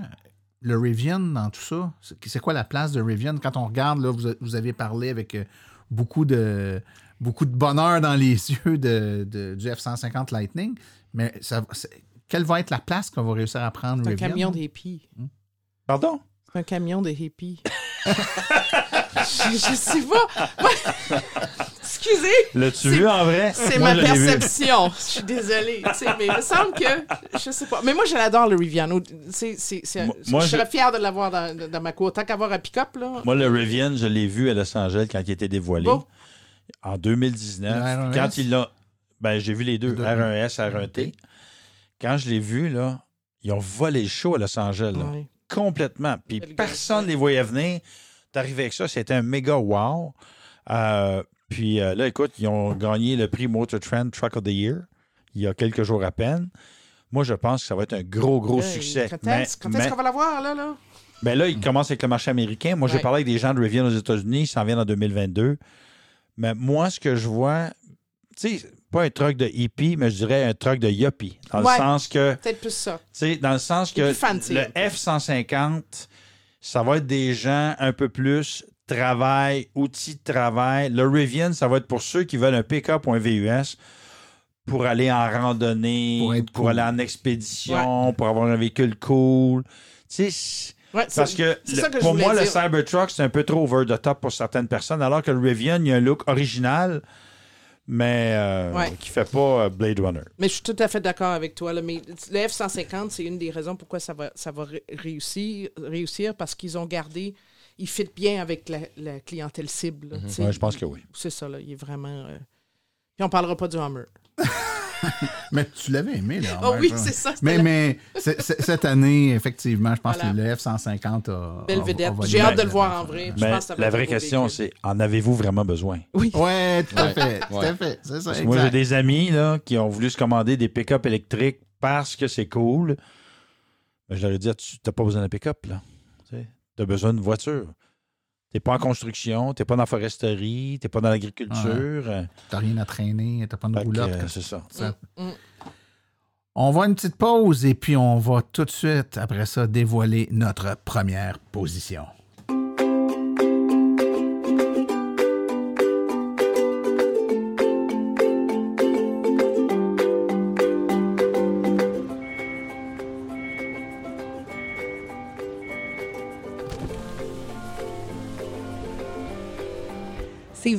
Le Rivian dans tout ça, c'est quoi la place de Rivian? Quand on regarde, là, vous, avez parlé avec euh, beaucoup de, beaucoup de bonheur dans les yeux de, de- du F-150 Lightning, mais ça, quelle va être la place qu'on va réussir à prendre C'est un Rivian? camion de hippies. Pardon? C'est un camion de hippies. je, je sais pas. Excusez. L'as-tu vu en vrai? C'est ma perception. Je suis désolée. Tu sais, mais il me semble que. Je sais pas. Mais moi, je l'adore, le Rivian. C'est- c'est- c'est- Moi- moi, je serais fier de l'avoir dans, dans ma cour. Tant qu'avoir un pick-up, là. Moi, le Rivian, je l'ai vu à Los Angeles quand il était dévoilé. Bon. En 2019. Le R1S? Quand il l'a. Ben, j'ai vu les deux, R1S, R1T. Quand je l'ai vu, là, ils ont volé le show à Los Angeles. là. Complètement. Puis personne ne les voyait venir. T'arrivais avec ça, c'était un méga wow. Euh, puis euh, là, écoute, ils ont gagné le prix Motor Trend Truck of the Year il y a quelques jours à peine. Moi, je pense que ça va être un gros, gros Hey, succès. Quand Mais- est-ce qu'on va l'avoir, là? là? ben là, il commence avec le marché américain. Moi, j'ai parlé avec des gens de Rivian aux États-Unis. Ils s'en viennent en 2022. Mais moi, ce que je vois, tu sais, pas un truck de hippie, mais je dirais un truck de yuppie. Dans Ouais. le sens que, tu Peut-être plus ça. sais, dans le sens que plus fancy, le un peu. F-150, ça va être des gens un peu plus travail, outils de travail. Le Rivian, ça va être pour ceux qui veulent un pick-up ou un VUS pour aller en randonnée, Pour aller en expédition, pour avoir un véhicule cool. Tu sais, Ouais, parce que, c'est le- ça que je pour moi, le. Cybertruck, c'est un peu trop over the top pour certaines personnes, alors que le Rivian, il y a un look original, mais euh, Ouais. qui fait pas euh, Blade Runner. Mais je suis tout à fait d'accord avec toi. Là, mais le F-150, c'est une des raisons pourquoi ça va, ça va ré- réussir, réussir parce qu'ils ont gardé. Il fit bien avec la, la clientèle cible. là. Mhm. Ouais, je pense que oui. C'est ça, là. Il est vraiment. euh, Puis on parlera pas du Hummer. Mais tu l'avais aimé, là. Ah oui, c'est ça, Mais, la- mais cette année, effectivement, je pense Voilà. que le F-150 a. Belle vedette. J'ai hâte de le voir en vrai. je Mais pense que ça va la vraie question, c'est en avez-vous vraiment besoin? Oui. Ouais, tout à fait. Tout à Ouais. fait. C'est ça, Moi, j'ai des amis là, qui ont voulu se commander des pick-up électriques parce que c'est cool. Mais je leur ai dit, tu n'as pas besoin d'un pick-up. Tu as besoin d'une voiture. Tu n'es pas en construction, tu n'es pas dans la foresterie, tu n'es pas dans l'agriculture. T'as rien à traîner, t'as pas de roulotte. euh, c'est ça. Mm, mm. On va une petite pause et puis on va tout de suite, après ça, dévoiler notre première position.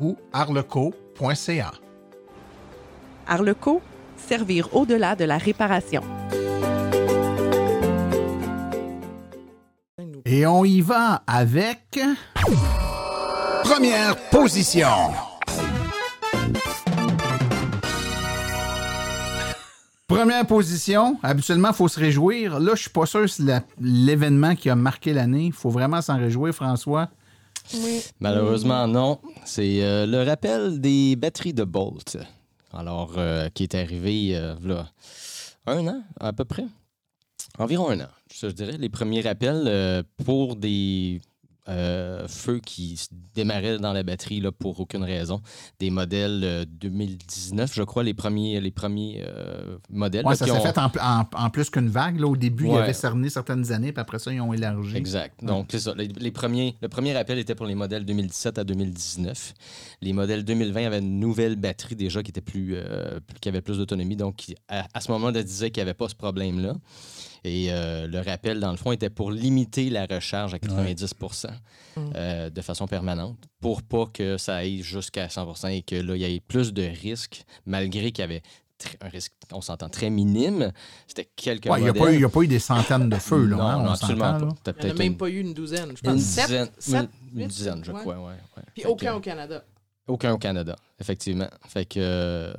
ou arleco.ca. Arleco, servir au-delà de la réparation. Et on y va avec. Première position. Première position. Habituellement, il faut se réjouir. Là, je suis pas sûr que c'est l'événement qui a marqué l'année. Il faut vraiment s'en réjouir, François. Malheureusement, non. C'est euh, le rappel des batteries de Bolt. Alors, euh, qui est arrivé euh, un an, à peu près. Environ un an, je dirais. Les premiers rappels pour des euh, feux qui se démarraient dans la batterie là, pour aucune raison. Des modèles euh, 2019, je crois, les premiers, les premiers euh, modèles. Ouais, là, ça s'est ont- fait en, en- en plus qu'une vague. Là, au début, il Ouais. avait cerné certaines années, puis après ça, ils ont élargi. Exact. Donc, c'est ça. Les, les premiers, le premier appel était pour les modèles 2017 à 2019. Les modèles 2020 avaient une nouvelle batterie déjà qui était plus, euh, plus- qui avait plus d'autonomie. Donc, qui, à, à ce moment-là, disait qu'il n'y avait pas ce problème-là. Et euh, le rappel, dans le fond, était pour limiter la recharge à 90% euh, de façon permanente pour pas que ça aille jusqu'à 100% et que là, il y ait plus de risques, malgré qu'il y avait un risque, on s'entend, très minime. C'était quelques Ouais, Il n'y a, pas eu- il y a pas eu des centaines de feux, là. Non, hein, non, on absolument pas. là. Il n'y en a même une- pas eu une douzaine. Je une pense sept, dizaine, sept, une dizaine, je ouais. crois, ouais. ouais. Puis aucun au Canada. Aucun au Canada, effectivement. Fait que euh,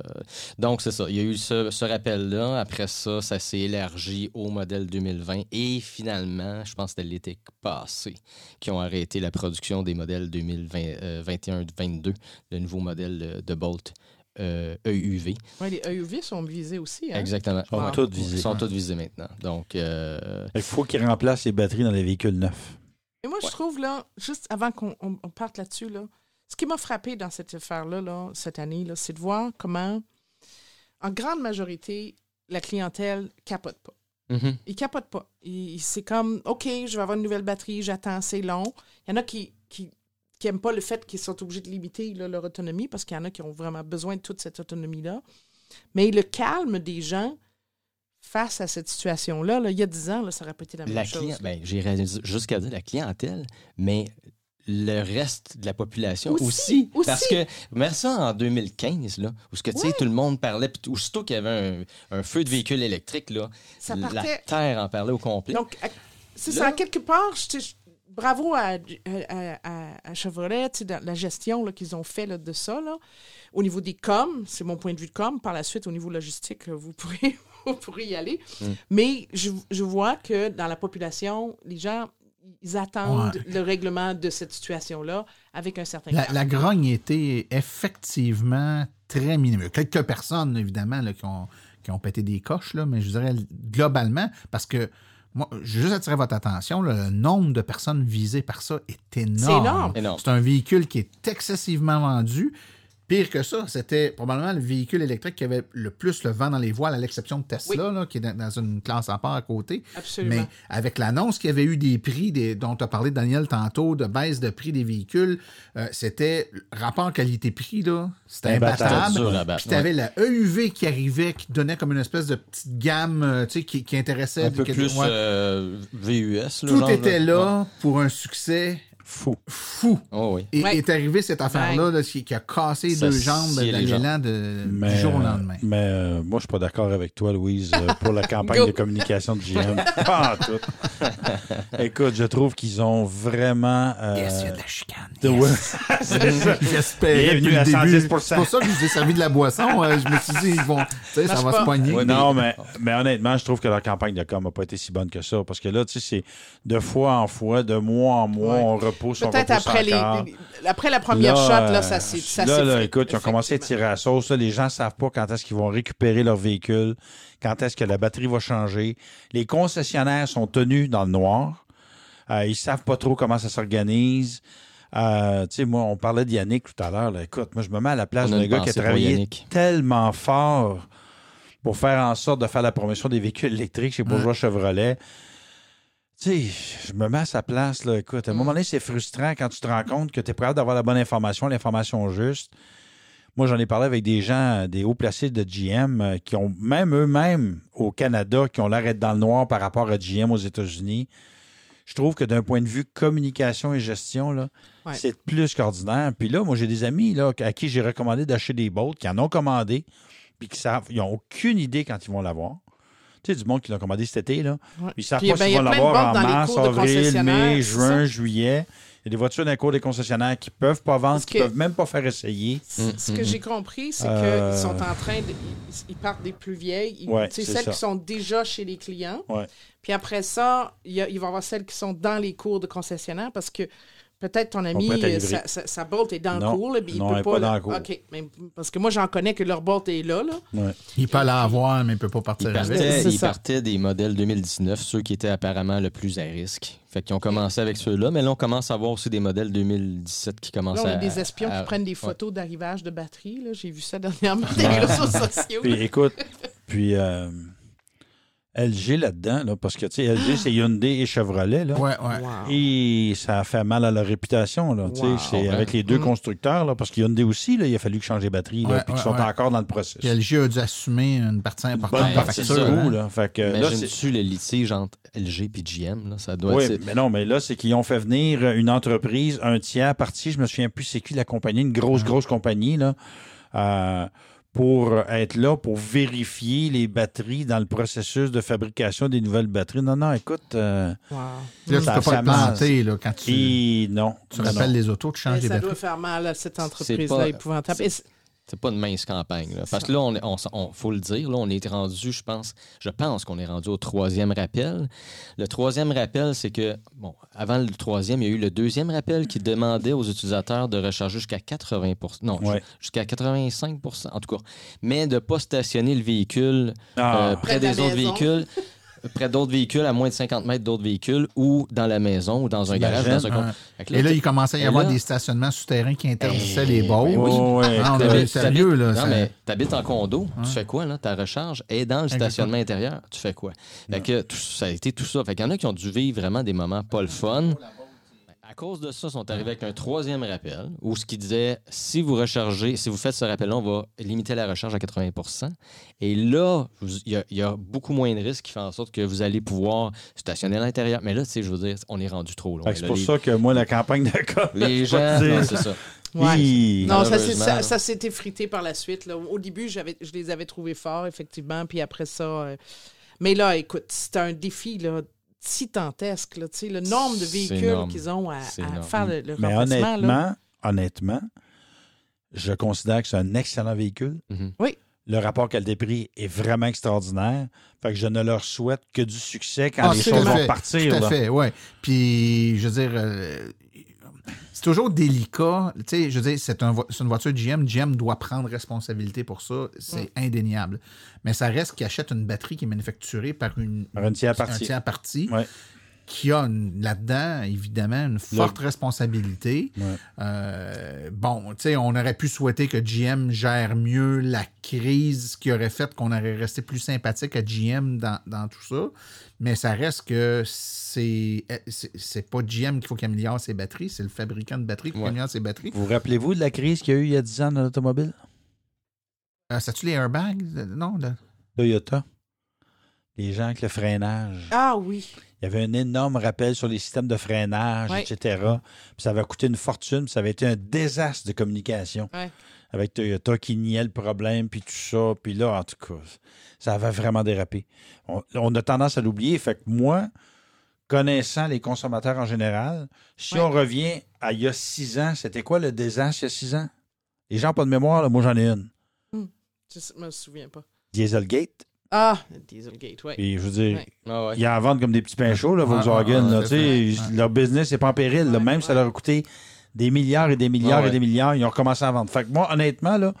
donc c'est ça. Il y a eu ce, ce rappel-là. Après ça, ça s'est élargi au modèle 2020 et finalement, je pense que c'était l'été passé, qui ont arrêté la production des modèles 2021-22, le nouveau modèle de, de Bolt euh, EUV. Ouais, les EUV sont visés aussi. Hein? Exactement. Ils sont toutes visés. Ils sont toutes visés maintenant. Donc euh, Il faut qu'ils remplacent les batteries dans les véhicules neufs. Et moi, je trouve, là, juste avant qu'on on- on parte là-dessus, là, ce qui m'a frappé dans cette affaire-là, là, cette année, là, c'est de voir comment, en grande majorité, la clientèle capote pas. Mhm. Ils capotent pas. Ils- C'est comme, OK, je vais avoir une nouvelle batterie, j'attends, c'est long. Il y en a qui qui qui n'aiment pas le fait qu'ils sont obligés de limiter là, leur autonomie parce qu'il y en a qui ont vraiment besoin de toute cette autonomie-là. Mais le calme des gens face à cette situation-là, là, il y a 10 ans, là, ça aurait pas été la même la chose. client- ben, j'irais jusqu'à dire la clientèle, mais le reste de la population Aussi, aussi. aussi. Parce que, mais ça en 2015, là, où ce que, tu sais, Ouais. tout le monde parlait, puis aussitôt qu'il y avait un, un feu de véhicule électrique, là, Ça la partait- Terre en parlait au complet. Donc, c'est ça, quelque part, je- je- bravo à, à- à- à Chevrolet, la gestion qu'ils ont fait là, de ça. Là. Au niveau des coms, c'est mon point de vue de com. Par la suite, au niveau logistique, là, vous pourrez, vous pourrez y aller. Mm. Mais je, je vois que dans la population, les gens, ils attendent Ouais. le règlement de cette situation-là avec un certain La, grogne était effectivement très minime. Quelques personnes, évidemment, là, qui, ont, qui ont pété des coches, là, mais je dirais globalement, parce que moi, je veux juste attirer votre attention, là, le nombre de personnes visées par ça est énorme. C'est énorme. Énorme. C'est un véhicule qui est excessivement vendu. Pire que ça, c'était probablement le véhicule électrique qui avait le plus le vent dans les voiles, à l'exception de Tesla, là, qui est dans, une classe à part à côté. Absolument. Mais avec l'annonce qu'il y avait eu des prix des, dont tu as parlé, Daniel, tantôt, de baisse de prix des véhicules, euh, c'était rapport qualité-prix, là, c'était Imbattable. Puis tu avais la EUV qui arrivait, qui donnait comme une espèce de petite gamme, euh, tu sais, qui, qui intéressait. un peu plus ouais. euh, VUS. là, Tout genre, était là Ouais. pour un succès Fou. fou. Oh oui. Et Ouais. est arrivé cette affaire-là là, qui, a cassé Ça deux jambes dans de- Mais, du jour au lendemain. Mais euh, moi, je suis pas d'accord avec toi, Louise, euh, pour la campagne de communication de GM. Pas en tout. Écoute, je trouve qu'ils ont vraiment. euh, Yes, il y a de la chicane. Yes. ouais, c'est ça. J'espérais Bienvenue depuis le à début. 110 C'est pour ça que je vous ai servi de la boisson. euh, je me suis dit, ils vont, tu sais, ça va pas. se poigner. Ouais, mais- Non, mais, mais honnêtement, je trouve que leur campagne de com n'a pas été si bonne que ça. Parce que là, tu sais, c'est de fois en fois, de mois en mois, Ouais. on repousse, on Peut-être repousse après, les, encore. les- après la première Là, shot, là, euh, ça s'est ça Là, là, écoute, ils ont commencé à tirer à la sauce. là. les gens ne savent pas quand est-ce qu'ils vont récupérer leur véhicule, quand est-ce que la batterie va changer. Les concessionnaires sont tenus dans le noir. Euh, ils savent pas trop comment ça s'organise. Euh, tu sais, moi, on parlait d'Yannick tout à l'heure. là. Écoute, moi, je me mets à la place d'un gars qui a travaillé tellement fort pour faire en sorte de faire la promotion des véhicules électriques chez Bourgeois Chevrolet. Tu sais, je me mets à sa place, là. Écoute, à un moment donné, c'est frustrant quand tu te rends compte que tu es prêt d'avoir la bonne information, l'information juste. Moi, j'en ai parlé avec des gens, des hauts placés de GM, euh, qui ont, même eux-mêmes, au Canada, qui ont l'air d'être dans le noir par rapport à GM aux États-Unis. Je trouve que d'un point de vue communication et gestion, là, Ouais. c'est plus qu'ordinaire. Puis là, moi, j'ai des amis là, à qui j'ai recommandé d'acheter des boats, qui en ont commandé, puis qui savent, ils n'ont aucune idée quand ils vont l'avoir. Tu sais, du monde qui l'ont commandé cet été, là. Ouais. Ils savent Puis, pas ben, il s'ils y a vont l'avoir en mars, avril, mai, juin, ça. juillet. Il y a des voitures dans les cours des concessionnaires qui peuvent pas vendre, qui peuvent même pas faire essayer. Ce que j'ai compris, c'est Euh, qu'ils sont en train de. Ils, ils partent des plus vieilles. Ils- Ouais, celles ça. qui sont déjà chez les clients. Ouais. Puis après ça, il, y a- il va y avoir celles qui sont dans les cours de concessionnaires parce que peut-être ton ami, euh, sa, sa- sa bolt est dans Non. le cours. là, puis il Non, peut elle est pas, dans le cours. OK. Mais- parce que moi, j'en connais que leur bolt est là. là. Ouais. Il peut l'avoir, mais il peut pas partir Ils avec. partaient, C'est ils ça. partaient des modèles 2019, ceux qui étaient apparemment le plus à risque. Fait qu'ils ont commencé avec ceux-là, mais là, on commence à voir aussi des modèles 2017 qui commencent Là, on à. a des espions à- qui prennent des ouais. photos d'arrivage de batterie. là. J'ai vu ça dernièrement sur les réseaux sociaux. Puis écoute, puis euh, LG là-dedans, là, parce que tu sais, LG, c'est Hyundai et Chevrolet. Là. Ouais, ouais. Et ça a fait mal à leur réputation. Là, tu sais, Wow. c'est avec les deux Mm. constructeurs, là, parce que Hyundai aussi, là, il a fallu changer les batteries, là, Ouais, puis qu'ils sont ouais. encore dans le processus. Puis LG a dû assumer une partie importante bonne de la partie facture. du hein. là. Fait que, là, c'est- Imagine-tu le litige entre LG et GM? Là, ça doit Oui, être. mais non, mais là, c'est qu'ils ont fait venir une entreprise, un tiers parti, je me souviens plus c'est qui la compagnie, une grosse, grosse compagnie, là, euh, pour euh, être là, pour vérifier les batteries dans le processus de fabrication des nouvelles batteries. Non, non, écoute. euh, Là, tu peux ça pas planter là, quand tu, Et non. tu rappelles non. les autos, tu changes Mais les ça batteries. doit faire mal à cette entreprise-là épouvantable. C'est- pas une mince campagne. là. Parce que là, on, on, on- faut le dire, là, on est rendu, je pense, je pense qu'on est rendu au troisième rappel. Le troisième rappel, c'est que, bon, avant le troisième, il y a eu le deuxième rappel qui demandait aux utilisateurs de recharger jusqu'à 80 non, Ouais. jusqu'à 85% en tout cas, mais de ne pas stationner le véhicule Ah. euh, près Près de la des autres maison. véhicules. Près d'autres véhicules, à moins de 50 mètres d'autres véhicules, ou dans la maison, ou dans un garage. Dans un... Que Et là, il commençait à y avoir là- des stationnements souterrains qui interdissaient Eh, les bols. ben oui. Oh, ouais. Ah, sérieux, là. Non, mais t'habites en condo, tu fais quoi, là? Ta recharge est dans le stationnement intérieur, tu fais quoi? Fait que tout- ça a été tout ça. Fait qu'il y en a qui ont dû vivre vraiment des moments pas le fun. À cause de ça, ils sont arrivés avec un troisième rappel où ce qui disait si vous rechargez, si vous faites ce rappel-là, on va limiter la recharge à 80 Et là, il y, a- il y a beaucoup moins de risques qui font en sorte que vous allez pouvoir stationner à l'intérieur. Mais là, tu sais, je veux dire, on est rendu trop loin. C'est pour Les- ça que moi, la campagne de com, Les gens, c'est ça. Ouais. Non, ça, s'est- Malheureusement, ça, là. ça s'est effrité par la suite. là. Au début, j'avais, je les avais trouvés forts, effectivement. Puis après ça. euh, Mais là, écoute, c'est un défi là, titantesque. Là, tu sais, le nombre de véhicules qu'ils ont à, faire le, le Mais remplacement. là. honnêtement, honnêtement, je considère que c'est un excellent véhicule. Mhm. Oui. Le rapport qualité-prix est vraiment extraordinaire. Fait que je ne leur souhaite que du succès quand Ah, les choses vont partir. Tout à là. fait, oui. Puis, je veux dire, euh, c'est toujours délicat. Tu sais, je veux dire, c'est un vo- c'est une voiture GM. GM doit prendre responsabilité pour ça. C'est indéniable. Mais ça reste qu'il achète une batterie qui est manufacturée par une, Par une tiers un partie. tiers partie Ouais. Qui a là-dedans, évidemment, une forte responsabilité. Ouais. Euh, bon, tu sais, on aurait pu souhaiter que GM gère mieux la crise qui aurait fait qu'on aurait resté plus sympathique à GM dans, dans tout ça. Mais ça reste que c'est c'est- c'est pas GM qu'il faut qu'il améliore ses batteries, c'est le fabricant de batteries qui Ouais. améliore ses batteries. Vous vous rappelez-vous de la crise qu'il y a eu il y a 10 ans dans l'automobile? Euh, C'est-tu les airbags? Non? de- Toyota. Les gens avec le freinage. Ah oui. Il y avait un énorme rappel sur les systèmes de freinage, etc. Puis ça avait coûté une fortune. puis ça avait été un désastre de communication avec Toyota qui niait le problème, puis tout ça. Puis là, en tout cas, ça avait vraiment dérapé. On, on a tendance à l'oublier. Fait que moi, connaissant les consommateurs en général, si on revient à il y a six ans, c'était quoi le désastre il y a six ans? Les gens n'ont pas de mémoire, là, moi j'en ai une. Je me souviens pas. Dieselgate. Ah, Dieselgate, oui. Puis je veux dire, Ouais. Ah ouais. ils en vendent comme des petits pains chauds, là, Ouais, Volkswagen. ouais, là, ouais, tu c'est sais, vrai. Leur business n'est pas en péril. là. Ouais, même ça leur a coûté des milliards et des milliards Ah ouais. et des milliards. Ils ont recommencé à vendre. Fait que moi, honnêtement, là,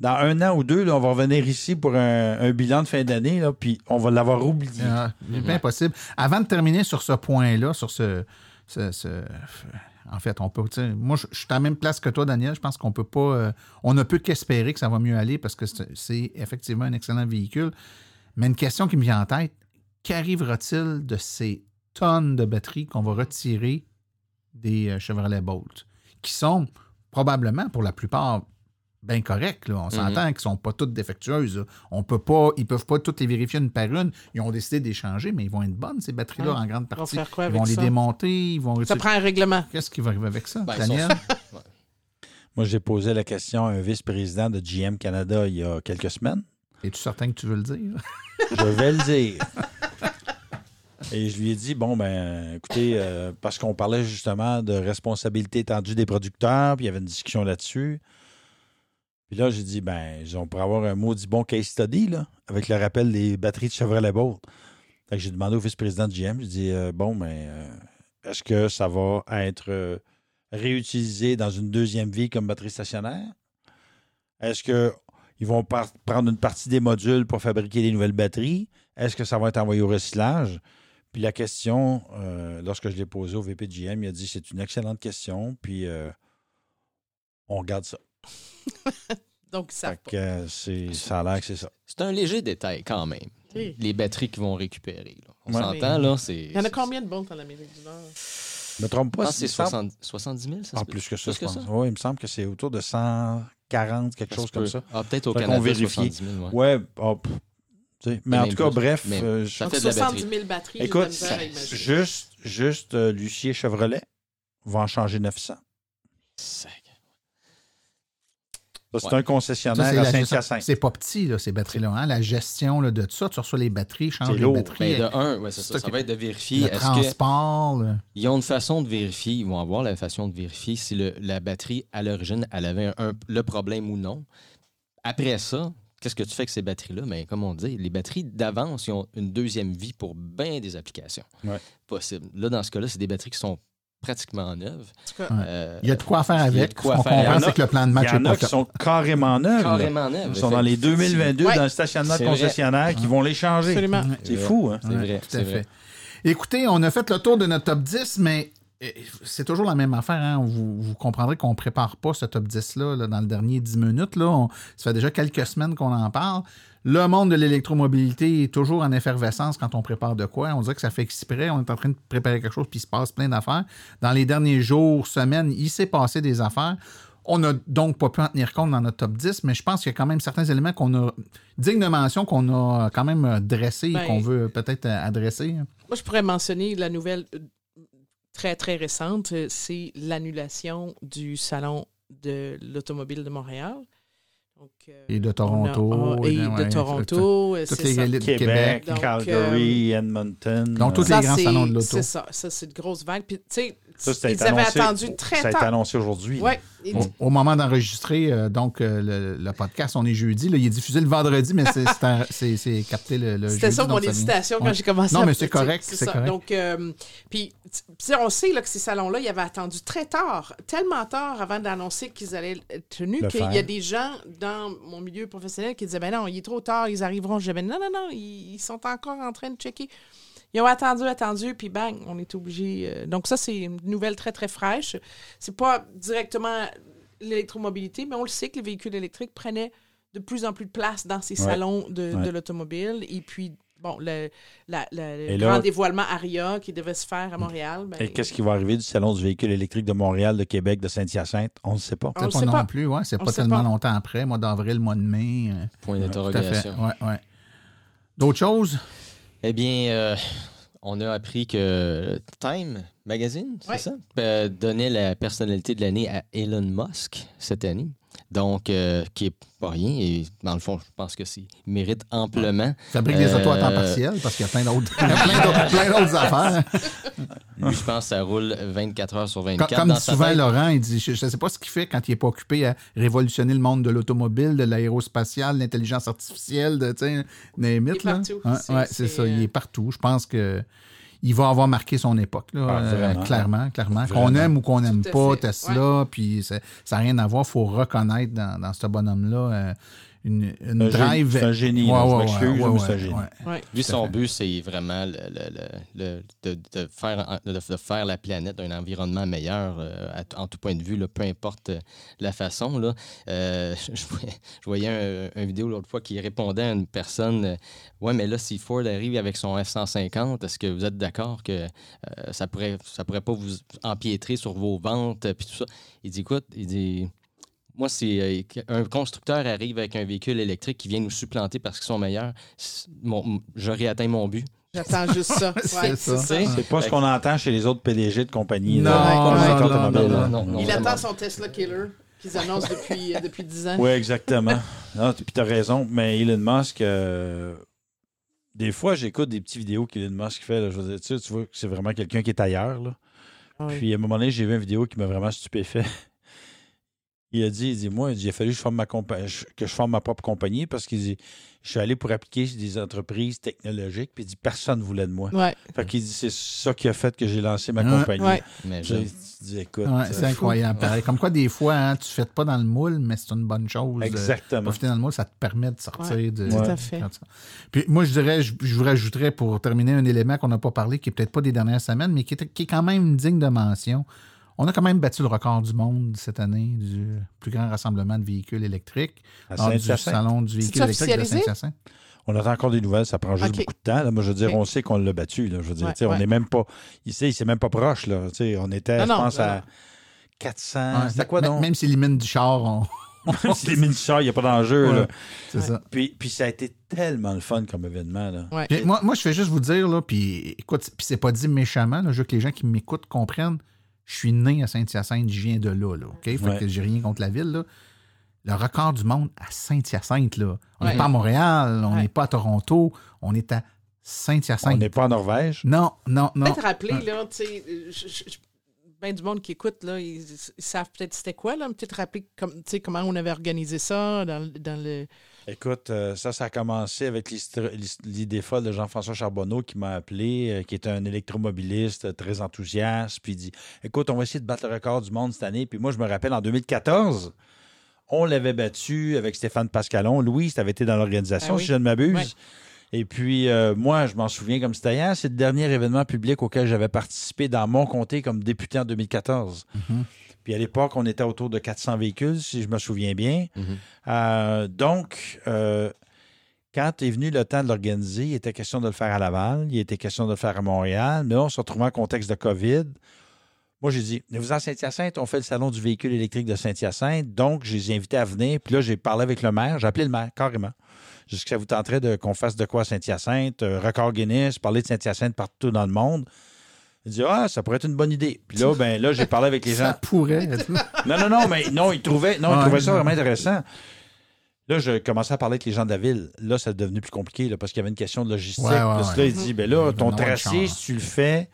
dans un an ou deux, là, on va revenir ici pour un, un bilan de fin d'année, là, puis on va l'avoir oublié. Ah, c'est bien possible. Avant de terminer sur ce point-là, sur ce, ce- ce- En fait, on peut. tu sais, Moi, je je suis à la même place que toi, Daniel. Je pense qu'on peut pas. euh, on ne peut qu'espérer que ça va mieux aller parce que c'est c'est effectivement un excellent véhicule. Mais une question qui me vient en tête qu'arrivera-t-il de ces tonnes de batteries qu'on va retirer des euh, Chevrolet Bolt, qui sont probablement pour la plupart bien correctes. Là? On s'entend qu'ils ne sont pas toutes défectueuses. là. On peut pas, ils ne peuvent pas toutes les vérifier une par une. Ils ont décidé d'échanger, mais ils vont être bonnes, ces batteries-là, Ouais. en grande Ils vont partie. faire quoi ils avec vont les ça? démonter. Ils vont Ça prend un règlement. Qu'est-ce qui va arriver avec ça, Ben, ils Daniel? sont- Moi, j'ai posé la question à un vice-président de GM Canada il y a quelques semaines. Es-tu certain que tu veux le dire? Je vais le dire. Et je lui ai dit, bon, ben, écoutez, euh, parce qu'on parlait justement de responsabilité étendue des producteurs, puis il y avait une discussion là-dessus. Puis là, j'ai dit, ben, on pourrait avoir un maudit bon case study, là, avec le rappel des batteries de Chevrolet Bolt. Fait que j'ai demandé au vice-président de GM, j'ai dit, euh, bon, ben, euh, est-ce que ça va être réutilisé dans une deuxième vie comme batterie stationnaire? Est-ce qu'ils vont par- prendre une partie des modules pour fabriquer des nouvelles batteries? Est-ce que ça va être envoyé au recyclage? Puis la question, euh, lorsque je l'ai posée au VP de GM, il a dit c'est une excellente question, puis euh, on regarde ça. Donc, ça. Fait que, euh, c'est- ça a l'air que c'est ça. C'est un léger détail quand même. Oui. Les batteries qu'ils vont récupérer. là. On Ouais. s'entend, là, c'est... Il y en a combien de bons en Amérique du Nord? Je me trompe pas. il c'est me semble- 60 70 000, ça Ah, plus que ça, Plus je que pense. ça? Oui, il me semble que c'est autour de 140, quelque Ça chose se comme peut. ça. Ah, peut-être au Canada, vérifie. 70 000, ouais. Ouais, sais, mais en tout cas, plus. bref. Euh, ça je- fait de la 70 batterie. 000 batteries. Écoute, imaginer. juste, juste euh, l'huissier Chevrolet va en changer 900. Ça, c'est un concessionnaire Ça, c'est à Saint-Hyacinthe. C'est pas petit, là, ces batteries-là. hein. La gestion là, de tout ça, tu reçois les batteries, change les batteries. Ben, de un, ouais, c'est ça, ça va être de vérifier. Le que- transport. Ils ont une façon de vérifier, ils vont avoir la façon de vérifier si le- la batterie, à l'origine, elle avait un- le problème ou non. Après ça, qu'est-ce que tu fais avec ces batteries-là? Mais comme on dit, les batteries d'avance, ils ont une deuxième vie pour bien des applications Ouais. possibles. Là, dans ce cas-là, c'est des batteries qui sont pratiquement. Euh, Il y a de quoi faire il y a avec. de quoi comprend, c'est que le plan de match Il y en est a pas qui sont carrément neuves. là. Carrément neuves, Ils sont dans les 2022 Ouais. dans le stationnement de concessionnaire qui vont les changer. Absolument. C'est fou, hein? C'est Ouais, vrai, tout c'est à vrai. fait. Écoutez, on a fait le tour de notre top 10, mais c'est toujours la même affaire. hein. Vous, vous comprendrez qu'on ne prépare pas ce top 10-là là, dans le dernier 10 minutes. Là. On- ça fait déjà quelques semaines qu'on en parle. Le monde de l'électromobilité est toujours en effervescence quand on prépare de quoi. On dirait que ça fait exprès. On est en train de préparer quelque chose, puis il se passe plein d'affaires. Dans les derniers jours, semaines, il s'est passé des affaires. On n'a donc pas pu en tenir compte dans notre top 10, mais je pense qu'il y a quand même certains éléments qu'on a, dignes de mention, qu'on a quand même dressés et Ben, qu'on veut peut-être adresser. Moi, je pourrais mentionner la nouvelle très, très récente, euh, c'est l'annulation du Salon de l'automobile de Montréal. Donc, euh, Et de a- Toronto. ah, et de ouais, Toronto, euh, toutes les ça. élites du Québec, Québec. Donc, Calgary, Edmonton. Donc, tous les grands salons de l'auto. C'est ça, ça c'est une grosse vague. Puis, tu sais, Ça, ça ils avaient annoncé- attendu très Ça a été tard. annoncé aujourd'hui. Ouais, Au, au moment d'enregistrer euh, donc euh, le, le podcast, on est jeudi. Là, il est diffusé le vendredi, mais c'est- capté le, le jeudi. C'était ça mon hésitation quand j'ai commencé Non, à- mais c'est correct. C'est correct. Donc, euh, puis, on sait là, que ces salons-là, ils avaient attendu très tard, tellement tard avant d'annoncer qu'ils allaient être tenus, qu'il y a des gens dans mon milieu professionnel qui disaient Ben non, il est trop tard, ils arriveront jamais. Non, non, non, ils, ils sont encore en train de checker. Ils ont attendu, attendu, puis bang, on est obligé. euh, donc, ça, c'est une nouvelle très, très fraîche. C'est pas directement l'électromobilité, mais on le sait que les véhicules électriques prenaient de plus en plus de place dans ces Ouais. salons de, Ouais. de l'automobile. Et puis, bon, le, la- la- le Et grand dévoilement ARIA qui devait se faire à Montréal. ben, Et qu'est-ce qui va arriver du Salon du véhicule électrique de Montréal, de Québec, de Saint-Hyacinthe? On ne sait pas. On le C'est sait pas. non plus, ouais. C'est pas tellement pas. longtemps après, mois d'avril, mois de mai. euh, Point d'interrogation. Ouais, ouais. D'autres choses? Eh bien, euh, on a appris que Time Magazine, c'est Ouais. ça, euh, donnait la personnalité de l'année à Elon Musk cette année. Donc, euh, qui est pas rien. Et dans le fond, je pense que c'est mérite amplement. Fabrique des autos à temps Euh, partiel parce qu'il y a plein d'autres plein d'autres- plein d'autres affaires. Lui, je pense que ça roule 24 heures sur Comme, 24. comme dans dit souvent tête. Laurent, il dit Je ne sais pas ce qu'il fait quand il n'est pas occupé à révolutionner le monde de l'automobile, de l'aérospatiale, de l'intelligence artificielle, de, tu sais, Il est là. partout. Ouais, C'est- ouais, c'est c'est, ça, il euh, est partout. Je pense que il va avoir marqué son époque, là, Ah, euh, clairement, clairement. Qu'on aime ou qu'on n'aime pas fait. Tesla, puis ça n'a rien à voir. Il faut reconnaître dans, dans ce bonhomme-là euh, une, une Un drive. c'est un génie, je m'excuse, mais c'est un génie. Ouais. Lui, son fait. but, c'est vraiment le- le- le- le- de, de faire, de, de faire la planète un environnement meilleur euh, à- en tout point de vue, là, peu importe euh, la façon. Là. Euh, je, voyais- je voyais un, un vidéo l'autre fois qui répondait à une personne euh, Ouais, mais là, si Ford arrive avec son F-150, est-ce que vous êtes d'accord que euh, ça pourrait ça pourrait pas vous empiétrer sur vos ventes puis tout ça Il dit Écoute, il dit. Moi, si euh, un constructeur arrive avec un véhicule électrique qui vient nous supplanter parce qu'ils sont meilleurs, mon- j'aurais atteint mon but. J'attends juste ça. C'est Ouais, c'est ça. C'est pas ce qu'on entend chez les autres PDG de compagnie. Non, là. non. Il attend son Tesla Killer qu'ils annoncent depuis, euh, depuis 10 ans. Oui, exactement. Non, puis tu as raison. Mais Elon Musk, euh, des fois, j'écoute des petites vidéos qu'Elon Musk fait. là. je veux dire, tu, sais, tu vois que c'est vraiment quelqu'un qui est ailleurs. là. Ouais. Puis à un moment donné, j'ai vu une vidéo qui m'a vraiment stupéfait. Il a dit, il dit, moi, il dit, il a fallu que je, forme ma compa- je- que je forme ma propre compagnie parce qu'il dit, je suis allé pour appliquer sur des entreprises technologiques, puis il dit, personne ne voulait de moi. Ouais. Fait qu'il dit, c'est ça qui a fait que j'ai lancé ma Ouais. compagnie. Ouais. Mais je- dis, écoute. Ouais, euh, c'est incroyable. pareil. Comme quoi, des fois, hein, tu ne fais pas dans le moule, mais c'est une bonne chose. euh, Exactement. Profiter dans le moule, ça te permet de sortir Ouais, de. tout à fait. Puis moi, je dirais, je, je vous rajouterais pour terminer un élément qu'on n'a pas parlé, qui est peut-être pas des dernières semaines, mais qui est, qui est quand même digne de mention. On a quand même battu le record du monde cette année du plus grand rassemblement de véhicules électriques. Lors du salon du véhicule électrique de? Saint-Hyacinthe. On attend encore des nouvelles, ça prend juste beaucoup de temps. là. Moi, je veux dire, on sait qu'on l'a battu. Là. Je veux dire, Ouais, on n'est même pas. Il sait, c'est même pas proche. Là. On était, Non, je non, pense, non, à non. 400. Ouais, C'était quoi même- donc? Même si les mines du char ont. si les mini-chars, il n'y a pas d'enjeu. C'est ça. Puis, puis ça a été tellement le fun comme événement. Là. Ouais. Puis moi, moi, je fais juste vous dire, là, puis écoute, puis c'est pas dit méchamment, là, je veux que les gens qui m'écoutent comprennent. Je suis né à Saint-Hyacinthe, je viens de là, là, OK? Fait Ouais. que j'ai rien contre la ville, là. le record du monde à Saint-Hyacinthe. Là. On n'est Ouais. pas à Montréal, on Ouais. n'est pas à Toronto, on est à Saint-Hyacinthe. On n'est pas en Norvège? Non, non, non. Peut-être rappeler, Ouais. là, tu sais, euh, ben du monde qui écoute, là, ils, ils savent peut-être c'était quoi, là, peut-être rappeler comme, tu sais, comment on avait organisé ça dans, dans le. Écoute, euh, ça, ça a commencé avec l'idée folle de Jean-François Charbonneau qui m'a appelé, euh, qui est un électromobiliste euh, très enthousiaste, puis il dit Écoute, on va essayer de battre le record du monde cette année. Puis moi, je me rappelle, en 2014, on l'avait battu avec Stéphane Pascalon. Louis, tu avais été dans l'organisation, Ah oui. si je ne m'abuse. Et puis, euh, moi, je m'en souviens comme c'était hier, c'est le dernier événement public auquel j'avais participé dans mon comté comme député en 2014. Mhm. Puis à l'époque, on était autour de 400 véhicules, si je me souviens bien. Euh, donc, euh, quand est venu le temps de l'organiser, il était question de le faire à Laval, il était question de le faire à Montréal, mais là, on se retrouvait en contexte de COVID. Moi, j'ai dit, venez-vous en Saint-Hyacinthe, on fait le salon du véhicule électrique de Saint-Hyacinthe. Donc, je les ai invités à venir. Puis là, j'ai parlé avec le maire, j'ai appelé le maire, carrément. Jusqu'à ça vous tenterait de qu'on fasse de quoi à Saint-Hyacinthe, euh, record Guinness, parler de Saint-Hyacinthe partout dans le monde. Il dit, ah, ça pourrait être une bonne idée. Puis là, ben, là, j'ai parlé avec les gens. Ça pourrait. Non, non, non, mais non, il trouvait, non, ça vraiment intéressant. Là, je commençais à parler avec les gens de la ville. Là, ça est devenu plus compliqué là, parce qu'il y avait une question de logistique. Ouais, ouais, Parce que là, il dit, ben là, ton Non, le tracé, si tu le fais,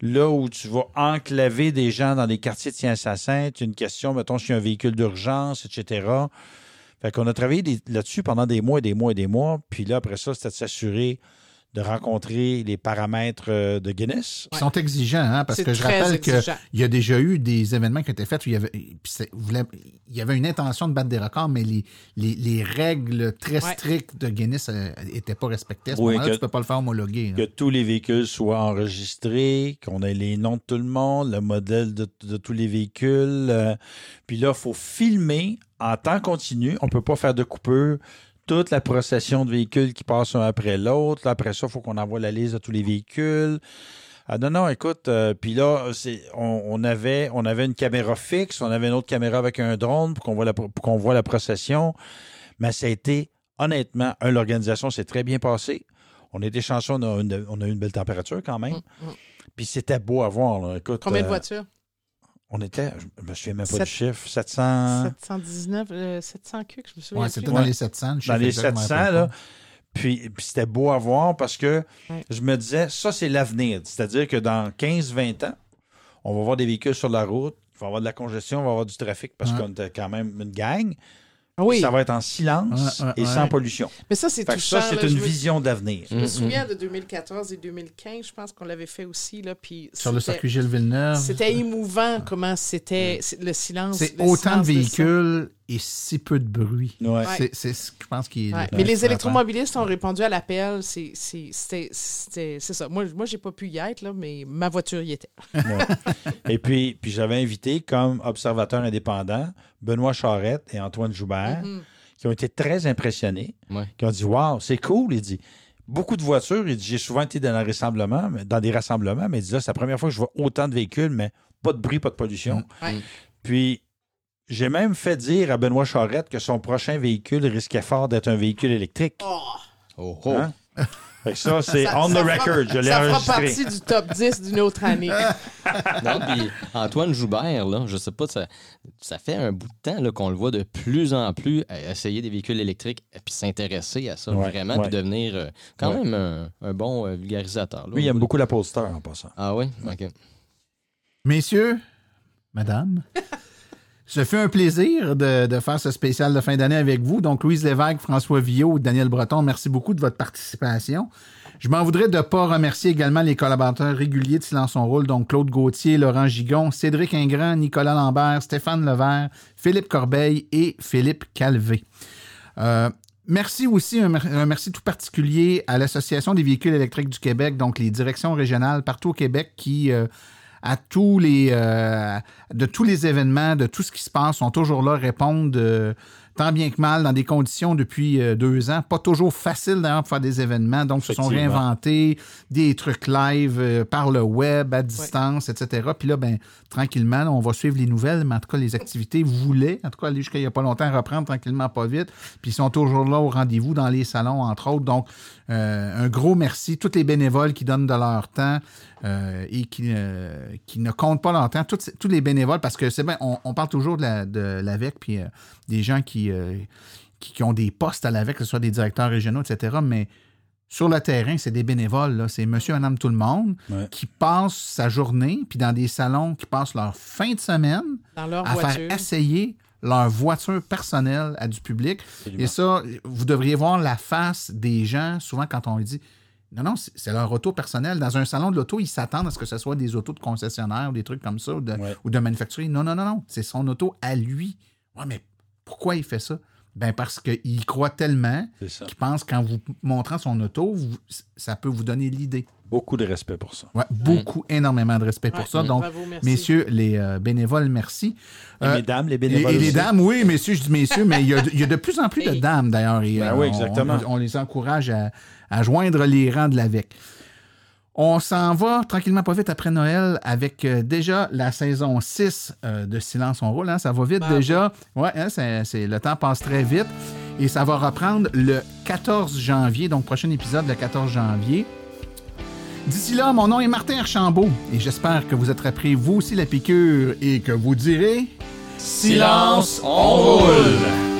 là où tu vas enclaver des gens dans les quartiers de Saint-Hyacinthe, une question, mettons, s'il y a un véhicule d'urgence, etc. Fait qu'on a travaillé des- là-dessus pendant des mois et des mois et des mois. Puis là, après ça, c'était de s'assurer de rencontrer les paramètres euh, de Guinness. Ils sont exigeants, hein, parce que je rappelle qu'il y a déjà eu des événements qui ont été faits où il y avait, il y avait une intention de battre des records, mais les, les, les règles très Ouais. strictes de Guinness n'étaient pas respectées. À ce Oui, moment-là, que- tu peux pas le faire homologuer. que là. tous les véhicules soient enregistrés, qu'on ait les noms de tout le monde, le modèle de, de tous les véhicules. euh, puis là, il faut filmer en temps continu. On ne peut pas faire de coupure. Toute la procession de véhicules qui passent un après l'autre. Là, Après ça, il faut qu'on envoie la liste de tous les véhicules. Ah non, non, écoute, euh, puis là, c'est, on, on avait, on avait une caméra fixe, on avait une autre caméra avec un drone pour qu'on voit la, pour qu'on voit la procession. Mais ça a été, honnêtement, un, l'organisation s'est très bien passée. On été chanceux, on a, une, on a eu une belle température quand même. Mm, mm. Puis c'était beau à voir. là. Écoute, Combien de euh, voitures? On était, je me souviens même pas Sept- du chiffre, 700. 719, euh, 700 cucs, je me souviens. Ouais, plus. c'était dans les 700. le chiffre Dans les exact, je m'en 700, rappelle là. Puis, puis c'était beau à voir parce que Ouais. je me disais, ça, c'est l'avenir. C'est-à-dire que dans 15-20 ans, on va voir des véhicules sur la route, il va y avoir de la congestion, on va avoir du trafic parce Ouais. qu'on était quand même une gang. Ah oui. Ça va être en silence Ouais, ouais, et ouais. sans pollution. Mais ça, c'est touchant. ça, c'est une je me- vision d'avenir. Je me souviens de 2014 et 2015, je pense qu'on l'avait fait aussi. Là, puis Sur le circuit Gilles Villeneuve. C'était émouvant comment c'était c'est- le silence. C'est autant de véhicules et si peu de bruit. Ouais. C'est, c'est ce que je pense qui est. Ouais, le Mais les électromobilistes ont répondu à l'appel. C'est c'est- c'était- c'était- c'est ça. Moi, moi j'ai pas pu y être, là, mais ma voiture y était. Ouais. et puis, puis j'avais invité comme observateurs indépendants Benoît Charette et Antoine Joubert, Mhm. qui ont été très impressionnés, Ouais. qui ont dit Waouh, c'est cool. Il dit Beaucoup de voitures. Il dit J'ai souvent été dans, un rassemblement, mais- dans des rassemblements, mais il dit là, c'est la première fois que je vois autant de véhicules, mais pas de bruit, pas de pollution. Ouais. Puis, j'ai même fait dire à Benoît Charette que son prochain véhicule risquait fort d'être un véhicule électrique. Oh, oh. Hein? Fait que ça, c'est on ça the fera- record. Je l'ai Ça fera partie du top 10 d'une autre année. Non, puis Antoine Joubert, là, je sais pas, ça, ça fait un bout de temps là, qu'on le voit de plus en plus à essayer des véhicules électriques et puis s'intéresser à ça Ouais, vraiment, ouais. puis devenir euh, quand Ouais. même un, un bon euh, vulgarisateur. là, Lui, il aime beaucoup la poster en passant. Ah oui? OK. Messieurs, madame, ce fut un plaisir de, faire ce spécial de fin d'année avec vous. Donc, Louise Lévesque, François Villot, Daniel Breton, merci beaucoup de votre participation. Je m'en voudrais de ne pas remercier également les collaborateurs réguliers de Silence on Rôle, donc Claude Gauthier, Laurent Gigon, Cédric Ingrand, Nicolas Lambert, Stéphane Levert, Philippe Corbeil et Philippe Calvé. Euh, Merci aussi, un merci tout particulier à l'Association des véhicules électriques du Québec, donc les directions régionales partout au Québec qui, euh, à tous les, euh, de tous les événements, de tout ce qui se passe, sont toujours là, répondent euh, tant bien que mal dans des conditions depuis euh, deux ans. Pas toujours facile d'ailleurs pour faire des événements, donc se sont réinventés des trucs live par le web, à distance, etc. Puis là, ben, tranquillement, on va suivre les nouvelles, mais en tout cas, les activités voulaient, en tout cas, aller jusqu'à il n'y a pas longtemps, reprendre tranquillement, pas vite. Puis ils sont toujours là au rendez-vous dans les salons, entre autres. Donc, euh, un gros merci. Tous les bénévoles qui donnent de leur temps euh, et qui, euh, qui ne comptent pas leur temps. Tous, les bénévoles, parce que c'est bien, on, parle toujours de la, de l'AVEC, puis des gens qui, qui ont des postes à l'AVEC, que ce soit des directeurs régionaux, etc. Mais sur le terrain, c'est des bénévoles. là. C'est monsieur, madame, tout le monde Ouais. qui passe sa journée, puis dans des salons, qui passent leur fin de semaine Dans leur à voiture. faire essayer leur voiture personnelle à du public. Absolument. Et ça, vous devriez voir la face des gens, souvent quand on lui dit non, non, c'est leur auto personnel. Dans un salon de l'auto, ils s'attendent à ce que ce soit des autos de concessionnaire ou des trucs comme ça, ou de, ou de manufacturier. Non, non, non, non. C'est son auto à lui. Ouais, mais pourquoi il fait ça? Ben parce qu'il croit tellement qu'il pense qu'en vous montrant son auto, vous- ça peut vous donner l'idée. Beaucoup de respect pour ça. Ouais, beaucoup, énormément de respect pour Ouais. ça. Donc, Bravo, messieurs, les euh, bénévoles, merci. Et mesdames, les bénévoles Et, et les aussi. dames, oui, messieurs, je dis messieurs, mais il y a, de- il y a de plus en plus de dames, d'ailleurs. et, Ben euh, oui, on- exactement. On, on les encourage à, à joindre les rangs de l'AVEC. On s'en va tranquillement pas vite après Noël avec euh, déjà la saison 6 euh, de Silence on roule. hein. Ça va vite Bravo. déjà. Ouais, hein, c'est, le temps passe très vite. Et ça va reprendre le 14 janvier, donc prochain épisode le 14 janvier. D'ici là, mon nom est Martin Archambault et j'espère que vous êtes pris vous aussi la piqûre et que vous direz Silence, on roule.